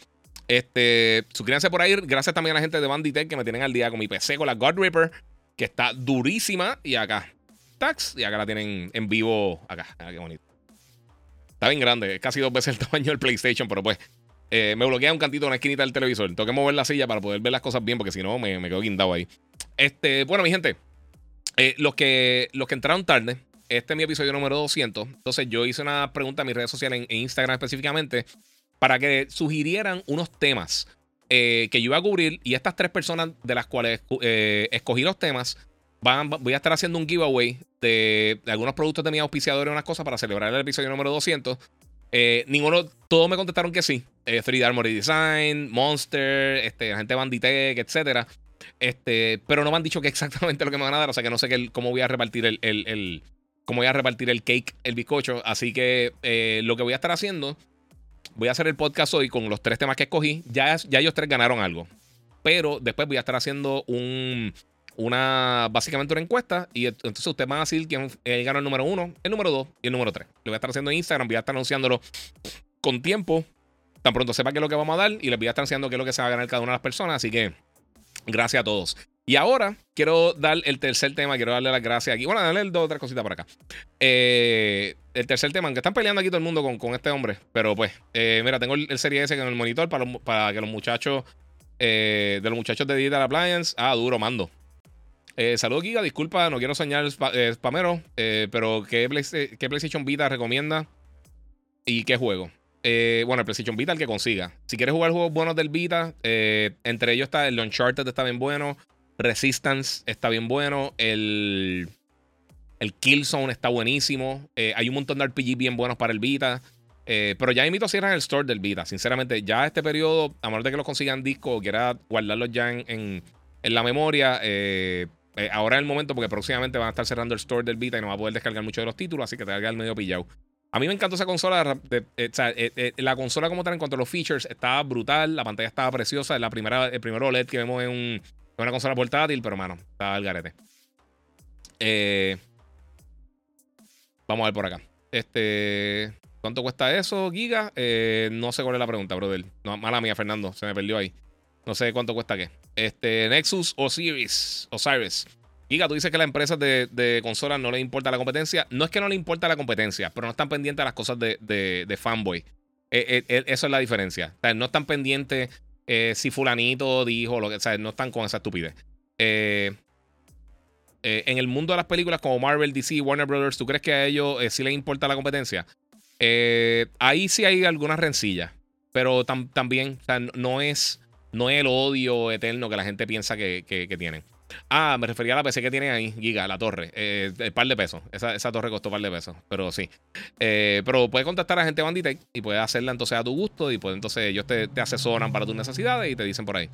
Este, suscríbanse por ahí. Gracias también a la gente de Banditech que me tienen al día con mi PC, con la God Ripper, que está durísima. Y acá, y acá la tienen en vivo acá. Ah, qué bonito. Está bien grande, es casi dos veces el tamaño del PlayStation, pero pues eh, me bloquea un cantito en una esquinita del televisor. Tengo que mover la silla para poder ver las cosas bien, porque si no me, quedo guindado ahí. Este, bueno, mi gente, eh, los, que, los que entraron tarde, este es mi episodio número 200. Entonces yo hice una pregunta en mis redes sociales, en, Instagram específicamente, para que sugirieran unos temas eh, que yo iba a cubrir. Y estas tres personas de las cuales escogí los temas voy a estar haciendo un giveaway de, algunos productos de mi auspiciador y unas cosas para celebrar el episodio número 200. Eh, ninguno, todos me contestaron que sí. 3D eh, Armory Design, Monster, este, la gente Banditech, etc. Este, pero no me han dicho que exactamente lo que me van a dar. O sea que no sé cómo voy a repartir el, el, cómo voy a repartir el cake, el bizcocho. Así que eh, lo que voy a estar haciendo, voy a hacer el podcast hoy con los tres temas que escogí. Ya, ya ellos tres ganaron algo. Pero después voy a estar haciendo un, una, básicamente una encuesta y entonces ustedes van a decir quién eh, el número uno, el número dos y el número tres. Lo voy a estar haciendo en Instagram, voy a estar anunciándolo con tiempo, tan pronto sepa qué es lo que vamos a dar y les voy a estar anunciando qué es lo que se va a ganar cada una de las personas, así que gracias a todos. Y ahora quiero dar el tercer tema, quiero darle las gracias aquí. Bueno, darle dos otras cositas por acá. Eh, el tercer tema, aunque están peleando aquí todo el mundo con, con este hombre, pero pues, eh, mira, tengo el, Serie S en el monitor para, para que los muchachos, de los muchachos de Digital Appliance, ah, duro, mando. Eh, Saludos, Giga. Disculpa, no quiero soñar eh, spamero, eh, pero ¿qué, PlayStation Vita recomienda y qué juego? bueno, el PlayStation Vita el que consiga. Si quieres jugar juegos buenos del Vita, entre ellos está el Uncharted, está bien bueno. Resistance está bien bueno. El, el Killzone está buenísimo. hay un montón de RPG bien buenos para el Vita. pero ya invito a cierran el store del Vita. Sinceramente, ya este periodo, a menos de que los consigan disco o quiera guardarlos ya en, en, la memoria, eh, eh, ahora es el momento porque próximamente van a estar cerrando el store del Vita y no va a poder descargar mucho de los títulos, así que te va a medio pillado. A mí me encantó esa consola. Eh, eh, la consola como tal en cuanto a los features estaba brutal, la pantalla estaba preciosa, la primera, el primer OLED que vemos en, una consola portátil, pero mano, estaba el garete. vamos a ver por acá. Este, ¿Cuánto cuesta eso, Giga? no sé cuál es la pregunta, brother. Mala mía, Fernando, se me perdió ahí. No sé cuánto cuesta qué. Este, Nexus Osiris. Osiris. Giga, tú dices que las empresas de, consolas no les importa la competencia. No es que no les importa la competencia, pero no están pendientes a las cosas de, fanboy. Eh, eh, eh, eso es la diferencia. No están pendientes si fulanito dijo lo que. O sea, no están con esa estupidez. en el mundo de las películas como Marvel, DC, Warner Brothers, ¿tú crees que a ellos sí les importa la competencia? ahí sí hay algunas rencillas, pero también no, es, no es el odio eterno que la gente piensa que, que tienen. Ah, me refería a la PC que tienen ahí, Giga, la torre. Eh, el par de pesos. Esa, torre costó par de pesos, pero sí. Eh, pero puedes contactar a gente Banditech y puedes hacerla entonces a tu gusto y pues entonces ellos te, asesoran para tus necesidades y te dicen por ahí.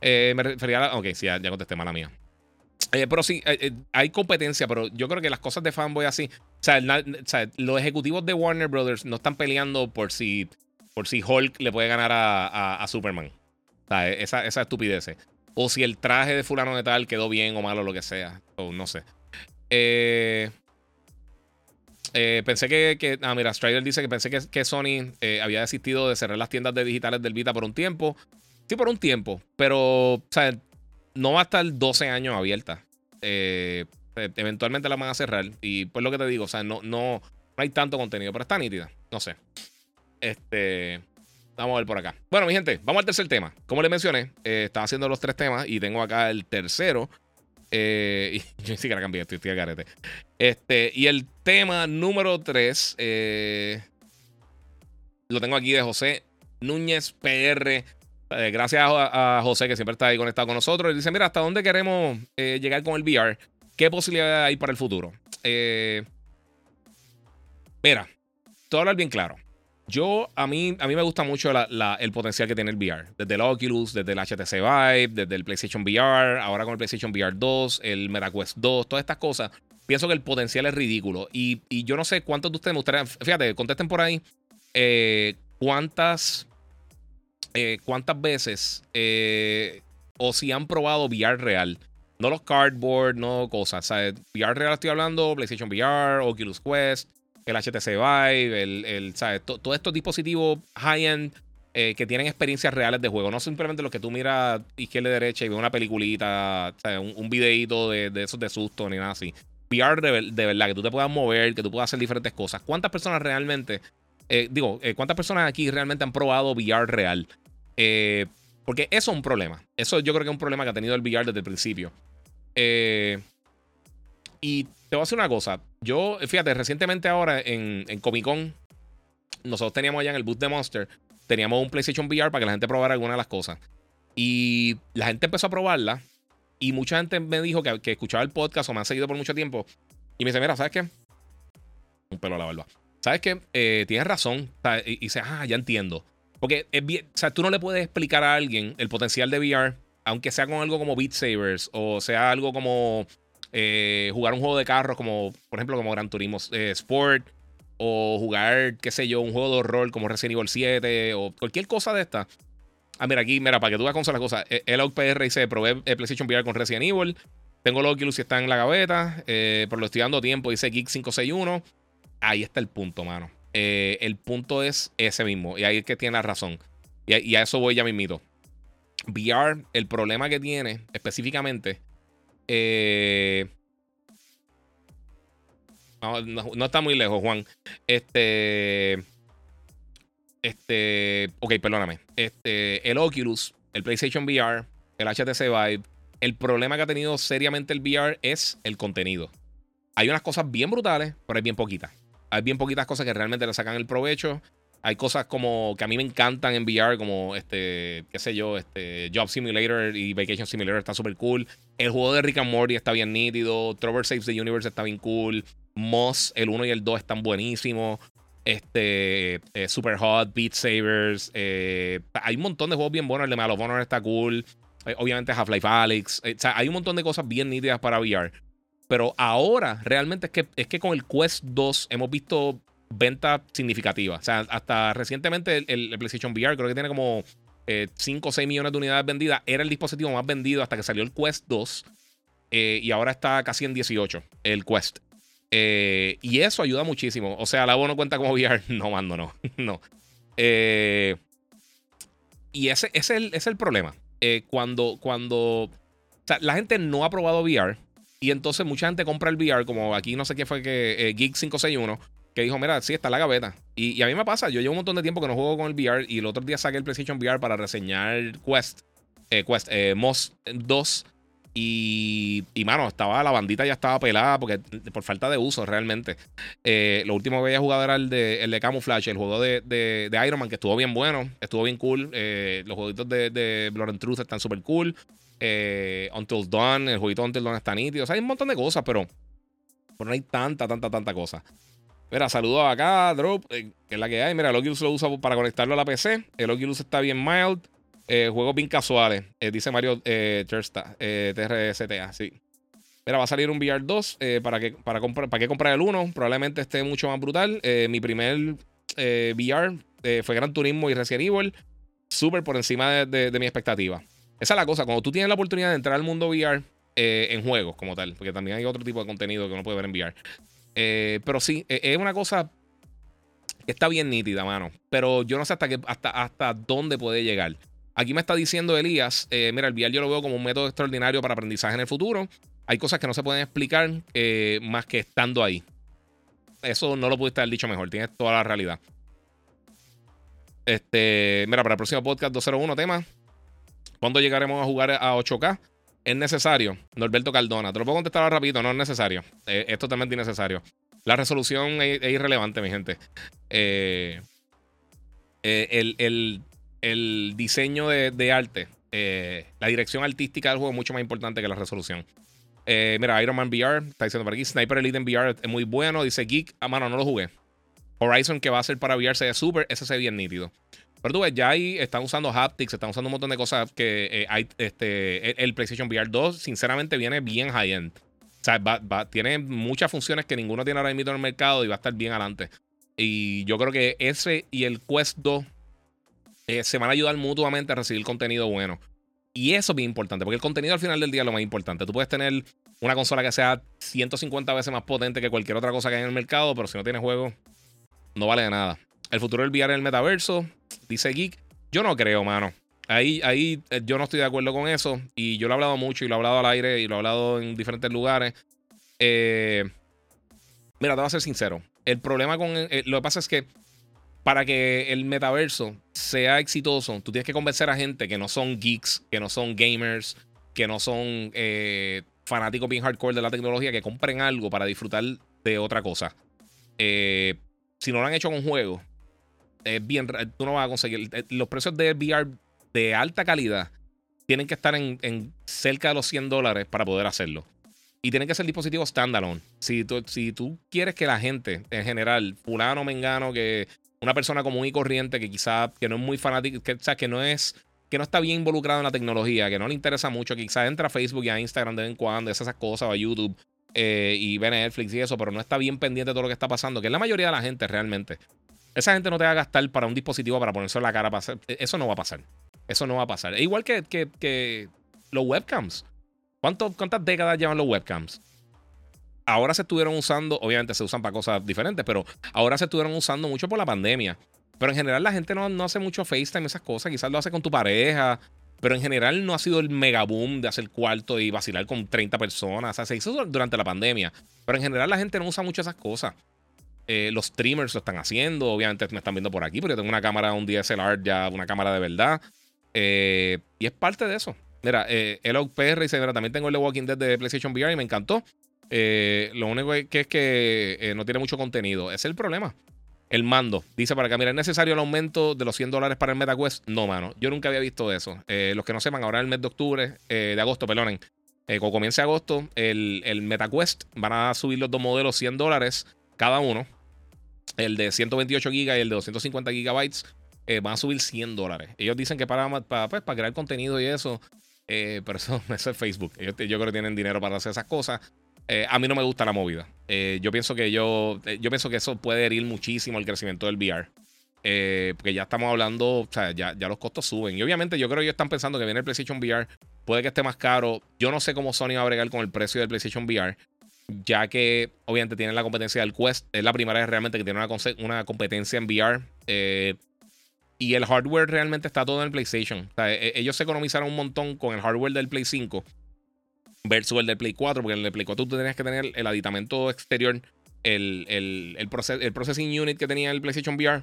Eh, me refería a la... Ok, sí, ya, contesté, mala mía. pero sí, hay competencia, pero yo creo que las cosas de fanboy así. O sea, los ejecutivos de Warner Brothers no están peleando por si, por si Hulk le puede ganar a, Superman. O sea, esa, esa estupidez. O si el traje de fulano de tal quedó bien o malo, lo que sea. O no sé. Eh, eh, pensé que, Ah, mira, Strider dice que pensé que, Sony eh, había desistido de cerrar las tiendas de digitales del Vita por un tiempo. Sí, por un tiempo. Pero, o sea, no va a estar 12 años abierta. eventualmente la van a cerrar. Y pues lo que te digo, o sea, no, no, no hay tanto contenido, pero está nítida. No sé. Este. Vamos a ver por acá. Bueno, mi gente, vamos al tercer tema. Como les mencioné, eh, estaba haciendo los tres temas y tengo acá el tercero. Eh, y yo ni siquiera cambié, estoy, estoy carete. Este, y el tema número tres eh, lo tengo aquí de José Núñez PR. gracias a, José que siempre está ahí conectado con nosotros. Él dice: Mira, ¿hasta dónde queremos llegar con el VR? ¿Qué posibilidades hay para el futuro? mira, a hablar bien claro. Yo, a mí, a mí me gusta mucho el potencial que tiene el VR. Desde el Oculus, desde el HTC Vive, desde el PlayStation VR, ahora con el PlayStation VR 2, el MetaQuest 2, todas estas cosas. Pienso que el potencial es ridículo. Y, yo no sé cuántos de ustedes me gustaría. Fíjate, contesten por ahí. Eh, ¿Cuántas. Eh, ¿Cuántas veces. Eh, o si han probado VR real? No los cardboard, no cosas. VR real estoy hablando, PlayStation VR, Oculus Quest el HTC Vive, el, ¿sabes? Todos estos dispositivos high-end eh, que tienen experiencias reales de juego. No simplemente los que tú miras izquierda y derecha y ves una peliculita, Un, un, videíto de, esos de susto ni nada así. VR de, verdad, que tú te puedas mover, que tú puedas hacer diferentes cosas. ¿Cuántas personas realmente, eh, digo, eh, cuántas personas aquí realmente han probado VR real? porque eso es un problema. Eso yo creo que es un problema que ha tenido el VR desde el principio. Y te voy a decir una cosa. Yo, fíjate, recientemente ahora en, Comic Con, nosotros teníamos allá en el booth de Monster, teníamos un PlayStation VR para que la gente probara alguna de las cosas. Y la gente empezó a probarla. Y mucha gente me dijo que, escuchaba el podcast o me han seguido por mucho tiempo. Y me dice, mira, ¿sabes qué? Un pelo a la barba. ¿Sabes qué? Eh, tienes razón. Y, dice, ah, ya entiendo. Porque es bien, o sea, tú no le puedes explicar a alguien el potencial de VR, aunque sea con algo como Beat Sabers o sea algo como eh, jugar un juego de carros como, por ejemplo, como Gran Turismo eh, Sport, o jugar, qué sé yo, un juego de horror como Resident Evil 7, o cualquier cosa de esta. Ah, mira, aquí, mira, para que tú veas son las cosas. Eh, el OutPR dice, probé PlayStation VR con Resident Evil. Tengo el Oculus y está en la gaveta. pero lo estoy dando tiempo, dice Geek561. Ahí está el punto, mano. el punto es ese mismo. Y ahí es que tiene la razón. Y, y a eso voy ya mismito. VR, el problema que tiene específicamente eh, no, está muy lejos, Juan. Este. Este. Ok, perdóname. Este. El Oculus, el PlayStation VR, el HTC Vive. El problema que ha tenido seriamente el VR es el contenido. Hay unas cosas bien brutales, pero hay bien poquitas. Hay bien poquitas cosas que realmente le sacan el provecho. Hay cosas como que a mí me encantan en VR, como este, qué sé yo, este Job Simulator y Vacation Simulator está súper cool. El juego de Rick and Morty está bien nítido. Trover Saves the Universe está bien cool. Moss, el 1 y el 2 están buenísimos. Este, eh, Super Hot, Beat Savers. Eh, hay un montón de juegos bien buenos. El de Medal of está cool. Eh, obviamente Half-Life Alyx. o sea, hay un montón de cosas bien nítidas para VR. Pero ahora realmente es que, es que con el Quest 2 hemos visto venta significativa. O sea, hasta recientemente el, PlayStation VR creo que tiene como 5 o 6 millones de unidades vendidas. Era el dispositivo más vendido hasta que salió el Quest 2. Eh, y ahora está casi en 18 el Quest. Eh, y eso ayuda muchísimo. O sea, la voz no cuenta como VR. No, mando, no. no. Eh, y ese, es, el, es el problema. cuando, cuando. O sea, la gente no ha probado VR. Y entonces mucha gente compra el VR, como aquí no sé qué fue que Geek 561 que dijo, mira, sí, está la gaveta. Y, a mí me pasa, yo llevo un montón de tiempo que no juego con el VR y el otro día saqué el PlayStation VR para reseñar Quest, eh, Quest, eh, Moss 2. y, mano, estaba, la bandita ya estaba pelada porque por falta de uso realmente. Eh, lo último que había jugado era el de, el de Camouflage, el juego de, de, Iron Man, que estuvo bien bueno, estuvo bien cool. Eh, los jueguitos de, de Blood and Truth están súper cool. Until Dawn, el jueguito Until Dawn está nítido. O sea, hay un montón de cosas, pero, pero no hay tanta, tanta, tanta cosa. Mira, saludos acá, Drop, que es la que hay. Mira, el Oculus lo usa para conectarlo a la PC. El Oculus está bien mild. Eh, juegos bien casuales, eh, dice Mario eh, Tersta, eh, TRSTA, sí. Mira, va a salir un VR 2. para, que, para, comprar, ¿Para qué comprar el 1? Probablemente esté mucho más brutal. mi primer VR fue Gran Turismo y Resident Evil. Súper por encima de, mi expectativa. Esa es la cosa. Cuando tú tienes la oportunidad de entrar al mundo VR en juegos como tal, porque también hay otro tipo de contenido que uno puede ver en VR. Pero sí, es una cosa que está bien nítida, mano. Pero yo no sé hasta, qué, hasta, hasta dónde puede llegar. Aquí me está diciendo Elías, eh, mira, el VR yo lo veo como un método extraordinario para aprendizaje en el futuro. Hay cosas que no se pueden explicar eh, más que estando ahí. Eso no lo pudiste haber dicho mejor, tienes toda la realidad. Este, mira, para el próximo podcast 201 tema, ¿cuándo llegaremos a jugar a 8K? Es necesario. Norberto Cardona, te lo puedo contestar rápido, no es necesario. Eh, es totalmente innecesario. La resolución es, irrelevante, mi gente. el, el diseño de, arte, eh, la dirección artística del juego es mucho más importante que la resolución. Eh, mira, Iron Man VR, está diciendo por aquí. Sniper Elite en VR es muy bueno. Dice Geek, ah, mano, no lo jugué. Horizon, que va a ser para VR, se ve súper. Ese se ve bien nítido. Pero tú ves, ya ahí están usando haptics, están usando un montón de cosas que eh, hay. Este, el, PlayStation VR 2, sinceramente, viene bien high-end. O sea, tiene muchas funciones que ninguno tiene ahora mismo en el mercado y va a estar bien adelante. Y yo creo que ese y el Quest 2 eh, se van a ayudar mutuamente a recibir contenido bueno. Y eso es bien importante, porque el contenido al final del día es lo más importante. Tú puedes tener una consola que sea 150 veces más potente que cualquier otra cosa que hay en el mercado, pero si no tienes juego, no vale de nada. El futuro del VR en el metaverso, dice Geek. Yo no creo, mano. Ahí, ahí eh, yo no estoy de acuerdo con eso. Y yo lo he hablado mucho y lo he hablado al aire y lo he hablado en diferentes lugares. Eh, mira, te voy a ser sincero. El problema con. lo que pasa es que para que el metaverso sea exitoso, tú tienes que convencer a gente que no son geeks, que no son gamers, que no son eh, fanáticos bien hardcore de la tecnología, que compren algo para disfrutar de otra cosa. Eh, si no lo han hecho con juegos, es bien, tú no vas a conseguir. Eh, los precios de VR de alta calidad tienen que estar en, cerca de los 100 dólares para poder hacerlo. Y tienen que ser dispositivos standalone. Si tú, si tú quieres que la gente en general, fulano, mengano, que una persona común y corriente que quizá que no es muy fanático, que, o que no es que no está bien involucrado en la tecnología, que no le interesa mucho, que quizás entra a Facebook y a Instagram de vez en cuando, esas cosas, o a YouTube eh, y ve Netflix y eso, pero no está bien pendiente de todo lo que está pasando, que es la mayoría de la gente realmente. Esa gente no te va a gastar para un dispositivo para ponerse la cara. Para hacer, e, eso no va a pasar. Eso no va a pasar. E igual que, que, que los webcams. ¿Cuántas décadas llevan los webcams? ahora se estuvieron usando, obviamente se usan para cosas diferentes, pero ahora se estuvieron usando mucho por la pandemia. Pero en general la gente no, no hace mucho FaceTime, esas cosas. Quizás lo hace con tu pareja. Pero en general no ha sido el mega boom de hacer cuarto y vacilar con 30 personas. O sea, se hizo durante la pandemia. Pero en general la gente no usa mucho esas cosas. Eh, los streamers lo están haciendo. Obviamente me están viendo por aquí, pero yo tengo una cámara, un DSLR ya, una cámara de verdad. Eh, y es parte de eso. Mira, eh, el PR dice: Mira, también tengo el The Walking Dead de PlayStation VR y me encantó. Eh, lo único que es que eh, no tiene mucho contenido. Es el problema. El mando. Dice para acá, mira, ¿es necesario el aumento de los 100 dólares para el MetaQuest? No, mano. Yo nunca había visto eso. Eh, los que no sepan, ahora el mes de octubre, de agosto, perdonen. cuando comience agosto, el, el, MetaQuest van a subir los dos modelos 100 dólares cada uno. El de 128 GB y el de 250 GB van a subir 100 dólares. Ellos dicen que para, para, pues, crear contenido y eso. pero eso, es Facebook. Yo creo que tienen dinero para hacer esas cosas. Eh, a mí no me gusta la movida. Eh, yo pienso que yo, eh, yo pienso que eso puede herir muchísimo el crecimiento del VR. porque ya estamos hablando, o sea, ya, ya, los costos suben. Y obviamente yo creo que ellos están pensando que viene el PlayStation VR, puede que esté más caro. Yo no sé cómo Sony va a bregar con el precio del PlayStation VR, ya que obviamente tienen la competencia del Quest. Es la primera vez realmente que tiene una, competencia en VR. y el hardware realmente está todo en el PlayStation. O sea, e, ellos se economizaron un montón con el hardware del Play 5 versus el del Play 4, porque en el Play 4 tú tenías que tener el aditamento exterior, el, el, el, processing unit que tenía el PlayStation VR.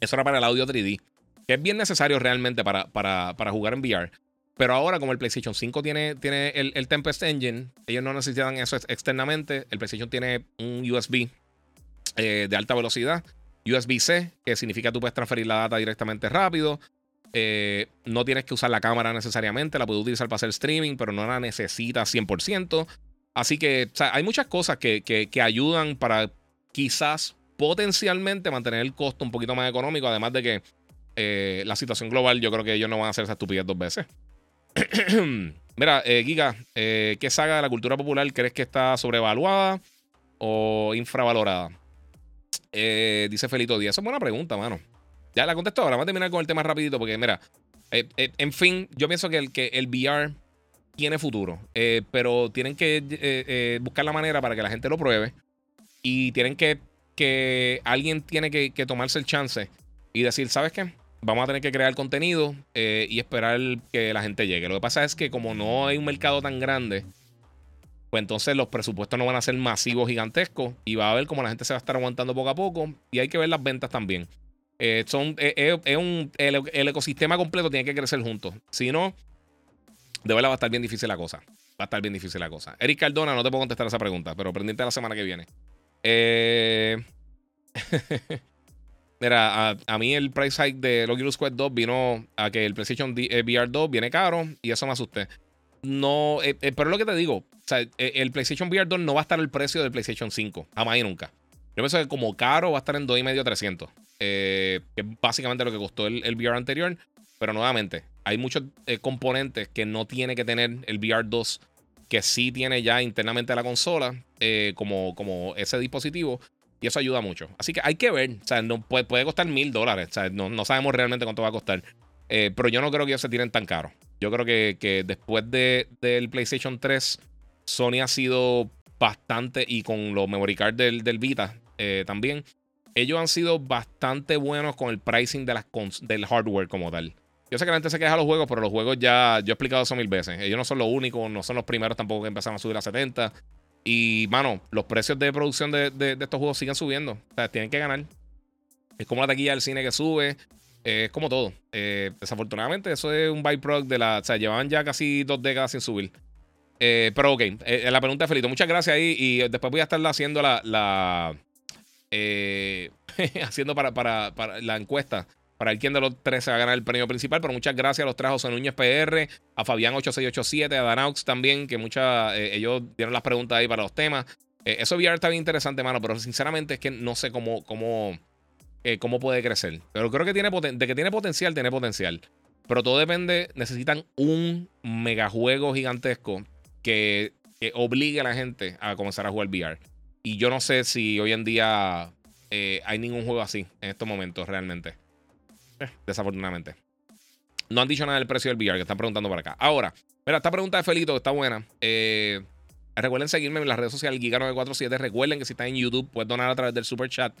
Eso era para el audio 3D, que es bien necesario realmente para, para, para jugar en VR. Pero ahora, como el PlayStation 5 tiene, tiene el, Tempest Engine, ellos no necesitan eso externamente. El PlayStation tiene un USB eh, de alta velocidad, USB-C, que significa que tú puedes transferir la data directamente rápido. Eh, no tienes que usar la cámara necesariamente, la puedes utilizar para hacer streaming, pero no la necesitas 100%. Así que hay muchas cosas que, que, ayudan para quizás potencialmente mantener el costo un poquito más económico, además de que eh, la situación global, yo creo que ellos no van a hacer esa estupidez dos veces. Mira, eh, Giga, eh, ¿qué saga de la cultura popular crees que está sobrevaluada o infravalorada? dice Felito Díaz. Esa es buena pregunta, mano. Ya la contesto ahora. Vamos a terminar con el tema rapidito porque, mira, en fin, yo pienso que el, que el VR tiene futuro, eh, pero tienen que eh, eh, buscar la manera para que la gente lo pruebe y tienen que, que alguien tiene que, tomarse el chance y decir, ¿sabes qué? Vamos a tener que crear contenido y esperar que la gente llegue. Lo que pasa es que como no hay un mercado tan grande, pues entonces los presupuestos no van a ser masivos, gigantescos y va a ver cómo la gente se va a estar aguantando poco a poco y hay que ver las ventas también. son, es un, el, el ecosistema completo tiene que crecer juntos. Si no, de verdad va a estar bien difícil la cosa. Va a estar bien difícil la cosa. Eric Cardona, no te puedo contestar esa pregunta, pero pendiente la semana que viene. Eh... Mira, a, mí el price hike de Oculus Quest 2 vino a que el PlayStation eh, VR 2 viene caro y eso me asusté. No, eh, eh, pero es lo que te digo. El PlayStation VR 2 no va a estar el precio del PlayStation 5. Jamás y nunca. Yo pienso que como caro va a estar en 2,5 300. que es básicamente lo que costó el, VR anterior. Pero nuevamente, hay muchos componentes que no tiene que tener el VR2, que sí tiene ya internamente la consola, como, como ese dispositivo. Y eso ayuda mucho. Así que hay que ver. O sea, no, puede, puede costar mil dólares. O sea, no, sabemos realmente cuánto va a costar. Eh, pero yo no creo que ellos se tiren tan caro. Yo creo que, después de, del PlayStation 3, Sony ha sido bastante, y con los memory cards del, del Vita también, ellos han sido bastante buenos con el pricing de las del hardware como tal. Yo sé que la gente se queja de los juegos, pero los juegos ya, yo he explicado eso mil veces. Ellos no son los únicos, no son los primeros tampoco que empezaron a subir a 70. Y, mano, los precios de producción de, estos juegos siguen subiendo. O sea, tienen que ganar. Es como la taquilla del cine que sube. es como todo. Eh, desafortunadamente, eso es un byproduct de la. O sea, llevaban ya casi dos décadas sin subir. Eh, pero ok, eh, la pregunta de Felito. Muchas gracias ahí. Y después voy a estarla haciendo la. la haciendo para, para, para la encuesta para el quien de los tres se va a ganar el premio principal. Pero muchas gracias a los tres, José Núñez PR, a Fabián8687, a Danaux también, que muchas, eh, ellos dieron las preguntas ahí para los temas. Eh, eso VR está bien interesante, mano, pero sinceramente es que no sé cómo, cómo, eh, cómo puede crecer. Pero creo que tiene de que tiene potencial, tiene potencial. Pero todo depende, necesitan un megajuego gigantesco que, que obligue a la gente a comenzar a jugar VR. Y yo no sé si hoy en día hay ningún juego así en estos momentos realmente. Desafortunadamente. No han dicho nada del precio del VR que están preguntando por acá. Ahora, mira, esta pregunta de Felito está buena. Eh, recuerden seguirme en las redes sociales Giga947. Recuerden que si están en YouTube, puedes donar a través del super chat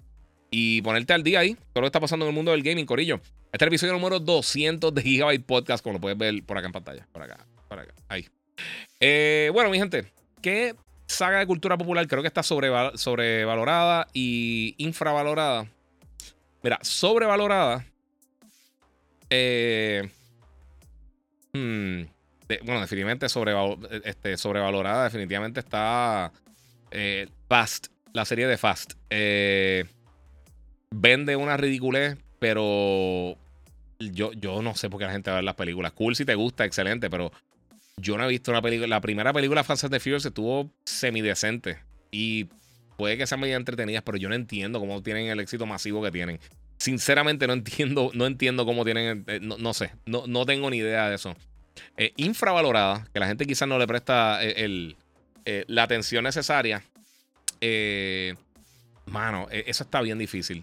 y ponerte al día ahí. Todo lo que está pasando en el mundo del gaming, Corillo. Este es el episodio número 200 de Gigabyte Podcast, como lo puedes ver por acá en pantalla. Por acá, por acá, ahí. Eh, bueno, mi gente, ¿qué saga de cultura popular creo que está sobrevalorada y infravalorada? Mira, sobrevalorada eh, hmm, bueno, definitivamente este, sobrevalorada. Definitivamente está eh, Fast, la serie de Fast. Eh, vende una ridiculez, pero yo, yo no sé por qué la gente va a ver las películas. Cool si te gusta, excelente, pero yo no he visto una película. La primera película Fast and the Furious estuvo semidecente y puede que sean medio entretenidas, pero yo no entiendo cómo tienen el éxito masivo que tienen. Sinceramente no entiendo, no entiendo cómo tienen, eh, no, sé, no, no, tengo ni idea de eso. Eh, infravalorada, que la gente quizás no le presta eh, el, la atención necesaria. mano, eso está bien difícil.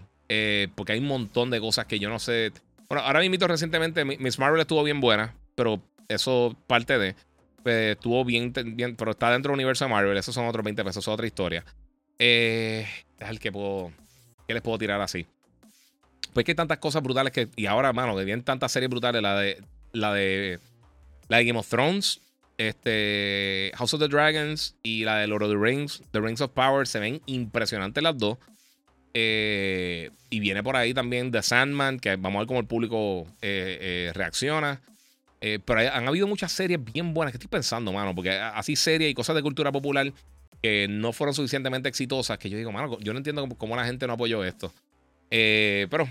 porque hay un montón de cosas que yo no sé. Bueno, ahora mismo recientemente Miss Marvel estuvo bien buena, pero eso parte de. Pues, estuvo bien, bien, pero está dentro del universo de Marvel. Esos son otros 20 pesos, es otra historia. es el que puedo. ¿Qué les puedo tirar así? Pues que hay tantas cosas brutales que. Y ahora, mano, que vienen tantas series brutales. La de. La de. La Game of Thrones. Este. House of the Dragons. Y la de Lord of the Rings. The Rings of Power. Se ven impresionantes las dos. Eh, y viene por ahí también The Sandman. Que vamos a ver cómo el público eh, eh, reacciona. Pero han habido muchas series bien buenas que estoy pensando, mano, porque así series y cosas de cultura popular que no fueron suficientemente exitosas que yo digo, mano, yo no entiendo cómo, la gente no apoyó esto. Eh, pero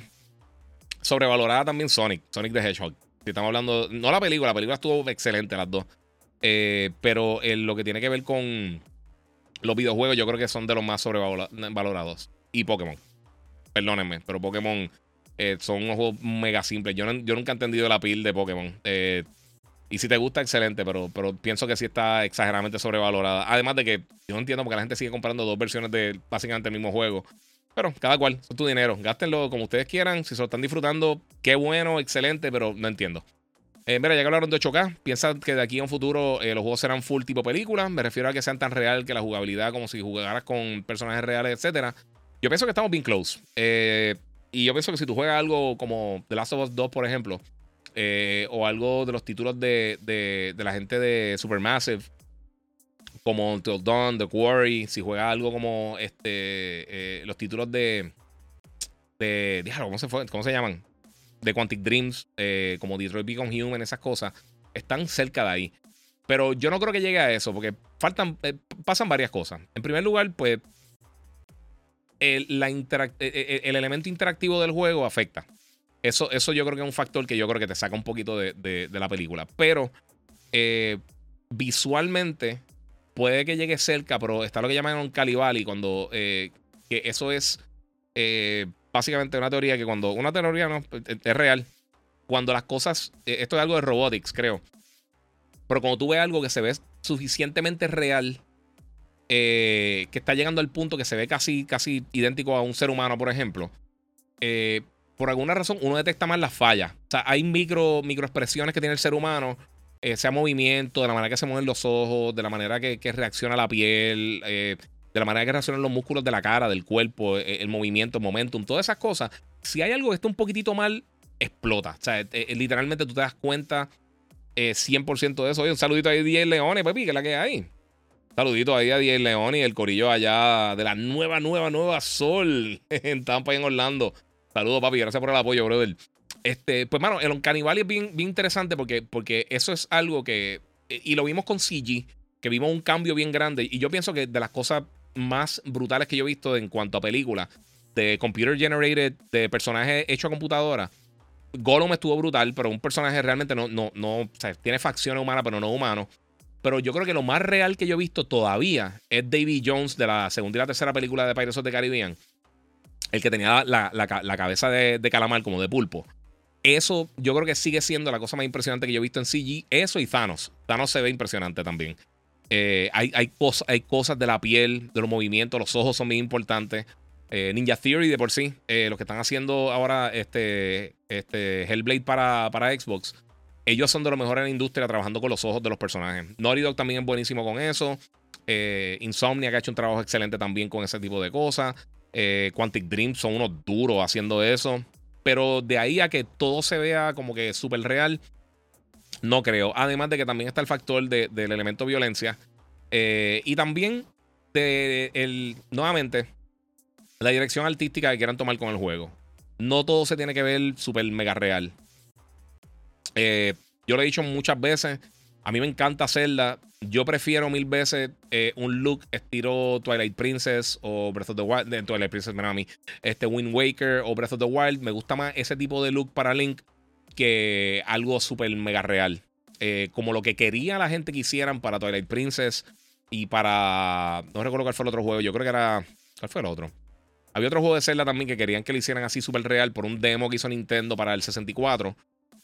sobrevalorada también Sonic, Sonic the Hedgehog. Si estamos hablando, no la película, la película estuvo excelente las dos. Eh, pero lo que tiene que ver con los videojuegos, yo creo que son de los más sobrevalorados. Y Pokémon. Perdónenme, pero Pokémon eh, son unos juegos mega simples. Yo, nunca he entendido la pil de Pokémon. Y si te gusta, excelente, pero, pero pienso que sí está exageradamente sobrevalorada. Además de que yo no entiendo porque la gente sigue comprando dos versiones de básicamente el mismo juego. Pero cada cual, son tu dinero. Gástenlo como ustedes quieran. Si se lo están disfrutando, qué bueno, excelente, pero no entiendo. Eh, mira, ya que hablaron de 8K, piensa que de aquí a un futuro los juegos serán full tipo película. Me refiero a que sean tan real que la jugabilidad como si jugaras con personajes reales, etc. Yo pienso que estamos bien close. Eh, y yo pienso que si tú juegas algo como The Last of Us 2, por ejemplo, eh, o algo de los títulos de, de, la gente de Supermassive, como Until Dawn, The Quarry, si juegas algo como este eh, los títulos de. de ¿cómo se, fue? ¿cómo se llaman? De Quantic Dreams, eh, como Detroit Become Human, esas cosas, están cerca de ahí. Pero yo no creo que llegue a eso, porque faltan, pasan varias cosas. En primer lugar, pues el, la e, e, el, elemento interactivo del juego afecta. Eso, eso yo creo que es un factor que yo creo que te saca un poquito de, la película. Pero eh, visualmente puede que llegue cerca, pero está lo que llaman un Calibali, cuando eh, que eso es eh, básicamente una teoría que cuando una teoría no es real, cuando las cosas, esto es algo de robotics, creo. Pero cuando tú ves algo que se ve suficientemente real eh, que está llegando al punto que se ve casi, casi idéntico a un ser humano, por ejemplo, eh, por alguna razón uno detecta más las fallas. O sea, hay micro, microexpresiones que tiene el ser humano, eh, sea movimiento, de la manera que se mueven los ojos, de la manera que, reacciona la piel, de la manera que reaccionan los músculos de la cara, del cuerpo, el movimiento, el momentum, todas esas cosas. Si hay algo que está un poquitito mal, explota. O sea, literalmente tú te das cuenta 100% de eso. Un saludito ahí, 10 Leones, papi, que es la que hay. Saludito ahí a Diez León y el corillo allá de la nueva, nueva, nueva Sol en Tampa y en Orlando. Saludos, papi. Gracias por el apoyo, brother. Este, pues, mano, el Cannibal es bien, interesante porque, porque eso es algo que. Eh, y lo vimos con CG, que vimos un cambio bien grande. Y yo pienso que de las cosas más brutales que yo he visto en cuanto a películas de computer generated, de personajes hechos a computadora. Gollum estuvo brutal, pero un personaje realmente no, no, no, o sea, tiene facciones humanas, pero no humanos. Pero yo creo que lo más real que yo he visto todavía es David Jones de la segunda y la tercera película de Pirates of the Caribbean. El que tenía la, cabeza de, calamar como de pulpo. Eso yo creo que sigue siendo la cosa más impresionante que yo he visto en CG. Eso y Thanos. Thanos se ve impresionante también. Eh, hay, hay, hay, cosas de la piel, de los movimientos, los ojos son muy importantes. Eh, Ninja Theory de por sí, eh, lo que están haciendo ahora este, este Hellblade para, para Xbox ellos son de los mejores en la industria trabajando con los ojos de los personajes. Naughty Dog también es buenísimo con eso. Eh, Insomnia que ha hecho un trabajo excelente también con ese tipo de cosas. Quantic Dream son unos duros haciendo eso. Pero de ahí a que todo se vea como que súper real, no creo. Además de que también está el factor del elemento violencia. Eh, y también de el, nuevamente la dirección artística que quieran tomar con el juego. No todo se tiene que ver súper mega real. Eh, yo lo he dicho muchas veces. A mí me encanta hacerla. Yo prefiero mil veces eh, un look estilo Twilight Princess o Breath of the Wild. De Twilight Princess, a mí. Este Wind Waker o Breath of the Wild. Me gusta más ese tipo de look para Link que algo súper mega real. Eh, como lo que quería la gente que hicieran para Twilight Princess y para. No recuerdo cuál fue el otro juego. Yo creo que era. ¿Cuál fue el otro? Había otro juego de Zelda también que querían que lo hicieran así súper real por un demo que hizo Nintendo para el 64.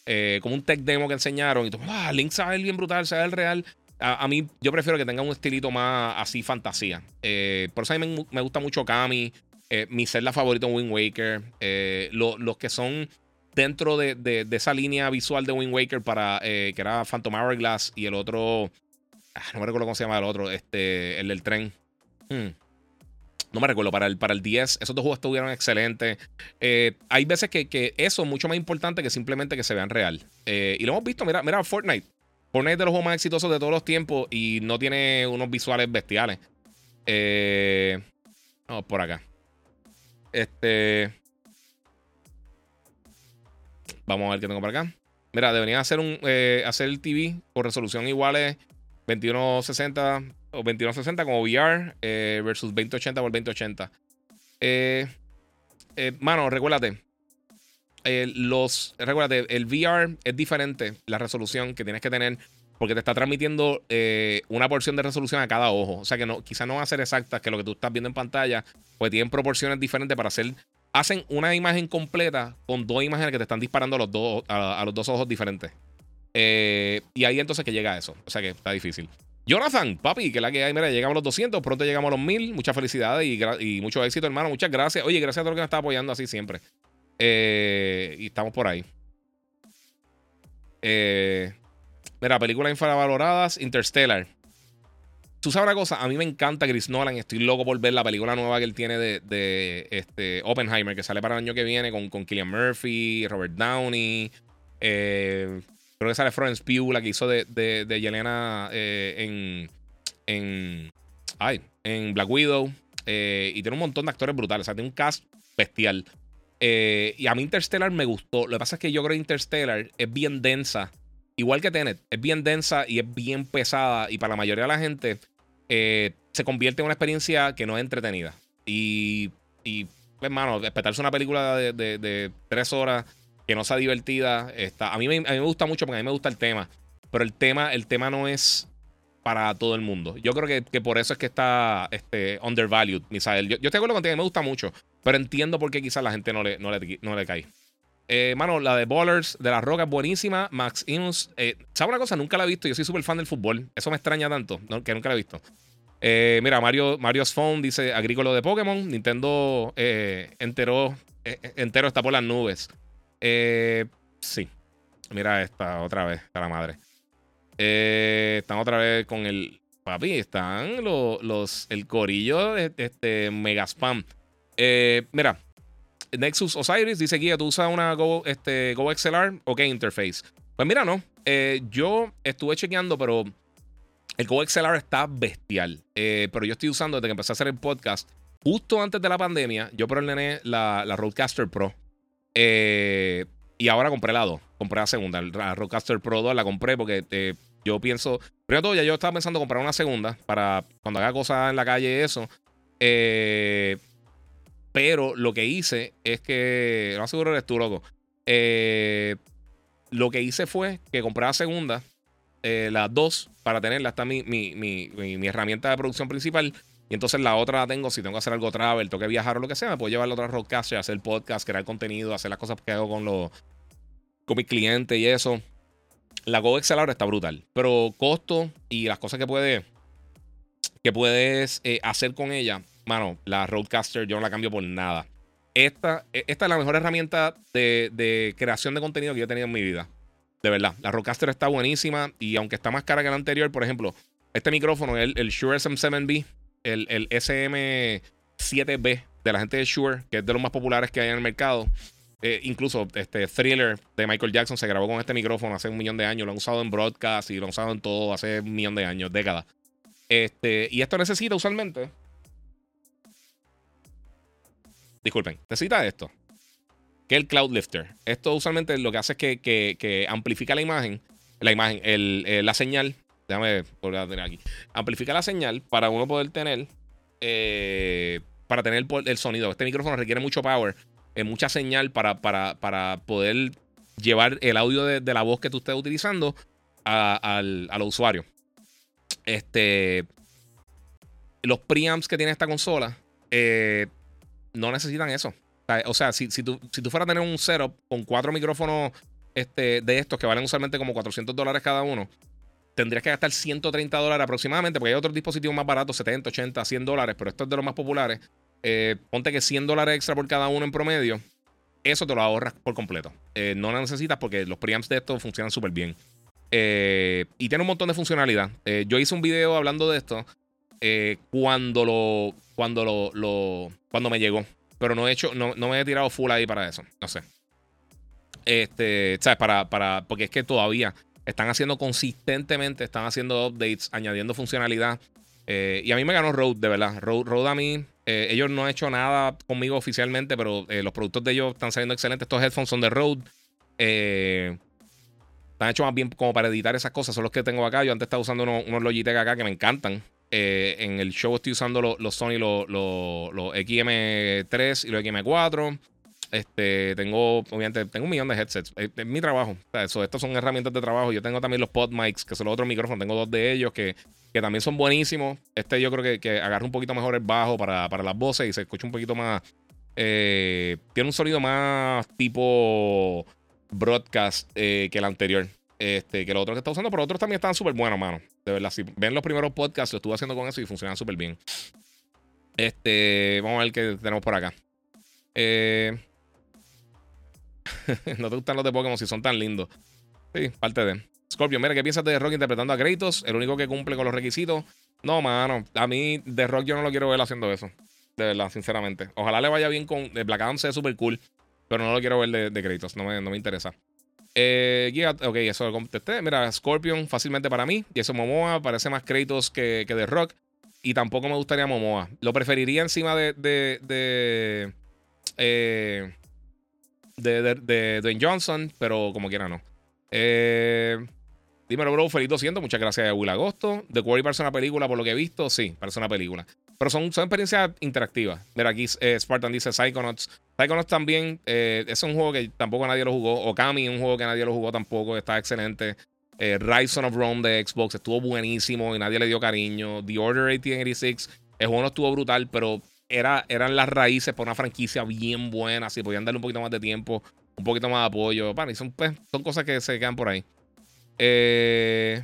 Eh, como un tech demo que enseñaron y tú, ah, Link sabe bien brutal, sabe el real. A, mí, yo prefiero que tenga un estilito más así fantasía. Eh, por eso a mí me, gusta mucho Kami. Eh, mi Zelda favorito Wind Waker. los que son dentro de, esa línea visual de Wind Waker para que era Phantom Hourglass y el otro. Ah, no me recuerdo cómo se llama el otro. Este, el del tren. Hmm. No me recuerdo, para el, para el 10, esos dos juegos estuvieron excelentes. Eh, hay veces que, eso es mucho más importante que simplemente que se vean real. Eh, y lo hemos visto, mira, mira Fortnite. Fortnite es de los juegos más exitosos de todos los tiempos y no tiene unos visuales bestiales. Eh, vamos por acá. Este. Vamos a ver qué tengo por acá. Mira, deberían hacer un hacer el TV con resolución iguales 2160 o 2160 como VR versus 2080 por 2080. mano, recuérdate. Los, recuérdate, el VR es diferente, la resolución que tienes que tener porque te está transmitiendo eh, una porción de resolución a cada ojo. O sea que no, quizás no va a ser exacta que lo que tú estás viendo en pantalla, pues tienen proporciones diferentes para hacer. Hacen una imagen completa con dos imágenes que te están disparando a los dos, a, los dos ojos diferentes. Eh, y ahí entonces que llega eso. O sea que está difícil. Jonathan, papi, que la que hay, mira, llegamos a los 200, pronto llegamos a los 1000. Muchas felicidades y, mucho éxito, hermano. Muchas gracias. Oye, gracias a todos los que me están apoyando así siempre. Eh, y estamos por ahí. Eh, Mira, películas infravaloradas, Interstellar. Tú sabes una cosa, a mí me encanta Chris Nolan. Estoy loco por ver la película nueva que él tiene de, este, Oppenheimer, que sale para el año que viene con, con Killian Murphy, Robert Downey. Eh, creo que sale Florence Pugh, la que hizo de, de, Yelena eh, en, en, ay, en Black Widow. Y tiene un montón de actores brutales. O sea, tiene un cast bestial. Y a mí Interstellar me gustó. Lo que pasa es que yo creo que Interstellar es bien densa igual que Tenet, es bien densa y es bien pesada. Y para la mayoría de la gente, eh, se convierte en una experiencia que no es entretenida. Y, y hermano, respetarse una película de, tres horas que no sea divertida. Está, a, mí me, a mí me gusta mucho porque a mí me gusta el tema. Pero el tema, el tema no es para todo el mundo. Yo creo que, por eso es que está este, undervalued, Misael. Yo, yo de acuerdo contigo, me gusta mucho. Pero entiendo por qué quizás la gente no le, no le, no le cae. Eh, mano, la de Ballers de la Roca es buenísima. Max Inus. Eh, ¿Sabes una cosa? Nunca la he visto. Yo soy súper fan del fútbol. Eso me extraña tanto, que nunca la he visto. Eh, mira, Mario, Mario's Phone dice agrícola de Pokémon. Nintendo entero, entero está por las nubes. sí. Mira esta otra vez, a la madre. están otra vez con el. Papi, están los, los el corillo este Mega Spam. Mira, Nexus Osiris dice guía, ¿tú usas una Go, este, Go XLR o qué interface? Pues mira, no. Eh, yo estuve chequeando, pero el Go XLR está bestial. Eh, pero yo estoy usando desde que empecé a hacer el podcast. Justo antes de la pandemia, yo proordené la, la Roadcaster Pro. Eh, y ahora compré la 2. Compré la segunda. La Roadcaster Pro 2 la compré porque yo pienso. Primero todo, ya yo estaba pensando comprar una segunda para cuando haga cosas en la calle y eso. Eh, pero lo que hice es que. No aseguro eres tú, loco. Eh, lo que hice fue que compré la segunda, eh, las dos, para tenerla. Está mi, mi, mi, herramienta de producción principal. Y entonces la otra la tengo. Si tengo que hacer algo travel, tengo que viajar o lo que sea, me puedo llevar la otra roadcast, hacer podcast, crear contenido, hacer las cosas que hago con los con mis clientes y eso. La Go Excel ahora está brutal. Pero costo y las cosas que puede que puedes eh, hacer con ella mano, la Roadcaster yo no la cambio por nada. Esta, e, esta es la mejor herramienta de, creación de contenido que yo he tenido en mi vida. De verdad, la Roadcaster está buenísima y aunque está más cara que la anterior, por ejemplo, este micrófono, el, el Shure SM7B, el, el SM7B de la gente de Shure, que es de los más populares que hay en el mercado. Eh, incluso este Thriller de Michael Jackson se grabó con este micrófono hace un millón de años. Lo han usado en broadcast y lo han usado en todo hace un millón de años, décadas. Este, y esto necesita usualmente disculpen, necesita esto. Que el Cloud Lifter. Esto usualmente lo que hace es que, amplifica la imagen, la imagen, el, la señal. Déjame volver a tener aquí. Amplifica la señal para uno poder tener, eh, para tener el, sonido. Este micrófono requiere mucho power, eh, mucha señal para, poder llevar el audio de, la voz que tú estés utilizando a, los usuarios. Este, los preamps que tiene esta consola eh, no necesitan eso. O sea, si, si, tú, si tú fueras a tener un setup con cuatro micrófonos este, de estos que valen usualmente como 400 dólares cada uno, tendrías que gastar 130 dólares aproximadamente, porque hay otros dispositivos más baratos, 70, 80, 100 dólares, pero esto es de los más populares. Eh, ponte que 100 dólares extra por cada uno en promedio, eso te lo ahorras por completo. Eh, no lo necesitas porque los preamps de esto funcionan súper bien. Eh, y tiene un montón de funcionalidad. yo hice un video hablando de esto cuando lo cuando lo, cuando me llegó. Pero no he hecho, no, no me he tirado full ahí para eso. No sé. Este, ¿sabes? Para, para, porque es que todavía están haciendo consistentemente, están haciendo updates, añadiendo funcionalidad. Eh, y a mí me ganó Rode, de verdad. Rode, a mí, eh, ellos no han hecho nada conmigo oficialmente, pero eh, los productos de ellos están saliendo excelentes. Estos headphones son de Rode. Están hechos más bien como para editar esas cosas. Son los que tengo acá. Yo antes estaba usando unos, unos Logitech acá que me encantan. Eh, en el show estoy usando los, Sony, los, XM3 y los XM4. Este, tengo, obviamente, tengo un millón de headsets. Es, mi trabajo. estos son herramientas de trabajo. Yo tengo también los pod mics, que son los otros micrófonos. Tengo dos de ellos que, que también son buenísimos. Este yo creo que, que agarra un poquito mejor el bajo para, para las voces y se escucha un poquito más. Eh, tiene un sonido más tipo broadcast eh, que el anterior. Este, que los otros que está usando, pero otros también están súper buenos, mano. De verdad, si ven los primeros podcasts, lo estuve haciendo con eso y funcionan súper bien. Este, vamos a ver qué tenemos por acá. Eh, no te gustan los de Pokémon si son tan lindos. Sí, parte de. Scorpio, mira, ¿qué piensas de Rock interpretando a Kratos? El único que cumple con los requisitos. No, mano. A mí, The Rock yo no lo quiero ver haciendo eso. De verdad, sinceramente. Ojalá le vaya bien con. Black Adam sea súper cool. Pero no lo quiero ver de, de Kratos. No me interesa. Eh, ok, eso lo contesté. Mira, Scorpion fácilmente para mí. Y eso Momoa parece más Kratos que, que The Rock. Y tampoco me gustaría Momoa. Lo preferiría encima de. de. de. Eh, de, de, Dwayne Johnson, pero como quiera no. Eh, dímelo, bro. Feliz 200. Muchas gracias a Will Agosto. ¿The Quarry parece una película por lo que he visto? Sí, parece una película. Pero son, son experiencias interactivas. Mira, aquí eh, Spartan dice Psychonauts. Psychonauts también eh, es un juego que tampoco nadie lo jugó. Okami, un juego que nadie lo jugó tampoco. Está excelente. Eh, Rise of Rome de Xbox estuvo buenísimo y nadie le dio cariño. The Order 1886, el juego no estuvo brutal, pero era, eran las raíces para una franquicia bien buena. Si podían darle un poquito más de tiempo, un poquito más de apoyo. Bueno, son, pues, son cosas que se quedan por ahí. Eh.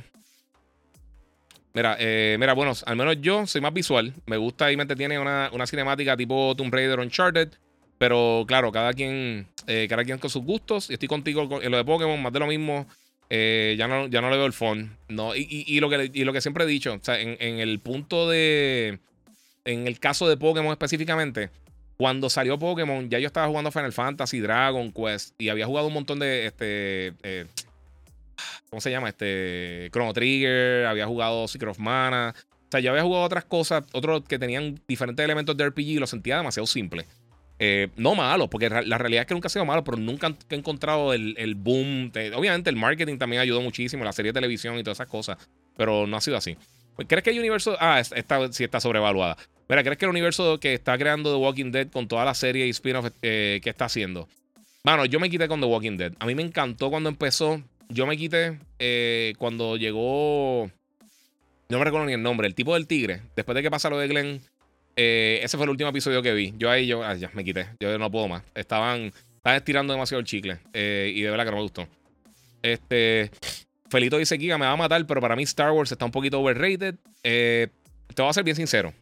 Mira, eh, mira, bueno, al menos yo soy más visual. Me gusta y me entretiene una, una cinemática tipo Tomb Raider Uncharted. Pero claro, cada quien, eh, cada quien con sus gustos. Y estoy contigo en lo de Pokémon, más de lo mismo. Eh, ya, no, ya no le veo el phone. No, y, y, lo que, y lo que siempre he dicho, o sea, en, en, el punto de. En el caso de Pokémon específicamente, cuando salió Pokémon, ya yo estaba jugando Final Fantasy, Dragon Quest. Y había jugado un montón de. Este, ¿Cómo se llama? Este. Chrono Trigger, había jugado Secret of Mana. O sea, yo había jugado otras cosas, otros que tenían diferentes elementos de RPG y lo sentía demasiado simple. Eh, no malo, porque la realidad es que nunca ha sido malo, pero nunca he encontrado el, boom. obviamente el marketing también ayudó muchísimo, la serie de televisión y todas esas cosas, pero no ha sido así. ¿Crees que el universo... Ah, está, sí está sobrevaluada. Mira, ¿crees que el universo que está creando The Walking Dead con toda la serie y spin-off eh, que está haciendo? Bueno, yo me quité con The Walking Dead. A mí me encantó cuando empezó. Yo me quité eh, cuando llegó. No me recuerdo ni el nombre. El tipo del tigre. Después de que pasa lo de Glenn. Eh, ese fue el último episodio que vi. Yo ahí, yo, ah, ya me quité. Yo no puedo más. Estaban, estaban estirando demasiado el chicle. Eh, y de verdad que no me gustó. Este. Felito dice Giga me va a matar, pero para mí Star Wars está un poquito overrated. te voy a ser bien sincero.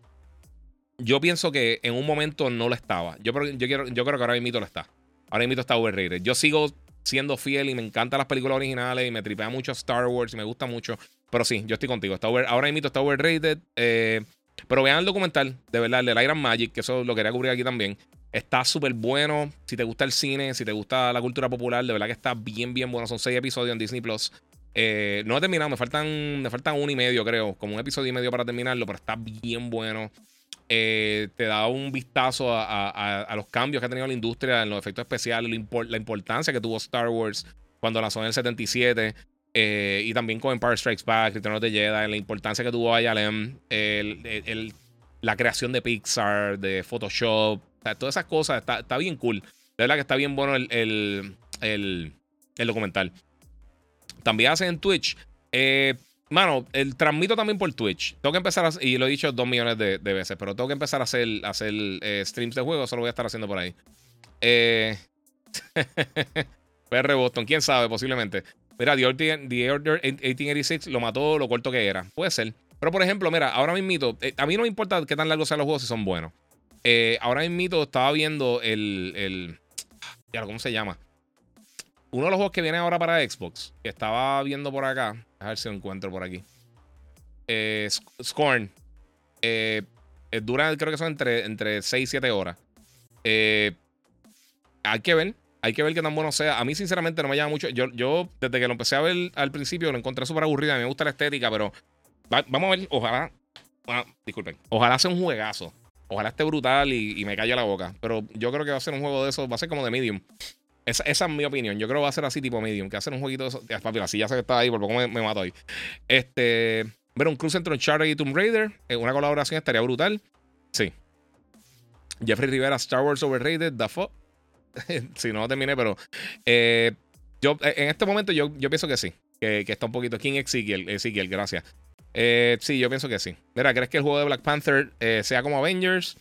Yo pienso que en un momento no lo estaba. Yo, yo, quiero, yo creo que ahora mismo lo está. Ahora mismo está overrated. Yo sigo siendo fiel y me encantan las películas originales y me tripea mucho Star Wars y me gusta mucho. Pero sí, yo estoy contigo. Está ahora mismo está overrated. Eh, pero vean el documental, de verdad, el de Iron Magic, que eso lo quería cubrir aquí también. Está súper bueno. Si te gusta el cine, si te gusta la cultura popular, de verdad que está bien, bien bueno. Son seis episodios en Disney Plus. Eh, no he terminado, me faltan, me faltan uno y medio, creo. Como un episodio y medio para terminarlo, pero está bien bueno. Eh, te da un vistazo a, los cambios que ha tenido la industria en los efectos especiales, la importancia que tuvo Star Wars cuando lanzó en el 77. Eh, y también con Empire Strikes Back, Return of the Jedi, la importancia que tuvo ILM, el, la creación de Pixar, de Photoshop, todas esas cosas, está, bien cool. De verdad que está bien bueno el, documental. También hacen en Twitch. Eh, Mano, el transmito también por Twitch. Tengo que empezar a, y lo he dicho dos millones de, veces, pero tengo que empezar a hacer, hacer eh, streams de juegos. Eso lo voy a estar haciendo por ahí. Eh, PR Boston, quién sabe, posiblemente. Mira, The Order, 1886 lo mató lo corto que era. Puede ser. Pero por ejemplo, mira, ahora mismo, eh, a mí no me importa qué tan largos sean los juegos si son buenos. Eh, ahora mismo estaba viendo el, el. ¿Cómo se llama? Uno de los juegos que viene ahora para Xbox, estaba viendo por acá. A ver si lo encuentro por aquí. Eh, Scorn. Eh, dura, creo que son entre, entre 6 y 7 horas. Hay que ver. Hay que ver qué tan bueno sea. A mí, sinceramente, no me llama mucho. Yo, yo desde que lo empecé a ver al principio, lo encontré súper aburrido. A me gusta la estética, pero vamos a ver. Ojalá. disculpen. Ojalá sea un juegazo. Ojalá esté brutal y, me calle la boca. Pero yo creo que va a ser un juego de esos. Va a ser como de Medium. Esa, es mi opinión. Yo creo que va a ser así tipo medium. Que hacer un jueguito de eso. Papi, ya sé que está ahí, por poco me, mato ahí. Este. Ver un cruce entre Uncharted y Tomb Raider. Una colaboración estaría brutal. Sí. Jeffrey Rivera, Star Wars Overrated, The Fuck. si no terminé, pero. Eh, yo, en este momento, yo, yo pienso que sí. Que, está un poquito. King Ezekiel, gracias. Eh, sí, yo pienso que sí. Mira, ¿crees que el juego de Black Panther eh, sea como Avengers?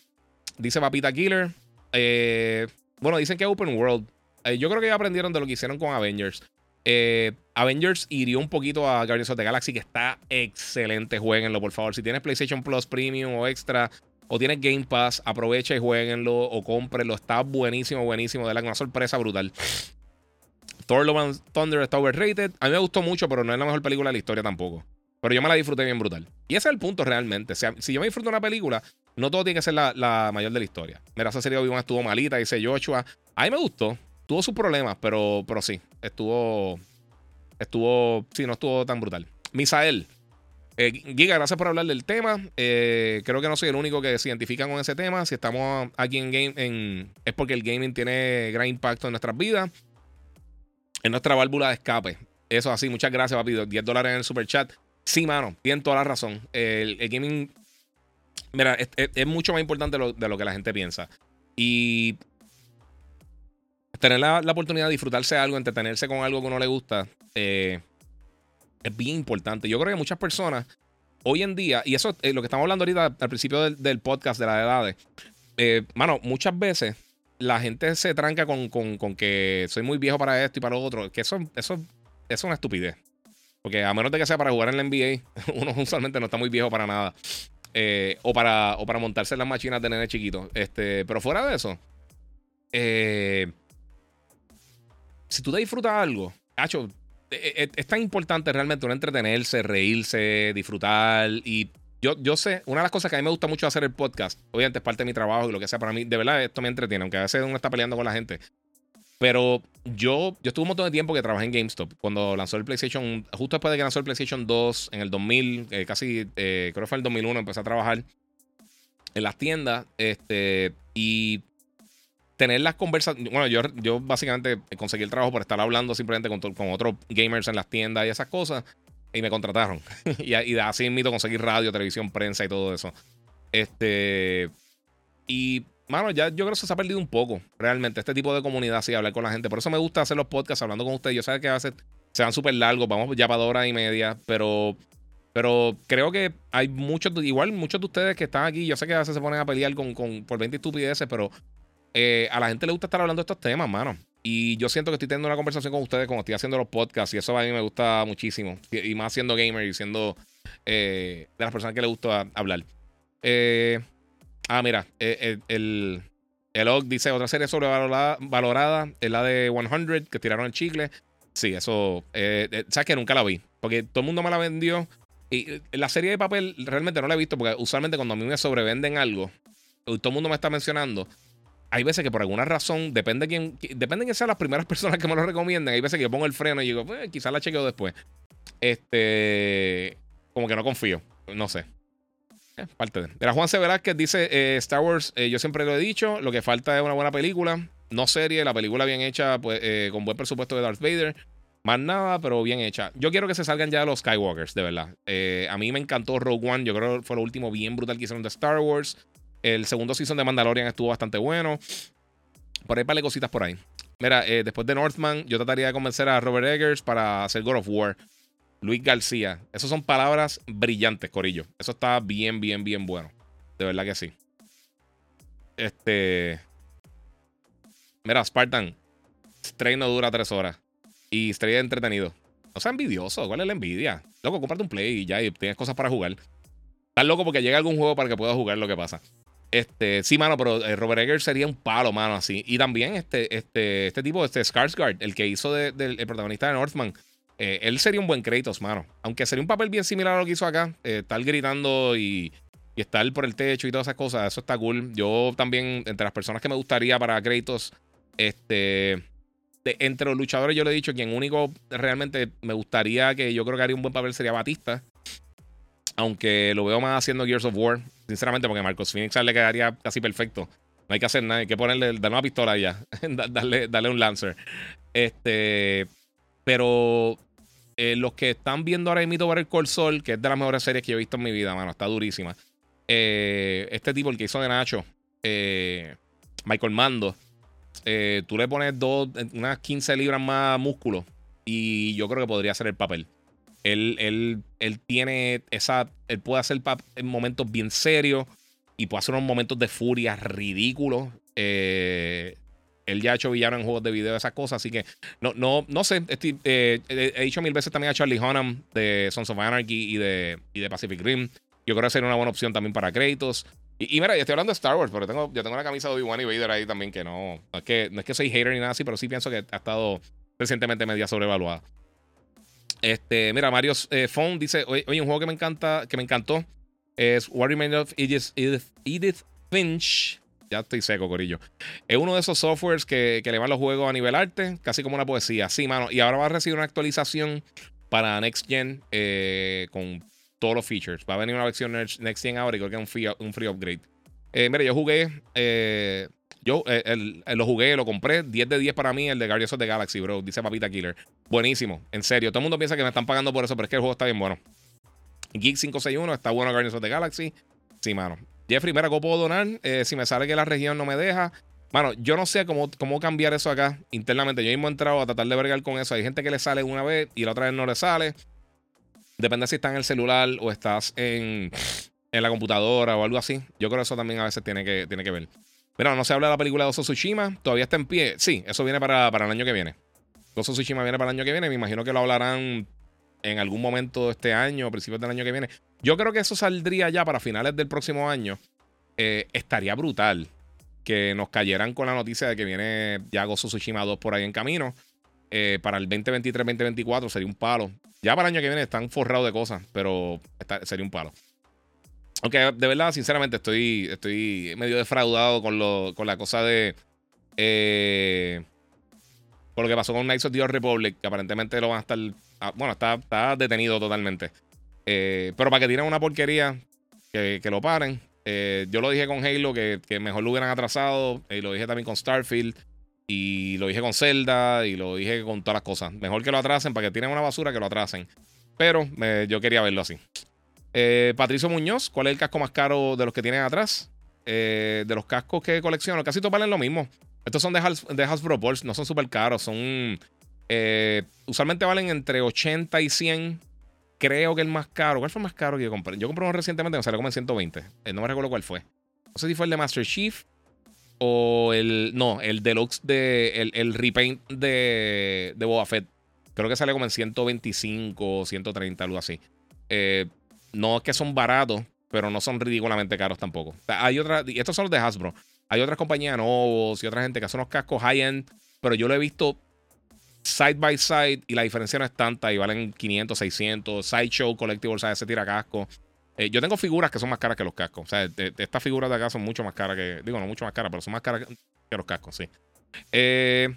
Dice Papita Killer. Eh, bueno, dicen que es Open World. Eh, yo creo que ya aprendieron de lo que hicieron con Avengers. Eh, Avengers hirió un poquito a Guardians of the Galaxy, que está excelente. Jueguenlo, por favor. Si tienes PlayStation Plus Premium o Extra, o tienes Game Pass, aprovecha y jueguenlo o cómprenlo. Está buenísimo, buenísimo. De la una sorpresa brutal. Thor Love Thunder está overrated. A mí me gustó mucho, pero no es la mejor película de la historia tampoco. Pero yo me la disfruté bien brutal. Y ese es el punto realmente. O sea, si yo me disfruto una película, no todo tiene que ser la, mayor de la historia. Mira, esa serie de estuvo malita, dice Joshua. A mí me gustó. Tuvo sus problemas, pero, pero sí. Estuvo. Estuvo. Sí, no estuvo tan brutal. Misael. Eh, Giga, gracias por hablar del tema. Eh, creo que no soy el único que se identifica con ese tema. Si estamos aquí en game, es porque el gaming tiene gran impacto en nuestras vidas. En nuestra válvula de escape. Eso así, muchas gracias, papi. 10 dólares en el super chat. Sí, mano, tienen toda la razón. El, gaming, mira, es, mucho más importante de lo que la gente piensa. Y tener la, oportunidad de disfrutarse de algo, entretenerse con algo que uno le gusta, eh, es bien importante. Yo creo que muchas personas hoy en día, y eso es lo que estamos hablando ahorita al principio del, podcast de las edades, eh, mano, muchas veces la gente se tranca con, que soy muy viejo para esto y para lo otro, que eso, eso, eso es una estupidez. Porque a menos de que sea para jugar en la NBA, uno usualmente no está muy viejo para nada. Eh, o, para, o para montarse en las máquinas de nene chiquito. Este, pero fuera de eso, eh, si tú te disfrutas algo, hacho, e, e, es, tan importante realmente uno entretenerse, reírse, disfrutar. Y yo, yo sé, una de las cosas que a mí me gusta mucho hacer el podcast, obviamente es parte de mi trabajo y lo que sea para mí, de verdad esto me entretiene, aunque a veces uno está peleando con la gente. Pero yo, yo estuve un montón de tiempo que trabajé en GameStop. Cuando lanzó el PlayStation, justo después de que lanzó el PlayStation 2 en el 2000, eh, casi, eh, creo que fue el 2001, empecé a trabajar en las tiendas. Este, y tener las conversaciones. Bueno, yo, yo básicamente conseguí el trabajo por estar hablando simplemente con, con otros gamers en las tiendas y esas cosas. Y me contrataron. y, y así mismo conseguir radio, televisión, prensa y todo eso. Este. Y mano, ya yo creo que se ha perdido un poco, realmente, este tipo de comunidad, así, hablar con la gente. Por eso me gusta hacer los podcasts hablando con ustedes. Yo sé que a veces se van súper largos, vamos ya para dos horas y media, pero, pero creo que hay muchos, igual muchos de ustedes que están aquí, yo sé que a veces se ponen a pelear con, con por 20 estupideces, pero eh, a la gente le gusta estar hablando de estos temas, mano. Y yo siento que estoy teniendo una conversación con ustedes como estoy haciendo los podcasts y eso a mí me gusta muchísimo. Y, más siendo gamer y siendo eh, de las personas que le gusta hablar. Eh, Ah, mira, eh, el, el, dice otra serie sobrevalorada es la de 100, que tiraron el chicle. Sí, eso. ¿Sabes que nunca la vi? Porque todo el mundo me la vendió. Y la serie de papel realmente no la he visto porque usualmente cuando a mí me sobrevenden algo, todo el mundo me está mencionando, hay veces que por alguna razón, depende de quién, depende de quién sean las primeras personas que me lo recomienden. Hay veces que yo pongo el freno y digo, pues quizás la chequeo después. Este, como que no confío, no sé. Eh, parte de. Era Juan C. Velázquez dice: eh, Star Wars, eh, yo siempre lo he dicho, lo que falta es una buena película, no serie, la película bien hecha, pues, con buen presupuesto de Darth Vader. Más nada, pero bien hecha. Yo quiero que se salgan ya los Skywalkers, de verdad. a mí me encantó Rogue One. Yo creo que fue lo último bien brutal que hicieron de Star Wars. El segundo season de Mandalorian estuvo bastante bueno. Por ahí, vale cositas por ahí. Mira, después de Northman, yo trataría de convencer a Robert Eggers para hacer God of War. Luis García. Esas son palabras brillantes, Corillo. Eso está bien, bien, bien bueno. De verdad que sí. Este. Mira, Spartan. Stray no dura tres horas. Y Stray es entretenido. No sea envidioso. ¿Cuál es la envidia? Loco, comparte un play y ya y tienes cosas para jugar. Estás loco porque llega algún juego para que puedas jugar lo que pasa. Este, sí, mano, pero eh, Robert Egger sería un palo, mano, así. Y también este, este, este tipo, este Skarsgård, el que hizo del el protagonista de Northman. Eh, él sería un buen Kratos, mano. Aunque sería un papel bien similar a lo que hizo acá. Eh, estar gritando y, estar por el techo y todas esas cosas. Eso está cool. Yo también, entre las personas que me gustaría para Kratos, este. entre los luchadores, yo le he dicho quien único realmente me gustaría que yo creo que haría un buen papel sería Batista. Aunque lo veo más haciendo Gears of War. Sinceramente, porque Marcos Phoenix le quedaría casi perfecto. No hay que hacer nada, hay que ponerle, darle una pistola ya. darle, darle un Lancer. Este. Pero eh, los que están viendo ahora mismo el Call Sol, que es de las mejores series que he visto en mi vida, mano, está durísima. Eh, este tipo, el que hizo de Nacho, eh, Michael Mando, tú le pones dos, unas 15 libras más músculo y yo creo que podría ser el papel. Él, él, él tiene esa, él puede hacer en momentos bien serios y puede hacer unos momentos de furia ridículos. Eh, él ya ha hecho villano en juegos de video, esas cosas. Así que no, no, no sé. Eh, he dicho mil veces también a Charlie Hunnam de Sons of Anarchy y de, y de Pacific Rim. Yo creo que sería una buena opción también para créditos. Y, mira, yo estoy hablando de Star Wars, pero tengo, yo tengo una camisa de Obi-Wan y Vader ahí también que no es que, no es que soy hater ni nada así, pero sí pienso que ha estado recientemente media sobrevaluada. Este, mira, Mario eh, Phone dice: Oye, un juego que me encanta, que me encantó es What Remains of Edith Finch ya estoy seco, Corillo. Es uno de esos softwares que, que le van los juegos a nivel arte, casi como una poesía. Sí, mano. Y ahora va a recibir una actualización para Next Gen eh, con todos los features. Va a venir una versión Next Gen ahora y creo que es un free, upgrade. Eh, mira, yo jugué. Eh, yo lo jugué, lo compré. 10 de 10 para mí, el de Guardians of the Galaxy, bro. Dice Papita Killer. Buenísimo. En serio. Todo el mundo piensa que me están pagando por eso, pero es que el juego está bien bueno. Geek 561 está bueno Guardians of the Galaxy. Sí, mano. Jeffrey, mira, ¿cómo puedo donar? Eh, si me sale que la región no me deja. Bueno, yo no sé cómo, cómo cambiar eso acá internamente. Yo mismo he entrado a tratar de bregar con eso. Hay gente que le sale una vez y la otra vez no le sale. Depende si estás en el celular o estás en, en la computadora o algo así. Yo creo que eso también a veces tiene que, tiene que ver. Pero no se habla de la película de Oso Tsushima. ¿Todavía está en pie? Sí, eso viene para, para el año que viene. Oso Tsushima viene para el año que viene. Me imagino que lo hablarán en algún momento de este año, o principios del año que viene. Yo creo que eso saldría ya para finales del próximo año. Eh, estaría brutal que nos cayeran con la noticia de que viene ya Gozo Tsushima 2 por ahí en camino. Eh, para el 2023-2024 sería un palo. Ya para el año que viene están forrados de cosas, pero sería un palo. Aunque de verdad, sinceramente, estoy, estoy medio defraudado con, lo, con la cosa de. Eh, por lo que pasó con Knights of the Republic, que aparentemente lo van a estar Ah, bueno, está, detenido totalmente. Eh, pero para que tiren una porquería, que, lo paren. Eh, yo lo dije con Halo, que, mejor lo hubieran atrasado. Y lo dije también con Starfield. Y lo dije con Zelda. Y lo dije con todas las cosas. Mejor que lo atrasen, para que tiren una basura, que lo atrasen. Pero yo quería verlo así. Eh, Patricio Muñoz, ¿cuál es el casco más caro de los que tienen atrás? de los cascos que colecciono, casi todos valen lo mismo. Estos son de, de Hasbro Pulse, no son súper caros, son eh, usualmente valen entre 80 y 100. Creo que el más caro. ¿Cuál fue el más caro que yo compré? Yo compré uno recientemente me salió como en 120. Eh, no me recuerdo cuál fue. No sé si fue el de Master Chief o el. No, el deluxe de. El, repaint de, de Boba Fett. Creo que sale como en 125 130, algo así. Eh, no es que son baratos, pero no son ridículamente caros tampoco. hay otras. Y estos son los de Hasbro. Hay otras compañías, Novos y otra gente que hacen unos cascos high-end, pero yo lo he visto side by side y la diferencia no es tanta y valen 500, 600. Sideshow Collectibles, ¿sabes? Se tira casco. Eh, yo tengo figuras que son más caras que los cascos. O sea, estas figuras de acá son mucho más caras que. Digo, no mucho más caras, pero son más caras que, los cascos, sí. Eh,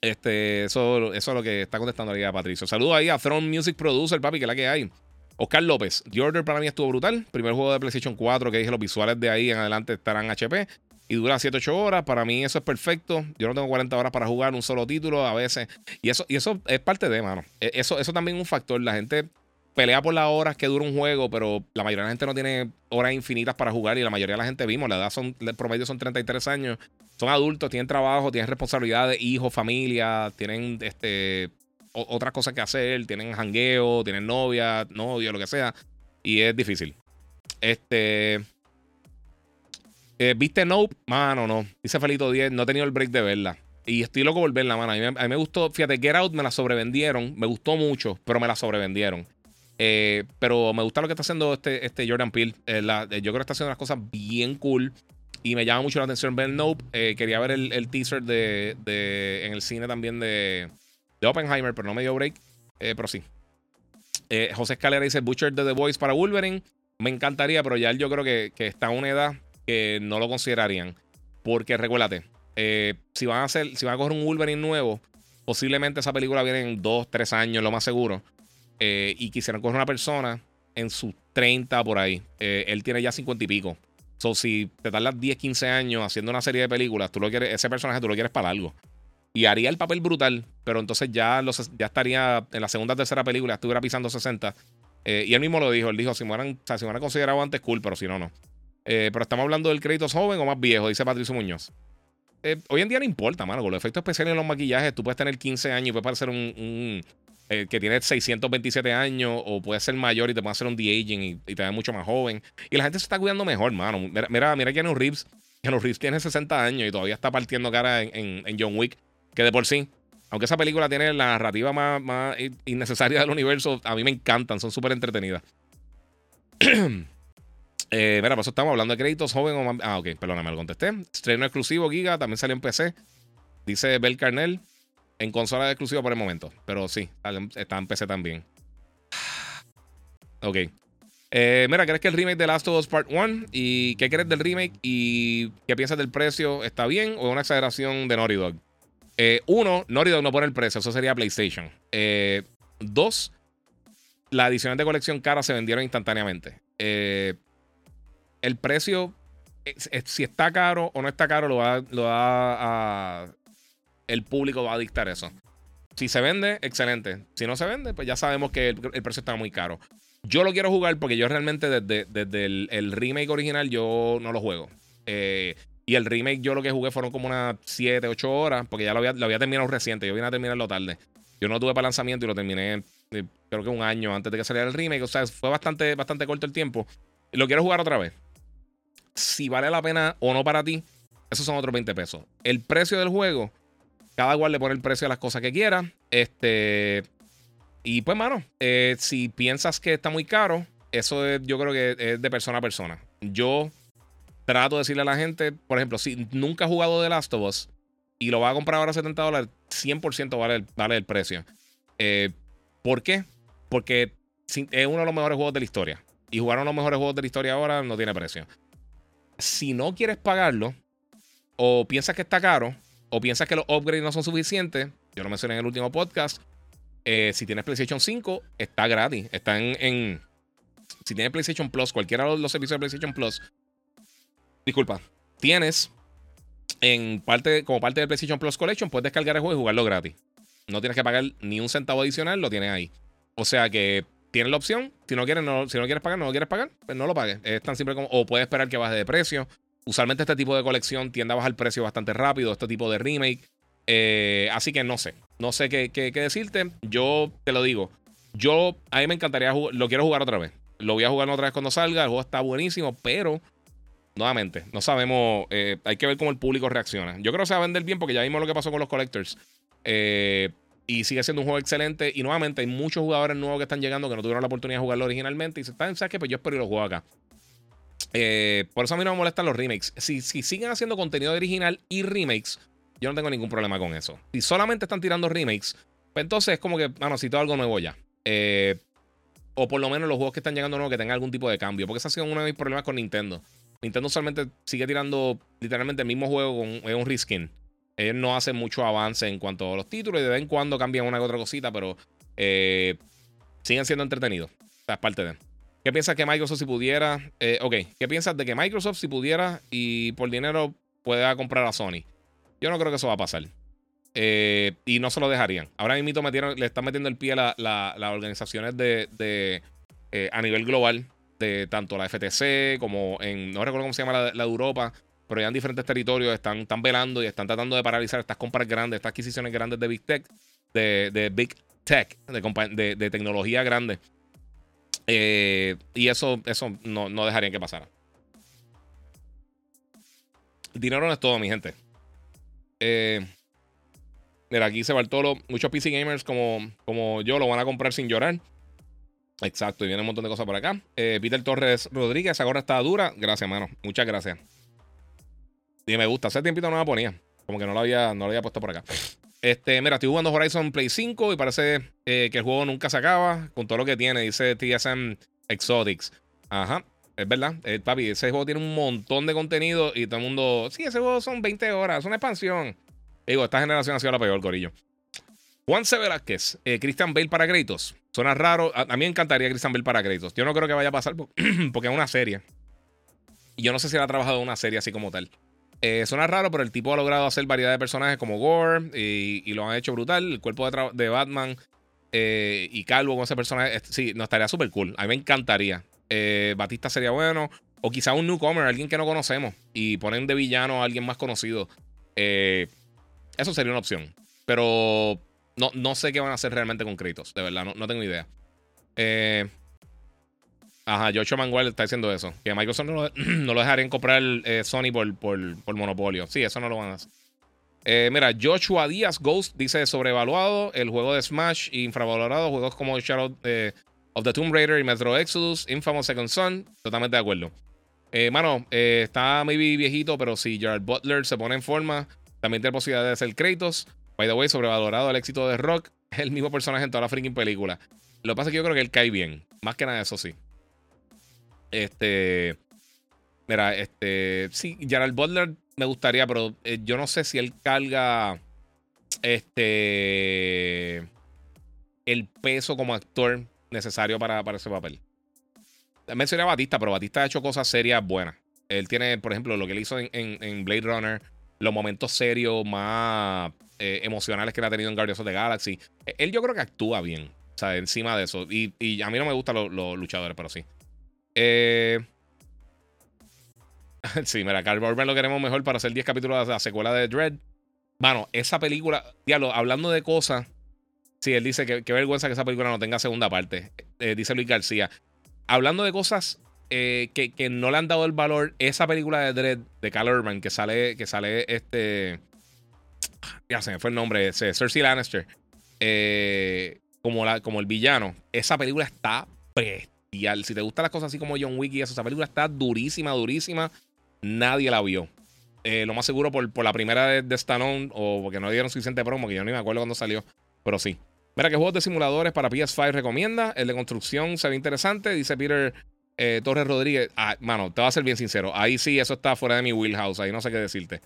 este, eso, eso es lo que está contestando ahí a Patricio. Saludos ahí a Throne Music Producer, papi, que es la que hay. Oscar López, The Order para mí estuvo brutal. Primer juego de PlayStation 4 que dije los visuales de ahí en adelante estarán HP y dura 7-8 horas. Para mí eso es perfecto. Yo no tengo 40 horas para jugar un solo título a veces. Y eso, y eso es parte de, mano. E, eso, eso también es un factor. La gente pelea por las horas que dura un juego, pero la mayoría de la gente no tiene horas infinitas para jugar y la mayoría de la gente vimos, la edad son, el promedio son 33 años, son adultos, tienen trabajo, tienen responsabilidades, hijos, familia, tienen este otras cosas que hacer, tienen jangueo, tienen novia, novio, lo que sea, y es difícil. Este, eh, ¿Viste Nope? Mano, no. Dice Felito 10, no he tenido el break de verla. Y estoy loco por verla, mano. A mí, me, gustó, fíjate, Get Out me la sobrevendieron. Me gustó mucho, pero me la sobrevendieron. Eh, pero me gusta lo que está haciendo este, este Jordan Peele. Eh, yo creo que está haciendo unas cosas bien cool. Y me llama mucho la atención ver Nope. quería ver el, teaser de, en el cine también de, de Oppenheimer, pero no me dio break. pero sí. José Escalera dice Butcher de The Voice para Wolverine. Me encantaría, pero ya yo creo que, está a una edad que no lo considerarían. Porque recuérdate, eh, si van a hacer, si van a coger un Wolverine nuevo, posiblemente esa película viene en 2, 3 años, lo más seguro. Eh, y quisieran coger una persona en sus 30 por ahí. Eh, él tiene ya 50 y pico. So, si te tardas 10, 15 años haciendo una serie de películas, tú lo quieres, ese personaje tú lo quieres para algo. Y haría el papel brutal, pero entonces ya, los, ya estaría en la segunda o tercera película, estuviera pisando 60. Eh, y él mismo lo dijo, él dijo, si me hubieran, si me considerado antes, cool, pero si no, no. Eh, pero estamos hablando del crédito joven o más viejo, dice Patricio Muñoz. Eh, hoy en día no importa, mano. Con los efectos especiales en los maquillajes, tú puedes tener 15 años y puedes parecer un, que tiene 627 años o puedes ser mayor y te puede hacer un de-aging y, te ve mucho más joven. Y la gente se está cuidando mejor, mano. Mira, mira, mira Keanu Reeves. Keanu Reeves tiene 60 años y todavía está partiendo cara en, en, John Wick, que de por sí, aunque esa película tiene la narrativa más, innecesaria del universo, a mí me encantan, son súper entretenidas. Eh, mira, por eso estamos hablando de créditos joven o. Ah, ok, perdóname, lo contesté. Estreno exclusivo, Giga, también salió en PC. Dice Bel Carnell. En consola exclusiva por el momento. Pero sí, está en PC también. Ok. Eh, mira, ¿crees que el remake de Last of Us Part 1? ¿Y qué crees del remake? ¿Y qué piensas del precio? ¿Está bien o es una exageración de Naughty Dog? Eh, uno, Naughty Dog no pone el precio, eso sería PlayStation. dos, las ediciones de colección cara se vendieron instantáneamente. Eh, el precio, si está caro o no está caro, lo va, lo va a. El público va a dictar eso. Si se vende, excelente. Si no se vende, pues ya sabemos que el, precio está muy caro. Yo lo quiero jugar porque yo realmente desde, el, remake original yo no lo juego. Eh, y el remake yo lo que jugué fueron como unas 7, 8 horas porque ya lo había, lo había terminado reciente. Yo vine a terminarlo tarde. Yo no tuve para lanzamiento y lo terminé eh, creo que un año antes de que saliera el remake. O sea, fue bastante, bastante corto el tiempo. Lo quiero jugar otra vez si vale la pena o no para ti, esos son otros 20 pesos. El precio del juego, cada cual le pone el precio a las cosas que quiera. Este. Y pues, mano, eh, si piensas que está muy caro, eso yo creo que es de persona a persona. Yo trato de decirle a la gente, por ejemplo, si nunca has jugado The Last of Us y lo va a comprar ahora a 70 dólares, 100% vale el, vale el precio. Eh, ¿Por qué? Porque es uno de los mejores juegos de la historia. Y jugar uno los mejores juegos de la historia ahora no tiene precio si no quieres pagarlo, o piensas que está caro, o piensas que los upgrades no son suficientes, yo lo mencioné en el último podcast. Eh, si tienes PlayStation 5, está gratis. Está en, Si tienes PlayStation Plus, cualquiera de los servicios de PlayStation Plus. Disculpa. Tienes. En parte, como parte del PlayStation Plus Collection, puedes descargar el juego y jugarlo gratis. No tienes que pagar ni un centavo adicional, lo tienes ahí. O sea que tienes la opción. Si no quieres, si no quieres pagar, no lo quieres pagar, pues no lo pagues. Es tan simple como. O puedes esperar que baje de precio. Usualmente este tipo de colección tiende a bajar el precio bastante rápido, este tipo de remake. Eh, así que no sé. No sé qué, qué, decirte. Yo te lo digo. Yo, a mí me encantaría jugar, lo quiero jugar otra vez. Lo voy a jugar otra vez cuando salga. El juego está buenísimo, pero nuevamente, no sabemos. Eh, hay que ver cómo el público reacciona. Yo creo que se va a vender bien porque ya vimos lo que pasó con los collectors. Eh, y sigue siendo un juego excelente. Y nuevamente hay muchos jugadores nuevos que están llegando que no tuvieron la oportunidad de jugarlo originalmente. Y se están, ¿sabes qué? Pues yo espero y lo juego acá. Eh, por eso a mí no me molestan los remakes. Si, si siguen haciendo contenido original y remakes, yo no tengo ningún problema con eso. Si solamente están tirando remakes, pues entonces es como que, bueno, si todo algo nuevo ya. O por lo menos los juegos que están llegando nuevos que tengan algún tipo de cambio. Porque ese ha sido uno de mis problemas con Nintendo. Nintendo solamente sigue tirando literalmente el mismo juego con un reskin ellos no hacen mucho avance en cuanto a los títulos y de vez en cuando cambian una que otra cosita, pero eh, siguen siendo entretenidos. O es parte de. ¿Qué piensas que Microsoft si pudiera? Eh, ok, ¿qué piensas de que Microsoft si pudiera y por dinero pueda comprar a Sony? Yo no creo que eso va a pasar. Eh, y no se lo dejarían. Ahora mismo metieron, le están metiendo el pie a las organizaciones de, a nivel global, de tanto la FTC como en, no recuerdo cómo se llama la de Europa, pero ya en diferentes territorios están, están velando y están tratando de paralizar estas compras grandes, estas adquisiciones grandes de Big Tech, de, Big Tech, de, de, tecnología grande. Eh, y eso, eso no, no dejarían que pasara. Dinero no es todo, mi gente. Eh, mira, aquí se Bartolo. Muchos PC gamers como, como yo lo van a comprar sin llorar. Exacto, y viene un montón de cosas por acá. Eh, Peter Torres Rodríguez, esa gorra está dura. Gracias, mano. Muchas gracias. Y me gusta. Hace tiempito no la ponía. Como que no lo había, no había puesto por acá. Este, mira, estoy jugando Horizon Play 5 y parece eh, que el juego nunca se acaba con todo lo que tiene. Dice TSM Exotics. Ajá. Es verdad, eh, papi, ese juego tiene un montón de contenido y todo el mundo. Sí, ese juego son 20 horas, es una expansión. Digo, esta generación ha sido la peor, Corillo. Juan C. Velázquez, eh, Christian Bale para créditos. Suena raro. A, mí me encantaría Christian Bale para créditos. Yo no creo que vaya a pasar porque es una serie. Yo no sé si él ha trabajado en una serie así como tal. Eh, suena raro, pero el tipo ha logrado hacer variedad de personajes como Gore y, lo han hecho brutal. El cuerpo de, Batman eh, y Calvo con ese personaje, sí, no estaría súper cool. A mí me encantaría. Eh, Batista sería bueno. O quizá un newcomer, alguien que no conocemos. Y ponen de villano a alguien más conocido. eso sería una opción. Pero no, no sé qué van a hacer realmente con Kratos. De verdad, no, no tengo idea. Eh, Ajá, Joshua Manguel está diciendo eso. Que Microsoft no lo, no lo dejarían comprar eh, Sony por, por, monopolio. Sí, eso no lo van a hacer. Eh, mira, Joshua Díaz Ghost dice sobrevaluado el juego de Smash infravalorado. Juegos como Shadow of the Tomb Raider y Metro Exodus, Infamous Second Son. Totalmente de acuerdo. mano, está maybe viejito, pero si Gerald Butler se pone en forma, también tiene posibilidad de ser Kratos. By the way, sobrevalorado el éxito de Rock. Es el mismo personaje en toda la freaking película. Lo que pasa es que yo creo que él cae bien. Más que nada, eso sí. Este. Mira, este. Sí, Gerald Butler me gustaría, pero eh, yo no sé si él carga. Este. El peso como actor necesario para, para ese papel. Mencioné a Batista, pero Batista ha hecho cosas serias buenas. Él tiene, por ejemplo, lo que él hizo en, Blade Runner, los momentos serios más eh, emocionales que él ha tenido en Guardians of the Galaxy. Él yo creo que actúa bien, o sea, encima de eso. Y, a mí no me gustan los luchadores, pero sí. Eh... sí, mira, Carl Urban lo queremos mejor para hacer 10 capítulos de la secuela de Dread. Bueno, esa película, diablo, hablando de cosas. Sí, él dice que qué vergüenza que esa película no tenga segunda parte. Eh, dice Luis García. Hablando de cosas eh, que, no le han dado el valor, esa película de Dread de Carl Urban que sale, que sale este. Ya se me fue el nombre, Cersei Lannister. Eh, como, la, como el villano. Esa película está y Si te gustan las cosas así como John Wick y eso, esa película está durísima, durísima. Nadie la vio. Eh, lo más seguro por, por la primera de, de, Stallone o porque no dieron suficiente promo, que yo ni me acuerdo cuando salió. Pero sí. Mira, ¿qué juegos de simuladores para PS5 recomienda? El de construcción se ve interesante, dice Peter eh, Torres Rodríguez. Ah, mano, te voy a ser bien sincero. Ahí sí, eso está fuera de mi wheelhouse. Ahí no sé qué decirte.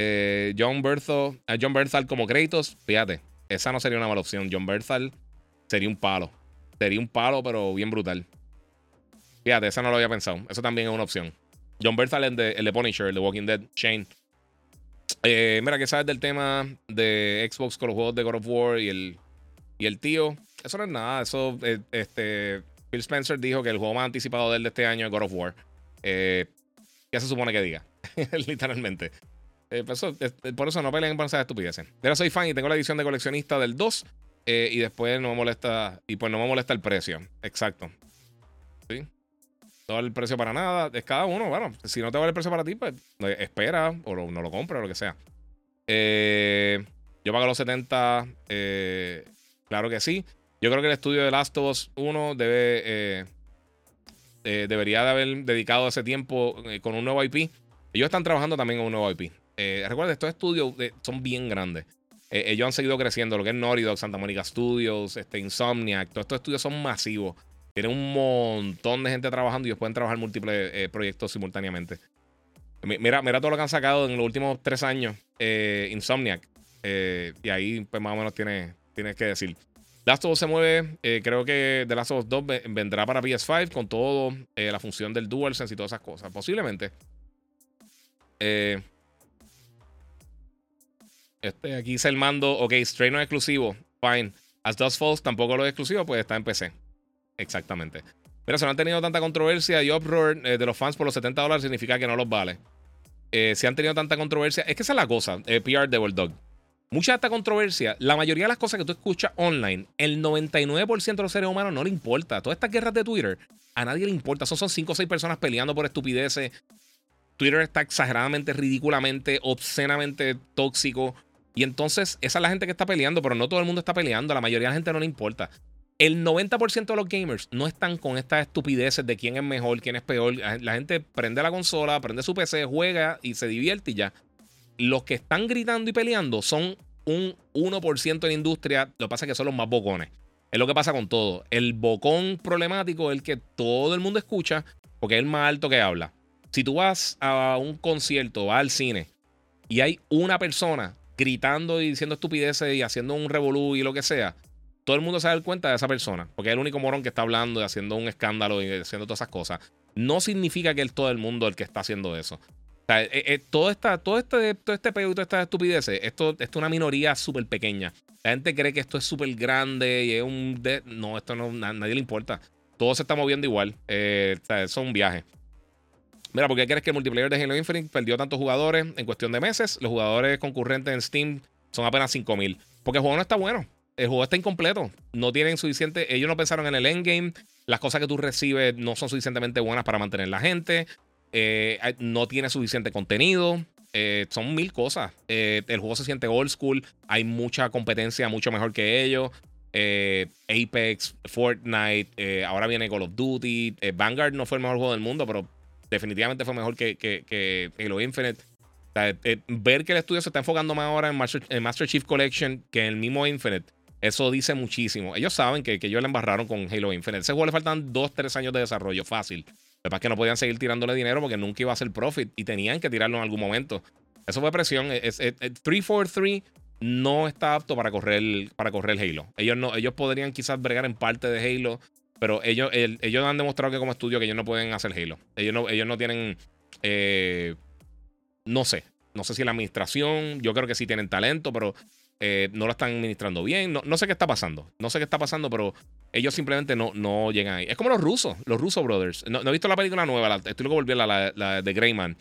Eh, John Bertho, John Berthal como Kratos, fíjate, esa no sería una mala opción. John Berthal sería un palo. Sería un palo, pero bien brutal. Fíjate, esa no lo había pensado. Eso también es una opción. John Berthal, el de, el de Punisher, el Walking Dead, Shane. Eh, mira, ¿qué sabes del tema de Xbox con los juegos de God of War y el, y el tío? Eso no es nada. Eso, eh, este, Phil Spencer dijo que el juego más anticipado de él de este año es God of War. Eh, ¿Qué se supone que diga? Literalmente. Pues por, eso, no peleen por esas estupideces. Pero soy fan y tengo la edición de coleccionista del 2. Eh, y después no me molesta. Y pues no me molesta el precio. Exacto. ¿Sí? No el precio para nada. Es cada uno. Bueno, si no te vale el precio para ti, pues eh, espera o no lo compra o lo que sea. Eh, yo pago los 70. claro que sí. Yo creo que el estudio de Last of Us 1 debe. debería de haber dedicado ese tiempo con un nuevo IP. Ellos están trabajando también en un nuevo IP. Recuerda, estos estudios son bien grandes. Eh, ellos han seguido creciendo, lo que es Naughty Dog, Santa Monica Studios, este, Insomniac, todos estos estudios son masivos. Tienen un montón de gente trabajando y ellos pueden trabajar múltiples eh, proyectos simultáneamente. Mira, mira todo lo que han sacado en los últimos tres años, eh, Insomniac. y ahí, pues más o menos tienes tiene que decir. Last of Us se mueve, creo que The Last of Us 2 vendrá para PS5 con todo, la función del DualSense y todas esas cosas. Posiblemente. Eh, este, aquí dice el mando, ok, Stray no es exclusivo, fine. As Dust Falls tampoco lo es exclusivo, pues está en PC. Exactamente. Pero si no han tenido tanta controversia y uproar eh, de los fans por los 70 dólares, significa que no los vale. Eh, si han tenido tanta controversia, es que esa es la cosa, eh, PR de Dog. Mucha de esta controversia, la mayoría de las cosas que tú escuchas online, el 99% de los seres humanos no le importa. Todas estas guerras de Twitter, a nadie le importa. Son, son 5 o 6 personas peleando por estupideces. Twitter está exageradamente, ridículamente, obscenamente tóxico. Y entonces, esa es la gente que está peleando, pero no todo el mundo está peleando. A la mayoría de la gente no le importa. El 90% de los gamers no están con estas estupideces de quién es mejor, quién es peor. La gente prende la consola, prende su PC, juega y se divierte y ya. Los que están gritando y peleando son un 1% de la industria. Lo que pasa es que son los más bocones. Es lo que pasa con todo. El bocón problemático es el que todo el mundo escucha porque es el más alto que habla. Si tú vas a un concierto, vas al cine y hay una persona gritando y diciendo estupideces y haciendo un revolú y lo que sea, todo el mundo se da cuenta de esa persona, porque es el único morón que está hablando y haciendo un escándalo y haciendo todas esas cosas. no significa que es todo el mundo el que está haciendo eso. O eh, eh, todo, esta, todo, este, todo este peo y todas estas estupideces, esto, es una minoría súper pequeña. La gente cree que esto es súper grande y es un... no, esto no, a nadie le importa. Todo se está moviendo igual. Eh, eso es un viaje. Mira, ¿por qué crees que el multiplayer de Halo Infinite perdió tantos jugadores en cuestión de meses? Los jugadores concurrentes en Steam son apenas 5000. Porque el juego no está bueno. El juego está incompleto. No tienen suficiente. Ellos no pensaron en el endgame. Las cosas que tú recibes no son suficientemente buenas para mantener la gente. Eh, no tiene suficiente contenido. Eh, son mil cosas. Eh, el juego se siente old school. Hay mucha competencia, mucho mejor que ellos. Apex, Fortnite, ahora viene Call of Duty. Vanguard no fue el mejor juego del mundo, pero definitivamente fue mejor que, Halo Infinite. ver que el estudio se está enfocando más ahora en Master, Chief Collection que en el mismo Infinite, eso dice muchísimo. Ellos saben que, que ellos le embarraron con Halo Infinite. Ese juego le faltan 2-3 años de desarrollo fácil. Lo que es que no podían seguir tirándole dinero porque nunca iba a ser profit y tenían que tirarlo en algún momento. Eso fue presión. 343 no está apto para correr, para correr Halo. Ellos, no, ellos podrían quizás bregar en parte de Halo pero ellos, ellos han demostrado que como estudio que ellos no pueden hacer Halo. Ellos no, ellos no tienen. Eh, no sé. No sé si la administración. Yo creo que sí tienen talento, pero eh, no lo están administrando bien. No, sé qué está pasando. No sé qué está pasando, pero ellos simplemente no, no llegan ahí. Es como los rusos, los Russo Brothers. No, he visto la película nueva, la, estoy luego volviendo la, la, de Greyman.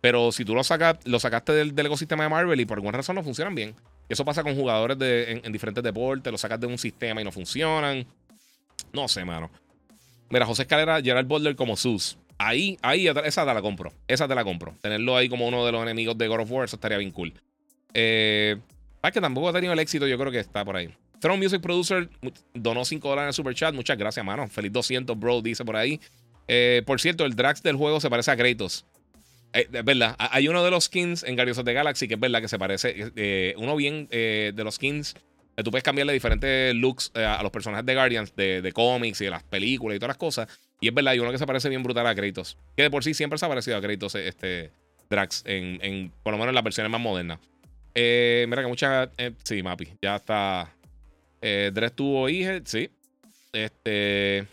Pero si tú lo, sacas, lo sacaste del, ecosistema de Marvel y por alguna razón no funcionan bien. eso pasa con jugadores de, en, en, diferentes deportes, lo sacas de un sistema y no funcionan. No sé, mano. Mira, José Escalera, Gerald Butler como Sus. Ahí, ahí, esa te la compro. Esa te la compro. Tenerlo ahí como uno de los enemigos de God of War, eso estaría bien cool. Eh, es que tampoco ha tenido el éxito, yo creo que está por ahí. Throne Music Producer donó 5 dólares en el super chat. Muchas gracias, mano. Feliz 200, bro, dice por ahí. Eh, por cierto, el Drax del juego se parece a Kratos. Eh, es verdad, hay uno de los skins en Guardians of the Galaxy que es verdad que se parece. Eh, uno bien de los skins tú puedes cambiarle diferentes looks eh, a los personajes de Guardians, de, cómics y de las películas y todas las cosas. Y es verdad, hay uno que se parece bien brutal a Kratos. Que de por sí siempre se ha parecido a Kratos, este Drax, en, por lo menos en las versiones más modernas. Eh, mira que muchas. Eh, sí, Mapi, ya está. Eh, tuvo hija, sí. Este.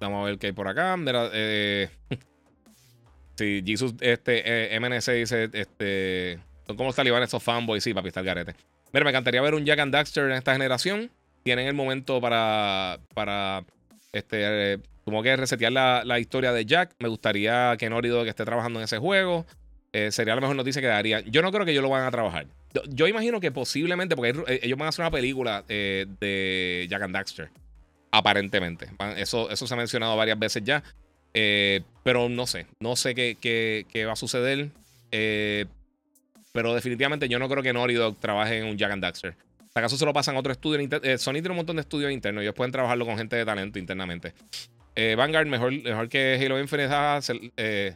Vamos a ver qué hay por acá. Mira, eh. sí, Jesus, este, MNC dice, este. Son como los talibanes, esos fanboys, sí, papi, está el garete. Mira, me encantaría ver un Jack and Daxter en esta generación. Tienen el momento para, para este, como que resetear la, historia de Jack. Me gustaría que Norido que esté trabajando en ese juego. Eh, sería la mejor noticia que daría. Yo no creo que ellos lo van a trabajar. Yo, imagino que posiblemente, porque eh, ellos van a hacer una película eh, de Jack and Daxter. Aparentemente. Eso, eso se ha mencionado varias veces ya. pero no sé. No sé qué, qué, qué va a suceder. Pero definitivamente yo no creo que Naughty Dog trabaje en un Jack and Daxter. Acaso se lo pasan a otro estudio. Eh, Sony tiene un montón de estudios internos. Ellos pueden trabajarlo con gente de talento internamente. Eh, Vanguard, mejor, mejor que Halo Infinite. Eh,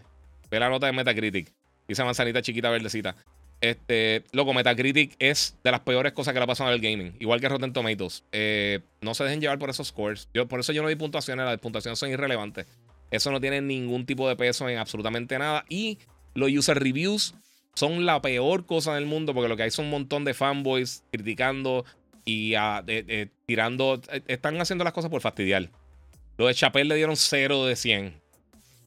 ve la nota de Metacritic. Dice manzanita chiquita verdecita. Este, loco, Metacritic es de las peores cosas que le ha pasado al gaming. Igual que Rotten Tomatoes. Eh, no se dejen llevar por esos scores. Yo, por eso yo no doy puntuaciones. Las puntuaciones son irrelevantes. Eso no tiene ningún tipo de peso en absolutamente nada. Y los user reviews son la peor cosa del mundo porque lo que hay son un montón de fanboys criticando y ah, tirando. Eh, están haciendo las cosas por fastidiar. Lo de Chappelle le dieron 0 de 100.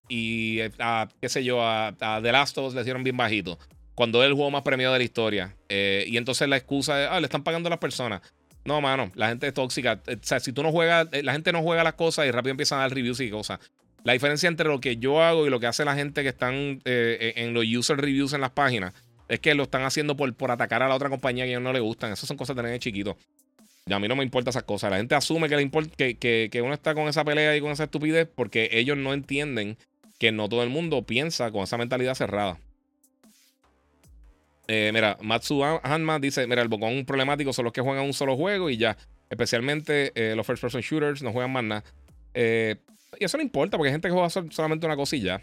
Y eh, a, qué sé yo, a, The Last of Us le dieron bien bajito. Cuando es el juego más premiado de la historia. Eh, y entonces la excusa es, ah, le están pagando a las personas. No, mano, la gente es tóxica. O sea, si tú no juegas, la gente no juega las cosas y rápido empiezan a dar reviews y cosas. La diferencia entre lo que yo hago y lo que hace la gente que están eh, en los user reviews en las páginas es que lo están haciendo por, por atacar a la otra compañía que a ellos no le gustan. Esas son cosas de tener chiquito. Y a mí no me importa esas cosas. La gente asume que, le importa, que, que, uno está con esa pelea y con esa estupidez porque ellos no entienden que no todo el mundo piensa con esa mentalidad cerrada. Eh, mira, Matsu Hanma dice: Mira, el bocón problemático son los que juegan un solo juego y ya. Especialmente eh, los first person shooters no juegan más nada. Eh, y eso no importa, porque hay gente que juega solamente una cosilla.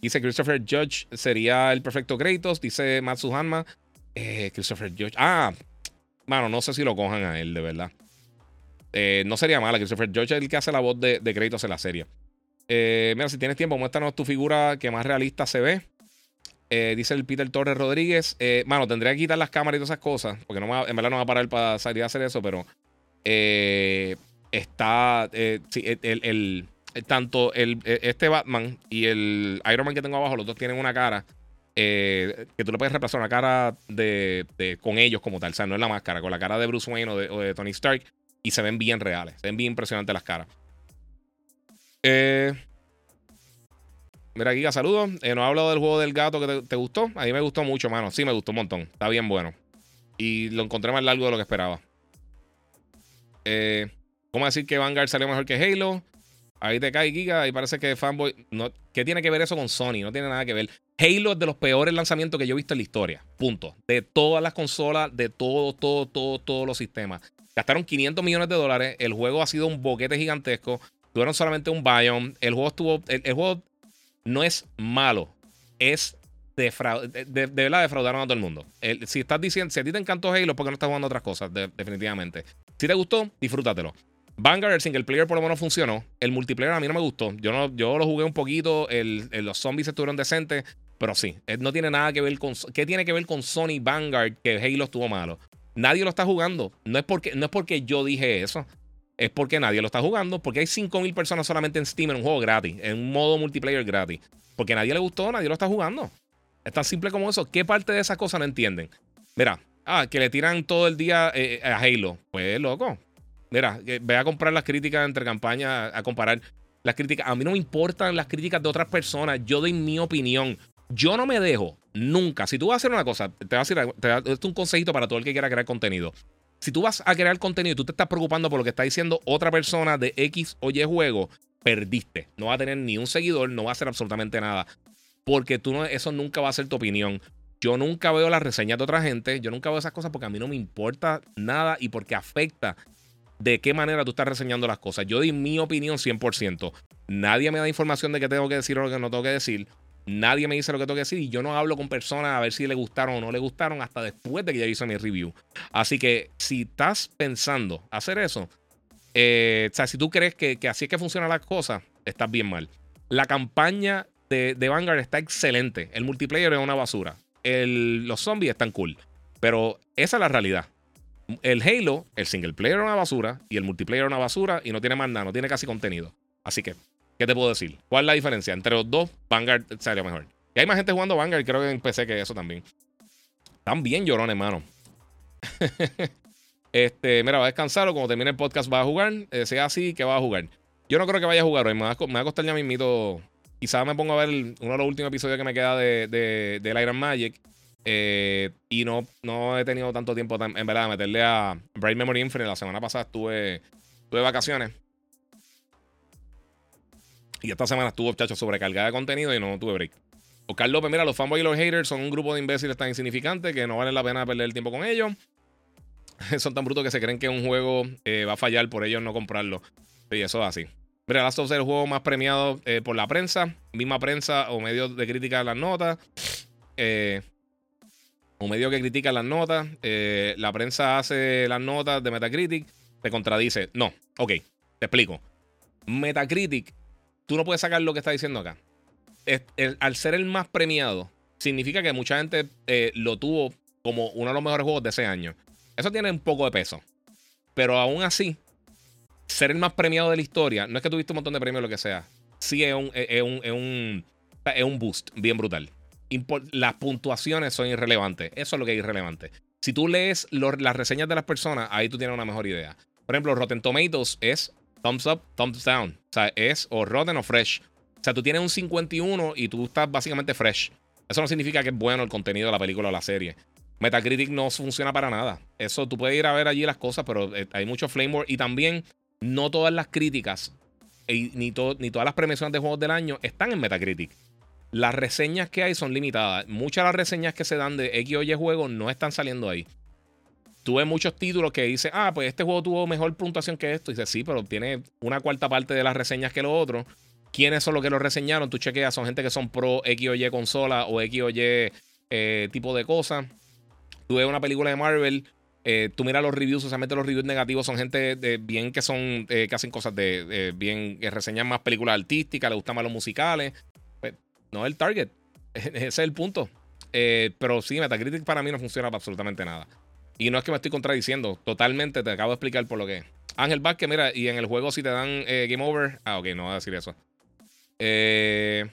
Dice Christopher Judge sería el perfecto Kratos. Dice Matsu Hanma. Eh, Christopher Judge. Ah, mano, no sé si lo cojan a él, de verdad. Eh, no sería mala. Christopher Judge es el que hace la voz de, de Kratos en la serie. Eh, mira, si tienes tiempo, muéstranos tu figura que más realista se ve. dice el Peter Torres Rodríguez. mano, tendría que quitar las cámaras y todas esas cosas. Porque no en verdad no va a parar para salir a hacer eso, pero. está. Eh, sí, el, tanto el, e, este Batman y el Iron Man que tengo abajo, los dos tienen una cara. Eh, que tú le puedes reemplazar una cara de, con ellos como tal. O sea, no es la máscara, con la cara de Bruce Wayne o de, Tony Stark. Y se ven bien reales. Se ven bien impresionantes las caras. Eh, mira, Giga, saludos. Eh, no he hablado del juego del gato que te, gustó. A mí me gustó mucho, mano. Sí, me gustó un montón. Está bien bueno. Y lo encontré más largo de lo que esperaba. Eh, ¿Cómo decir que Vanguard salió mejor que Halo? Ahí te cae Giga y parece que Fanboy. No, ¿Qué tiene que ver eso con Sony? No tiene nada que ver. Halo es de los peores lanzamientos que yo he visto en la historia. Punto. De todas las consolas, de todo, todo, todo, todos los sistemas. Gastaron 500 millones de dólares. El juego ha sido un boquete gigantesco. Tuvieron solamente un biome. El juego estuvo. El, juego no es malo. Es de, de, verdad defraudaron a todo el mundo. si estás diciendo, si a ti te encantó Halo, ¿por qué no estás jugando otras cosas? definitivamente. Si te gustó, disfrútatelo. Vanguard, el single player por lo menos funcionó. El multiplayer a mí no me gustó. Yo, no, yo lo jugué un poquito. los zombies estuvieron decentes. Pero sí, no tiene nada que ver con. ¿Qué tiene que ver con Sony Vanguard que Halo estuvo malo? Nadie lo está jugando. No es porque, no es porque yo dije eso. Es porque nadie lo está jugando. Porque hay 5.000 personas solamente en Steam en un juego gratis. En un modo multiplayer gratis. Porque nadie le gustó, nadie lo está jugando. Es tan simple como eso. ¿Qué parte de esas cosas no entienden? Mira, ah, que le tiran todo el día eh, a Halo. Pues loco, Mira, ve a comprar las críticas entre campañas, a comparar las críticas. A mí no me importan las críticas de otras personas. Yo doy mi opinión. Yo no me dejo nunca. Si tú vas a hacer una cosa, te voy a decir, te es un consejito para todo el que quiera crear contenido. Si tú vas a crear contenido y tú te estás preocupando por lo que está diciendo otra persona de X o Y juego, perdiste. No va a tener ni un seguidor, no va a hacer absolutamente nada. Porque tú no, eso nunca va a ser tu opinión. Yo nunca veo las reseñas de otra gente, yo nunca veo esas cosas porque a mí no me importa nada y porque afecta de qué manera tú estás reseñando las cosas. Yo di mi opinión 100%. Nadie me da información de qué tengo que decir o lo que no tengo que decir. Nadie me dice lo que tengo que decir y yo no hablo con personas a ver si le gustaron o no le gustaron hasta después de que ya hice mi review. Así que si estás pensando hacer eso, eh, o sea, si tú crees que, así es que funcionan las cosas, estás bien mal. La campaña de, de Vanguard está excelente. El multiplayer es una basura. los zombies están cool. Pero esa es la realidad el Halo, el single player era una basura y el multiplayer era una basura y no tiene más nada, no tiene casi contenido. Así que, ¿qué te puedo decir? ¿Cuál es la diferencia? Entre los dos, Vanguard sería mejor. Y hay más gente jugando Vanguard, creo que en PC que eso también. Están bien llorones, hermano. este, mira, va a descansar o cuando termine el podcast va a jugar. Eh, sea así, que va a jugar. Yo no creo que vaya a jugar hoy. Me va a, costar ya mismito. Quizás me pongo a ver uno de los últimos episodios que me queda de, de, del Iron Magic. Eh, y no, no he tenido tanto tiempo, en verdad, de meterle a Bright Memory Infinite. La semana pasada estuve, tuve vacaciones. Y esta semana estuvo, muchachos, sobrecargada de contenido y no tuve break. Oscar López, mira, los fanboys y los haters son un grupo de imbéciles tan insignificantes que no vale la pena perder el tiempo con ellos. son tan brutos que se creen que un juego eh, va a fallar por ellos no comprarlo. Y eso es así. Mira, Last of Us es el juego más premiado eh, por la prensa, misma prensa o medios de crítica de las notas. Eh, un medio que critica las notas, eh, la prensa hace las notas de Metacritic, te contradice. No, ok, te explico. Metacritic, tú no puedes sacar lo que está diciendo acá. al ser el más premiado, significa que mucha gente eh, lo tuvo como uno de los mejores juegos de ese año. Eso tiene un poco de peso. Pero aún así, ser el más premiado de la historia, no es que tuviste un montón de premios o lo que sea. Sí es un, es un, es un, es un boost bien brutal las puntuaciones son irrelevantes. Eso es lo que es irrelevante. Si tú lees las reseñas de las personas, ahí tú tienes una mejor idea. Por ejemplo, Rotten Tomatoes es thumbs up, thumbs down. O sea, es o rotten o fresh. O sea, tú tienes un 51 y tú estás básicamente fresh. Eso no significa que es bueno el contenido de la película o la serie. Metacritic no funciona para nada. Eso tú puedes ir a ver allí las cosas, pero eh, hay mucho flame. Y también no todas las críticas ni, ni todas las premiaciones de juegos del año están en Metacritic las reseñas que hay son limitadas. Muchas de las reseñas que se dan de X o Y juegos no están saliendo ahí. Tuve muchos títulos que dicen, ah, pues este juego tuvo mejor puntuación que esto. Y dice, sí, pero tiene una cuarta parte de las reseñas que lo otro. ¿Quiénes son los que lo reseñaron? Tú chequeas, son gente que son pro X o Y consola o X o Y eh, tipo de cosas. Tuve una película de Marvel. Eh, tú miras los reviews, usualmente los reviews negativos son gente bien que son, eh, que hacen cosas de, bien, que reseñan más películas artísticas, les gustan más los musicales no es el target. Ese es el punto. Eh, pero sí, Metacritic para mí no funciona para absolutamente nada. Y no es que me estoy contradiciendo, totalmente te acabo de explicar por lo que Ángel Vázquez, mira, y en el juego si te dan eh, game over. Ah, ok, no voy a decir eso. Eh,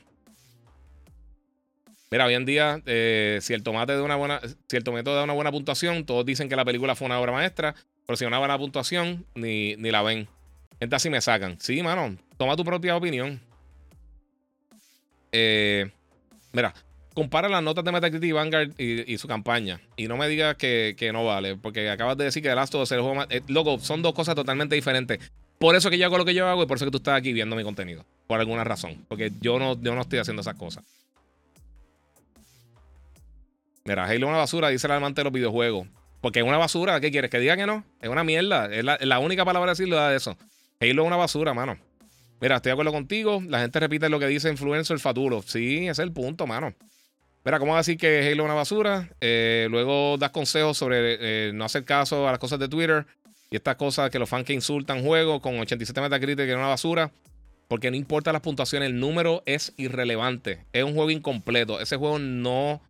mira, hoy en día, eh, si el tomate de una buena, si el tomate da una buena puntuación, todos dicen que la película fue una obra maestra, pero si no una buena puntuación, ni, ni la ven. Gente así me sacan. Sí, mano, toma tu propia opinión. Mira, compara las notas de Metacritic y Vanguard y, su campaña. Y no me digas que, no vale, porque acabas de decir que The Last of Us el juego más. Eh, loco, son dos cosas totalmente diferentes. Por eso que yo hago lo que yo hago y por eso que tú estás aquí viendo mi contenido. Por alguna razón. Porque yo no, yo no estoy haciendo esas cosas. Mira, Halo es una basura, dice el amante de los videojuegos. Porque es una basura, ¿qué quieres? ¿Que diga que no? Es una mierda. Es la, única palabra decirlo de eso. Halo es una basura, mano. Mira, estoy de acuerdo contigo. La gente repite lo que dice influencer faturo. Sí, ese es el punto, mano. Mira, ¿cómo decir que Halo es una basura? Eh, luego das consejos sobre eh, no hacer caso a las cosas de Twitter y estas cosas que los fans que insultan juego con 87 Metacritic que es una basura. Porque no importa las puntuaciones, el número es irrelevante. Es un juego incompleto. Ese juego no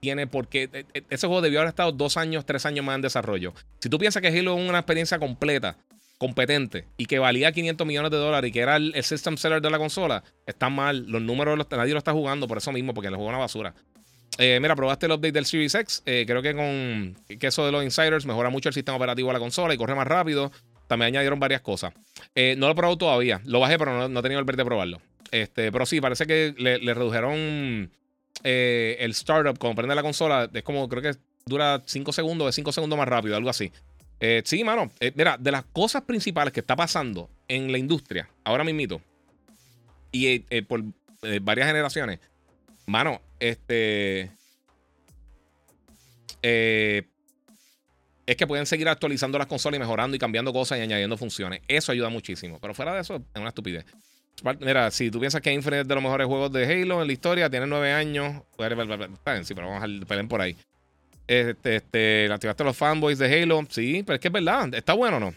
tiene por qué. E, e, ese juego debió haber estado dos años, tres años más en desarrollo. Si tú piensas que Halo es una experiencia completa, competente y que valía 500 millones de dólares y que era el, system seller de la consola, está mal. Los números, nadie lo está jugando por eso mismo, porque el juego es una basura. Eh, mira, probaste el update del Series X. Eh, creo que con que eso de los insiders mejora mucho el sistema operativo de la consola y corre más rápido. También añadieron varias cosas. Eh, no lo he probado todavía. Lo bajé, pero no, he tenido el ver de probarlo. Este, pero sí, parece que le, redujeron el startup cuando prende la consola. Es como, creo que dura 5 segundos, es 5 segundos más rápido, algo así. Sí, mano. mira, de las cosas principales que está pasando en la industria, ahora mismito, y por varias generaciones, mano, este. Eh, es que pueden seguir actualizando las consolas y mejorando y cambiando cosas y añadiendo funciones. Eso ayuda muchísimo. Pero fuera de eso, es una estupidez. Mira, si tú piensas que Infinite es de los mejores juegos de Halo en la historia, tiene nueve años. Sí, pero vamos a pelear por ahí. Este, este, activaste los fanboys de Halo. Sí, pero es que es verdad. Está bueno o no.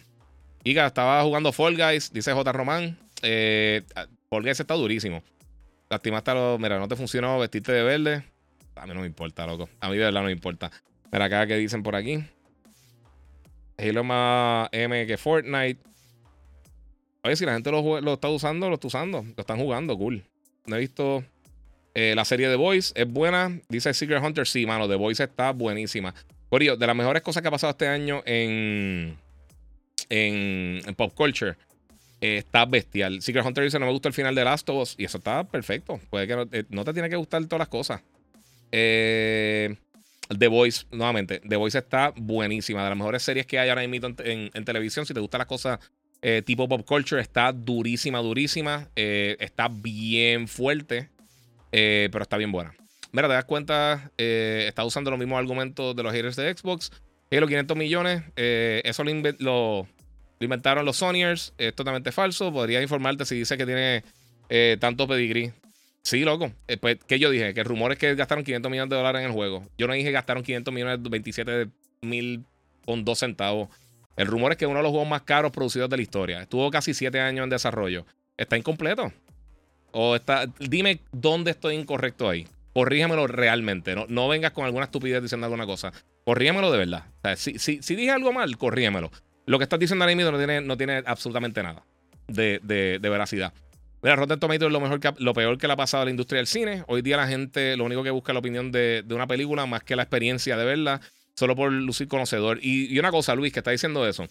Iga estaba jugando Fall Guys, dice J. Román. Eh, Fall Guys está durísimo. Lastimaste a los. Mira, no te funcionó vestirte de verde. A mí no me importa, loco. A mí de verdad no me importa. Mira acá que dicen por aquí. Halo más M que Fortnite. Oye, si la gente lo, está usando, lo está usando. Lo están jugando, cool. No he visto. Eh, la serie de Voice es buena. Dice Secret Hunter. Sí, mano. The Voice está buenísima. Por ello, de las mejores cosas que ha pasado este año en, en, pop culture eh, está bestial. Secret Hunter dice: No me gusta el final de Last of Us. Y eso está perfecto. Puede que no, eh, te tiene que gustar todas las cosas. The Voice, nuevamente, The Voice está buenísima. De las mejores series que hay ahora mismo en, en, televisión. Si te gustan las cosas tipo pop culture, está durísima, durísima. está bien fuerte, pero está bien buena. Mira, te das cuenta, está usando los mismos argumentos de los haters de Xbox. los 500 millones, eso lo, inventaron los Sonyers. Es totalmente falso. Podría informarte si dice que tiene eh, tanto pedigrí. Sí, loco. Eh, pues, ¿qué yo dije? Que el rumor es que gastaron 500 millones de dólares en el juego. Yo no dije que gastaron 500 millones, 27 mil con 2 centavos. El rumor es que uno de los juegos más caros producidos de la historia. Estuvo casi 7 años en desarrollo. Está incompleto. O está. Dime dónde estoy incorrecto ahí. Corrígemelo realmente. No, no vengas con alguna estupidez diciendo alguna cosa. Corrígemelo de verdad. si, si, si dije algo mal, corrígemelo. Lo que estás diciendo ahora mismo no tiene, no tiene absolutamente nada de, de, veracidad. Mira, Rotten Tomatoes es lo, mejor que, lo peor que le ha pasado a la industria del cine. Hoy día la gente lo único que busca es la opinión de, una película más que la experiencia de verla, solo por lucir conocedor. Y, una cosa, Luis, que está diciendo eso.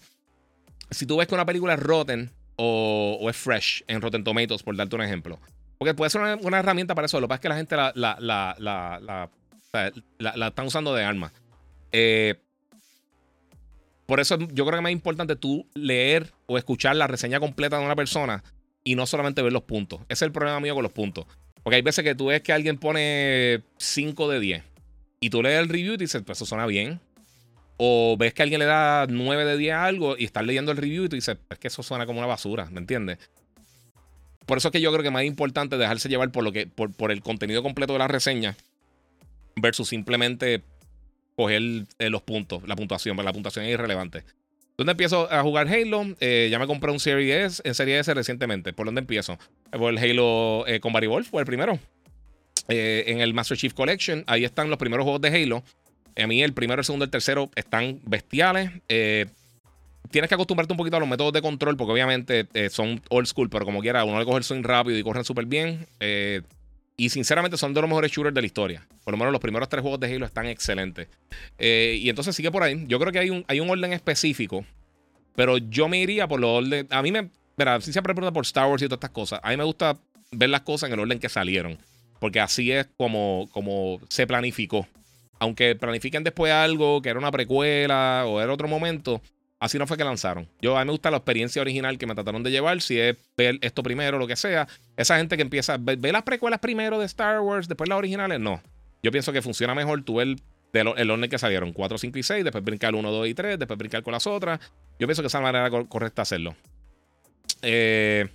Si tú ves que una película es Rotten o, es fresh en Rotten Tomatoes, por darte un ejemplo. Porque puede ser una, herramienta para eso. Lo que pasa es que la gente la, la, la, la, la están usando de arma. Eh, por eso yo creo que es más importante tú leer o escuchar la reseña completa de una persona y no solamente ver los puntos. Ese es el problema mío con los puntos. Porque hay veces que tú ves que alguien pone 5 de 10 y tú lees el review y dices, pues eso suena bien. O ves que alguien le da 9 de 10 a algo y estás leyendo el review y tú dices, es que eso suena como una basura, ¿me entiendes? Por eso es que yo creo que más importante dejarse llevar por, lo que, por, por el contenido completo de la reseña versus simplemente coger eh, los puntos, la puntuación, pero la puntuación es irrelevante. ¿Dónde empiezo a jugar Halo? Eh, ya me compré un Series S, en Serie S recientemente. ¿Por dónde empiezo? Por el Halo eh, con Barry Wolf, fue el primero. en el Master Chief Collection, ahí están los primeros juegos de Halo. A mí el primero, el segundo el tercero están bestiales. tienes que acostumbrarte un poquito a los métodos de control, porque obviamente eh, son old school, pero como quiera, uno le coge el swing rápido y corren súper bien. Eh, y sinceramente son de los mejores shooters de la historia. Por lo menos los primeros tres juegos de Halo están excelentes. y entonces sigue por ahí. Yo creo que hay un, hay un orden específico. Pero yo me iría por los orden. A mí me. Mira, si siempre pregunta por Star Wars y todas estas cosas. A mí me gusta ver las cosas en el orden que salieron. Porque así es como, como se planificó. Aunque planifiquen después algo que era una precuela o era otro momento, así no fue que lanzaron. Yo a mí me gusta la experiencia original que me trataron de llevar, si es ver esto primero, lo que sea. Esa gente que empieza a ver, las precuelas primero de Star Wars, después las originales, no. Yo pienso que funciona mejor tú el, el orden que salieron, 4, 5 y 6, después brincar 1, 2 y 3, después brincar con las otras. Yo pienso que esa es la manera correcta de hacerlo. Eh,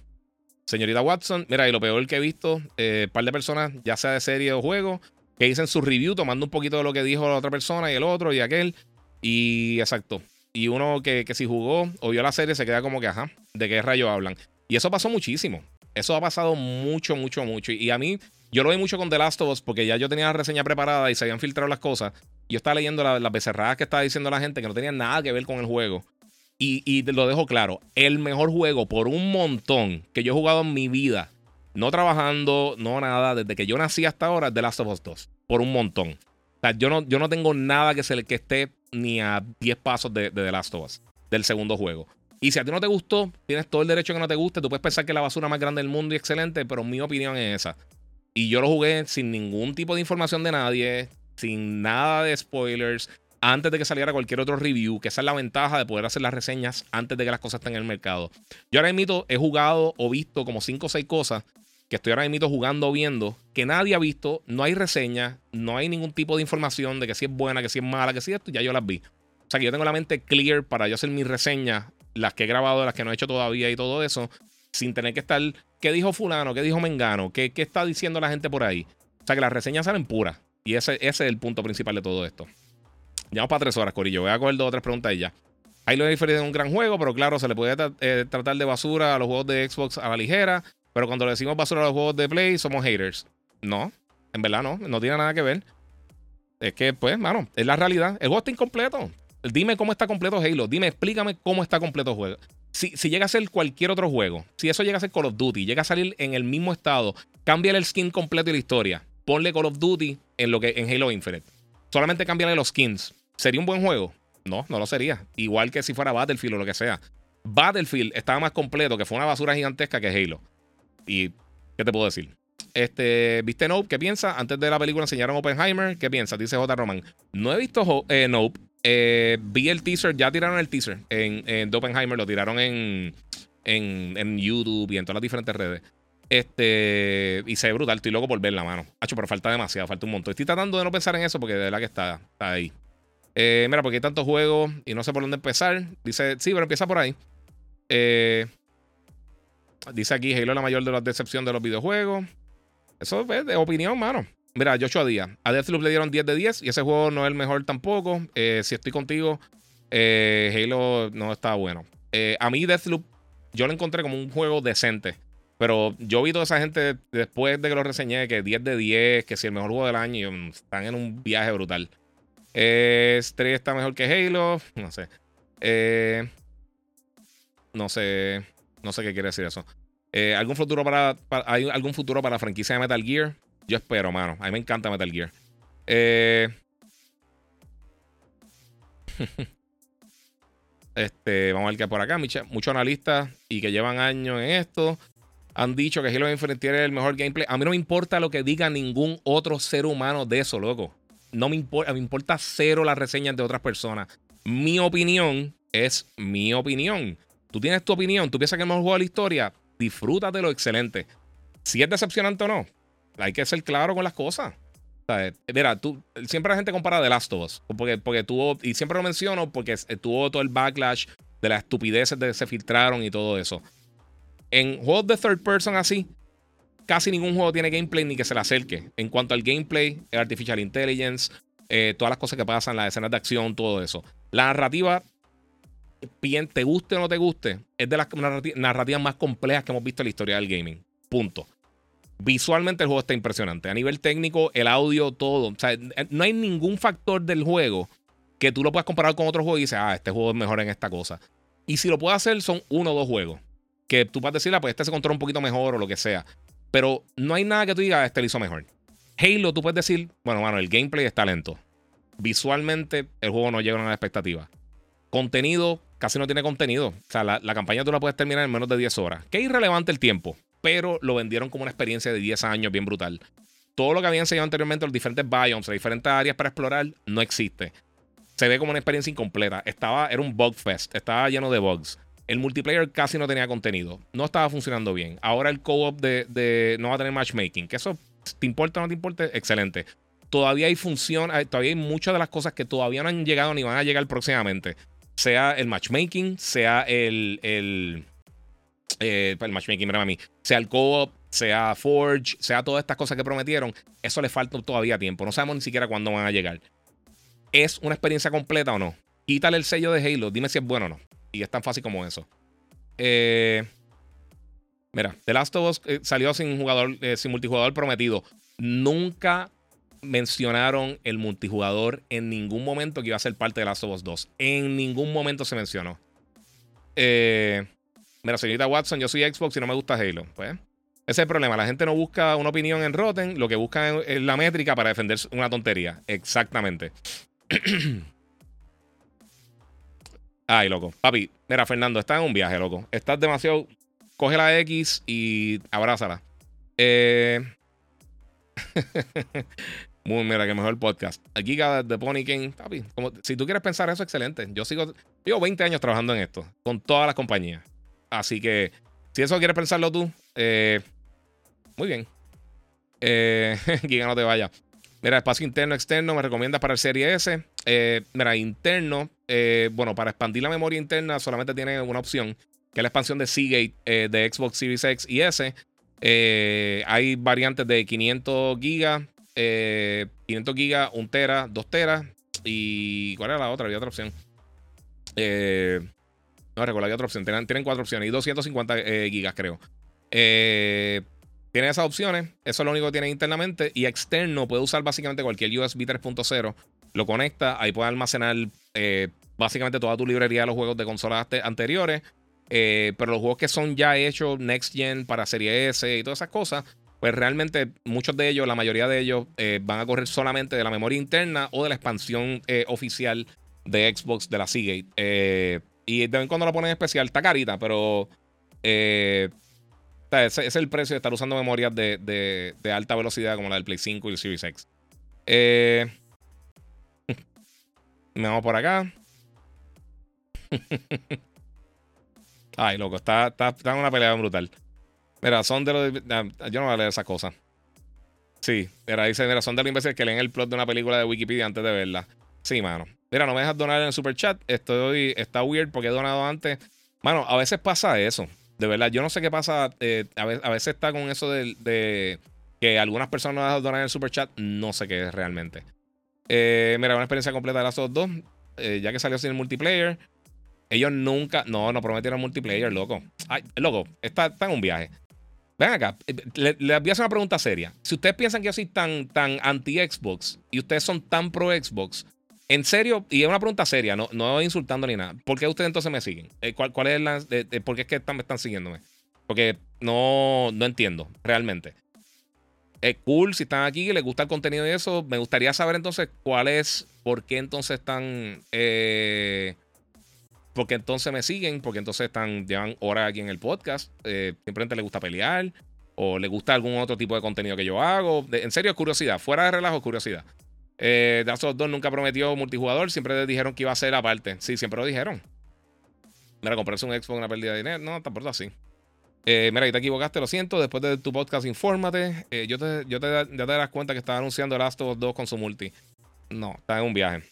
Señorita Watson, mira, y lo peor que he visto, eh, par de personas, ya sea de serie o juego, que dicen su review tomando un poquito de lo que dijo la otra persona y el otro y aquel. Y exacto. Y uno que, que si jugó o vio la serie se queda como que, ajá, ¿de qué rayo hablan? Y eso pasó muchísimo. Eso ha pasado mucho, mucho, mucho. Y a mí, yo lo vi mucho con The Last of Us porque ya yo tenía la reseña preparada y se habían filtrado las cosas. Yo estaba leyendo las becerradas que estaba diciendo la gente que no tenían nada que ver con el juego. Y, lo dejo claro, el mejor juego por un montón que yo he jugado en mi vida, no trabajando, no nada, desde que yo nací hasta ahora, The Last of Us 2, por un montón. O sea, yo no, yo no tengo nada que, se, que esté ni a 10 pasos de, de The Last of Us, del segundo juego. Y si a ti no te gustó, tienes todo el derecho a que no te guste. Tú puedes pensar que es la basura más grande del mundo y excelente, pero mi opinión es esa. Y yo lo jugué sin ningún tipo de información de nadie, sin nada de spoilers, antes de que saliera cualquier otro review, que esa es la ventaja de poder hacer las reseñas antes de que las cosas estén en el mercado. Yo ahora mismo he jugado o visto como 5 o 6 cosas que estoy ahora mismo jugando viendo, que nadie ha visto, no hay reseñas, no hay ningún tipo de información de que si es buena, que si es mala, que si esto, ya yo las vi. O sea que yo tengo la mente clear para yo hacer mis reseñas, las que he grabado, las que no he hecho todavía y todo eso, sin tener que estar, ¿qué dijo fulano? ¿Qué dijo Mengano? ¿Qué, qué está diciendo la gente por ahí? O sea que las reseñas salen puras. Y ese, ese es el punto principal de todo esto. Llevamos para tres horas, Corillo. Voy a coger dos o tres preguntas y ya. Hay lo diferente en un gran juego, pero claro, se le puede eh, tratar de basura a los juegos de Xbox a la ligera. Pero cuando le decimos basura a los juegos de Play, somos haters. No, en verdad no, no tiene nada que ver. Es que, pues, mano, es la realidad. El juego está incompleto. Dime cómo está completo Halo. Dime, explícame cómo está completo el juego. Si, si, llega a ser cualquier otro juego, si eso llega a ser Call of Duty, llega a salir en el mismo estado, cambia el skin completo y la historia. Ponle Call of Duty en lo que en Halo Infinite. Solamente cambiarle los skins. ¿Sería un buen juego? No, no lo sería. Igual que si fuera Battlefield o lo que sea. Battlefield estaba más completo, que fue una basura gigantesca que Halo. Y, ¿qué te puedo decir? Este, ¿Viste Nope? ¿Qué piensa? Antes de la película enseñaron Oppenheimer. ¿Qué piensa? Dice J. Roman. No he visto eh, Nope. Eh, vi el teaser, ya tiraron el teaser en, en Oppenheimer, lo tiraron en, en, YouTube y en todas las diferentes redes. Este, y se ve brutal, estoy loco por ver la mano. Hacho, pero falta demasiado, falta un montón. Estoy tratando de no pensar en eso porque de verdad que está, está ahí. Eh, mira, porque hay tantos juegos y no sé por dónde empezar. Dice, sí, pero empieza por ahí. Eh, dice aquí, Halo la mayor de las decepciones de los videojuegos. Eso es de opinión, mano. Mira, Joshua Díaz. A Deathloop le dieron 10 de 10 y ese juego no es el mejor tampoco. Eh, si estoy contigo, Halo no está bueno. a mí Deathloop yo lo encontré como un juego decente. Pero yo vi toda esa gente después de que lo reseñé, que 10 de 10, que si el mejor juego del año, están en un viaje brutal. Eh, está mejor que Halo. No sé. Eh, no sé. No sé qué quiere decir eso. Eh, ¿algún, futuro para, ¿Hay algún futuro para la franquicia de Metal Gear? Yo espero, mano. A mí me encanta Metal Gear. Eh, este, vamos a ver qué por acá. Muchos analistas y que llevan años en esto han dicho que Halo Infinite tiene el mejor gameplay. A mí no me importa lo que diga ningún otro ser humano de eso, loco no me importa, me importa cero las reseñas de otras personas. Mi opinión es mi opinión. Tú tienes tu opinión, tú piensas que es el mejor juego de la historia, disfrútate lo excelente. Si es decepcionante o no, hay que ser claro con las cosas. mira, tú, siempre la gente compara The Last of Us, porque, porque tuvo, y siempre lo menciono porque tuvo todo el backlash de las estupideces que se filtraron y todo eso. En juegos de third person así, casi ningún juego tiene gameplay ni que se le acerque. En cuanto al gameplay, el artificial intelligence, eh, todas las cosas que pasan, las escenas de acción, todo eso. La narrativa, te guste o no te guste, es de las narrativas más complejas que hemos visto en la historia del gaming. Punto. Visualmente el juego está impresionante. A nivel técnico, el audio, todo. O sea, no hay ningún factor del juego que tú lo puedas comparar con otro juego y dices, ah, este juego es mejor en esta cosa. Y si lo puede hacer, son uno o dos juegos. Que tú puedes decir, ah, pues este se controla un poquito mejor o lo que sea. Pero no hay nada que tú digas, este lo hizo mejor. Halo, tú puedes decir, bueno, mano, el gameplay está lento. Visualmente, el juego no llega a una expectativa. Contenido, casi no tiene contenido. O sea, la, campaña tú la puedes terminar en menos de 10 horas. Que irrelevante el tiempo, pero lo vendieron como una experiencia de 10 años bien brutal. Todo lo que había enseñado anteriormente, los diferentes biomes, las diferentes áreas para explorar, no existe. Se ve como una experiencia incompleta. Estaba, era un bug fest, estaba lleno de bugs. El multiplayer casi no tenía contenido. No estaba funcionando bien. Ahora el co-op de, de, no va a tener matchmaking. Que eso te importa o no te importa, excelente. Todavía hay función, todavía hay muchas de las cosas que todavía no han llegado ni van a llegar próximamente sea el matchmaking, sea el, el, eh, el matchmaking, a mí, sea el co-op, sea Forge, sea todas estas cosas que prometieron, eso le falta todavía tiempo. No sabemos ni siquiera cuándo van a llegar. ¿Es una experiencia completa o no? Quítale el sello de Halo, dime si es bueno o no. Y es tan fácil como eso. Eh, mira, The Last of Us eh, salió sin jugador, sin multijugador prometido. Nunca mencionaron el multijugador en ningún momento que iba a ser parte de Last of Us 2. En ningún momento se mencionó. Eh, mira, señorita Watson, yo soy Xbox y no me gusta Halo. Pues, ese es el problema. La gente no busca una opinión en Rotten, lo que busca es la métrica para defender una tontería. Exactamente. Ay, loco. Papi, mira, Fernando, estás en un viaje, loco. Estás demasiado. Coge la X y abrázala. Eh. Muy, mira, que mejor podcast. Aquí de Pony King, papi. Si tú quieres pensar eso, excelente. Yo sigo, llevo 20 años trabajando en esto, con todas las compañías. Así que, si eso quieres pensarlo tú, eh, muy bien. Eh, Giga, no te vaya. Mira, espacio interno, externo, me recomiendas para el Serie S. Eh, mira, interno, eh, bueno, para expandir la memoria interna solamente tiene una opción, que es la expansión de Seagate de Xbox Series X y S. hay variantes de 500 gigas, 500 eh, gigas, 1 tera, 2 teras. ¿Y cuál era la otra? Había otra opción. Eh, no recuerdo, había otra opción. Tienen, tienen cuatro opciones y 250 eh, gigas, creo. tienen esas opciones. Eso es lo único que tienen internamente. Y externo puede usar básicamente cualquier USB 3.0. Lo conecta. Ahí puede almacenar básicamente toda tu librería de los juegos de consolas anteriores. pero los juegos que son ya hechos Next Gen para Serie S y todas esas cosas, pues realmente muchos de ellos, la mayoría de ellos, eh, van a correr solamente de la memoria interna o de la expansión eh, oficial de Xbox de la Seagate. Eh, y de vez en cuando la ponen especial, está carita, pero ese, es el precio de estar usando memorias de, alta velocidad como la del Play 5 y el Series X. me vamos por acá. Ay, loco, está, está, una pelea brutal. Mira, son de los. Yo no voy a leer esa cosa. Sí, mira, dice, mira, son de los imbéciles que leen el plot de una película de Wikipedia antes de verla. Sí, mano. Mira, no me dejas donar en el super chat. Estoy, está weird porque he donado antes. Mano, a veces pasa eso. De verdad, yo no sé qué pasa. Eh, a, veces, está con eso de, que algunas personas no dejan donar en el super chat. No sé qué es realmente. Eh, mira, una experiencia completa de las dos. Eh, ya que salió sin el multiplayer. Ellos nunca. No, no prometieron multiplayer, loco. Loco, está, está en un viaje. Ven acá, eh, le, voy a hacer una pregunta seria. Si ustedes piensan que yo soy tan, tan anti-Xbox y ustedes son tan pro-Xbox, en serio, y es una pregunta seria, no, no insultando ni nada, ¿por qué ustedes entonces me siguen? Eh, ¿Cuál, cuál es la, ¿Por qué es que están, me están siguiéndome? Porque no, no entiendo, realmente. Es cool si están aquí les gusta el contenido y eso. Me gustaría saber entonces cuál es, por qué entonces están... Eh, porque entonces me siguen, porque entonces están, llevan horas aquí en el podcast. Eh, simplemente les gusta pelear o les gusta algún otro tipo de contenido que yo hago. en serio, curiosidad. Fuera de relajo, curiosidad. Eh, Dark 2 nunca prometió multijugador. Siempre dijeron que iba a ser aparte. Sí, siempre lo dijeron. Mira, comprarse un Xbox una pérdida de dinero. No, tampoco así. Eh, mira, ahí te equivocaste, lo siento. Después de tu podcast, infórmate. Eh, yo te, yo te, ya te das cuenta que estaba anunciando Last of Us 2 con su multi. No, está en un viaje.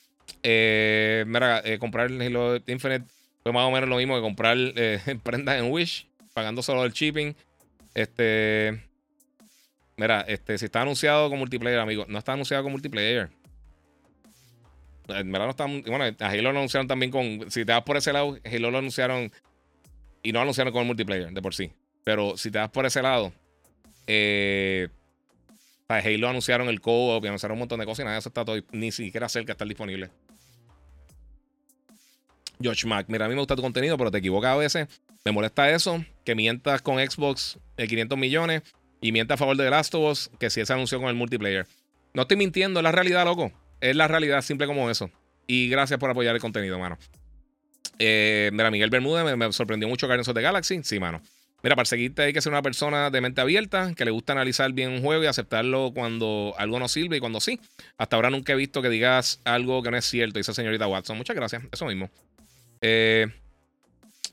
Eh, mira, eh, comprar el Halo Infinite fue más o menos lo mismo que comprar eh, prendas en Wish, pagando solo el shipping. Este. Mira, este, si está anunciado con multiplayer, amigo, no está anunciado con multiplayer. En verdad no está. Bueno, a Halo lo anunciaron también con. Si te vas por ese lado, Halo lo anunciaron. Y no anunciaron con el multiplayer, de por sí. Pero si te vas por ese lado. Eh, Halo anunciaron el co-op y anunciaron un montón de cosas y nada eso está todo, ni siquiera cerca de estar disponible. George Mac, mira, a mí me gusta tu contenido, pero te equivocas a veces. Me molesta eso, que mientas con Xbox de 500 millones y mientas a favor de The Last of Us, que si se anunció con el multiplayer. No estoy mintiendo, es la realidad, loco. Es la realidad, simple como eso. Y gracias por apoyar el contenido, mano. Eh, mira, Miguel Bermúdez me, sorprendió mucho Guardians of the Galaxy. Sí, mano. Mira, para seguirte hay que ser una persona de mente abierta, que le gusta analizar bien un juego y aceptarlo cuando algo no sirve y cuando sí. Hasta ahora nunca he visto que digas algo que no es cierto, dice señorita Watson. Muchas gracias, eso mismo. Eh,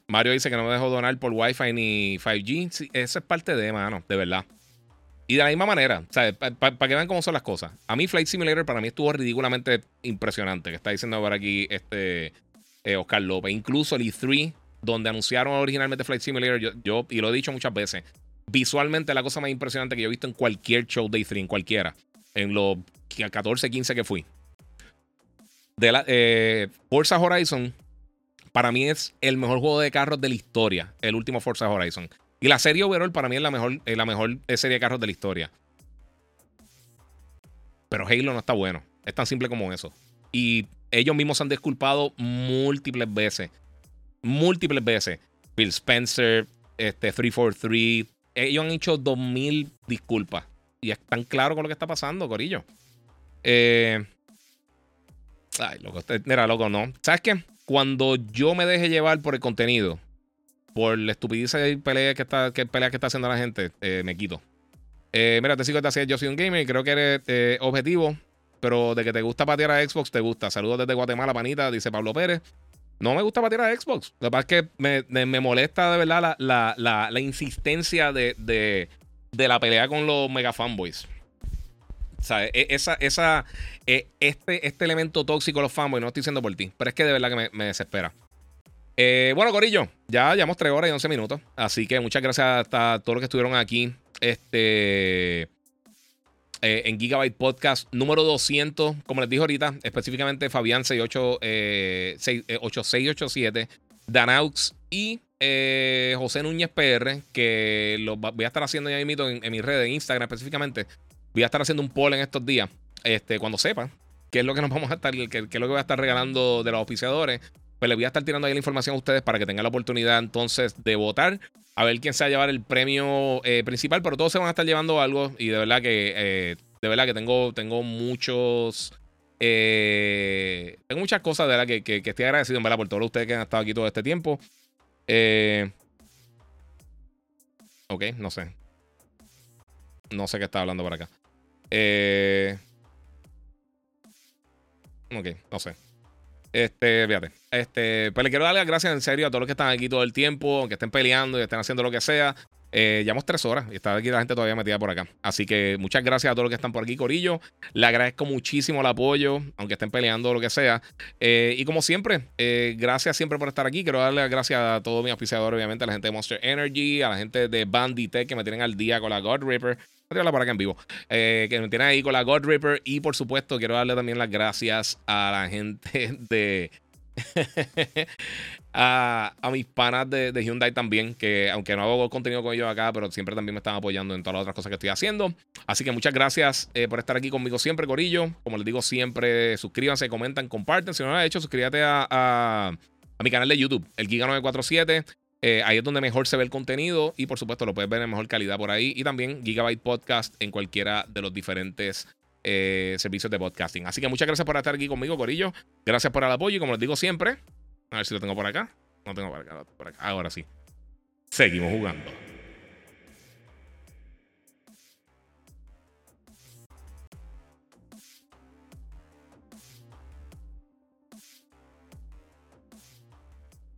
Mario dice que no me dejó donar por Wi-Fi ni 5G. eso es parte de, mano, de verdad. Y de la misma manera, para que vean cómo son las cosas. A mí Flight Simulator para mí estuvo ridículamente impresionante, que está diciendo ahora aquí este eh, Oscar López. Incluso el E3, donde anunciaron originalmente Flight Simulator, yo, y lo he dicho muchas veces, visualmente la cosa más impresionante que yo he visto en cualquier show de E3, en cualquiera, en los 14, 15 que fui. De la, eh, Forza Horizon, para mí es el mejor juego de carros de la historia, el último Forza Horizon. Y la serie overall para mí es la mejor, la mejor serie de carros de la historia. Pero Halo no está bueno. Es tan simple como eso. Y ellos mismos se han disculpado múltiples veces. Múltiples veces. Bill Spencer, este, 343. Ellos han hecho 2000 disculpas. Y están claros con lo que está pasando, Corillo. Eh, ay, loco. Mira, loco, no. ¿Sabes qué? Cuando yo me deje llevar por el contenido por la estupidez y pelea que está, que pelea que está haciendo la gente, eh, me quito. Eh, mira, te sigo te hacía yo soy un gamer y creo que eres eh, objetivo, pero de que te gusta patear a Xbox, te gusta. Saludos desde Guatemala, panita, dice Pablo Pérez. No me gusta patear a Xbox. Lo que pasa es que me, molesta de verdad la, insistencia de, de, la pelea con los mega fanboys. E, esa, e, este, este elemento tóxico los fanboys, no estoy diciendo por ti, pero es que de verdad que me desespera. Eh, bueno, Corillo, ya llevamos 3 horas y 11 minutos. Así que muchas gracias a todos los que estuvieron aquí. Este. Eh, en Gigabyte Podcast número 200, como les dije ahorita, específicamente Fabián 68, eh, 8687, Danaux y eh, José Núñez PR, que lo voy a estar haciendo ya mismo en, en mi red, en Instagram específicamente. Voy a estar haciendo un poll en estos días, este, cuando sepa qué es lo que nos vamos a estar, qué, es lo que voy a estar regalando de los auspiciadores pues le voy a estar tirando ahí la información a ustedes para que tengan la oportunidad entonces de votar. A ver quién se va a llevar el premio eh, principal, pero todos se van a estar llevando algo. Y de verdad que, eh, de verdad que tengo, tengo muchos. Eh, tengo muchas cosas de verdad que, que, estoy agradecido en verdad por todos ustedes que han estado aquí todo este tiempo. ok, no sé. No sé qué está hablando por acá. Ok, no sé. Este, fíjate. Este, pues le quiero dar las gracias en serio a todos los que están aquí todo el tiempo, que estén peleando y estén haciendo lo que sea. Eh, llevamos tres horas y está aquí la gente todavía metida por acá. Así que muchas gracias a todos los que están por aquí, Corillo. Le agradezco muchísimo el apoyo, aunque estén peleando o lo que sea. Eh, y como siempre, eh, gracias siempre por estar aquí. Quiero darle las gracias a todos mis auspiciadores, obviamente, a la gente de Monster Energy, a la gente de Banditech que me tienen al día con la God Ripper. Voy a por acá en vivo. que me tienen ahí con la God Ripper. Y por supuesto, quiero darle también las gracias a la gente de a, mis panas de, Hyundai también, que aunque no hago contenido con ellos acá, pero siempre también me están apoyando en todas las otras cosas que estoy haciendo. Así que muchas gracias eh, por estar aquí conmigo siempre, Corillo. Como les digo siempre, suscríbanse, comentan, comparten. Si no lo has hecho, suscríbete a, a, mi canal de YouTube, el Giga947. Eh, ahí es donde mejor se ve el contenido y por supuesto lo puedes ver en mejor calidad por ahí. Y también Gigabyte Podcast en cualquiera de los diferentes eh, servicios de podcasting. Así que muchas gracias por estar aquí conmigo, Corillo. Gracias por el apoyo y como les digo siempre, a ver si lo tengo por acá. No tengo por acá, por acá. Ahora sí. Seguimos jugando.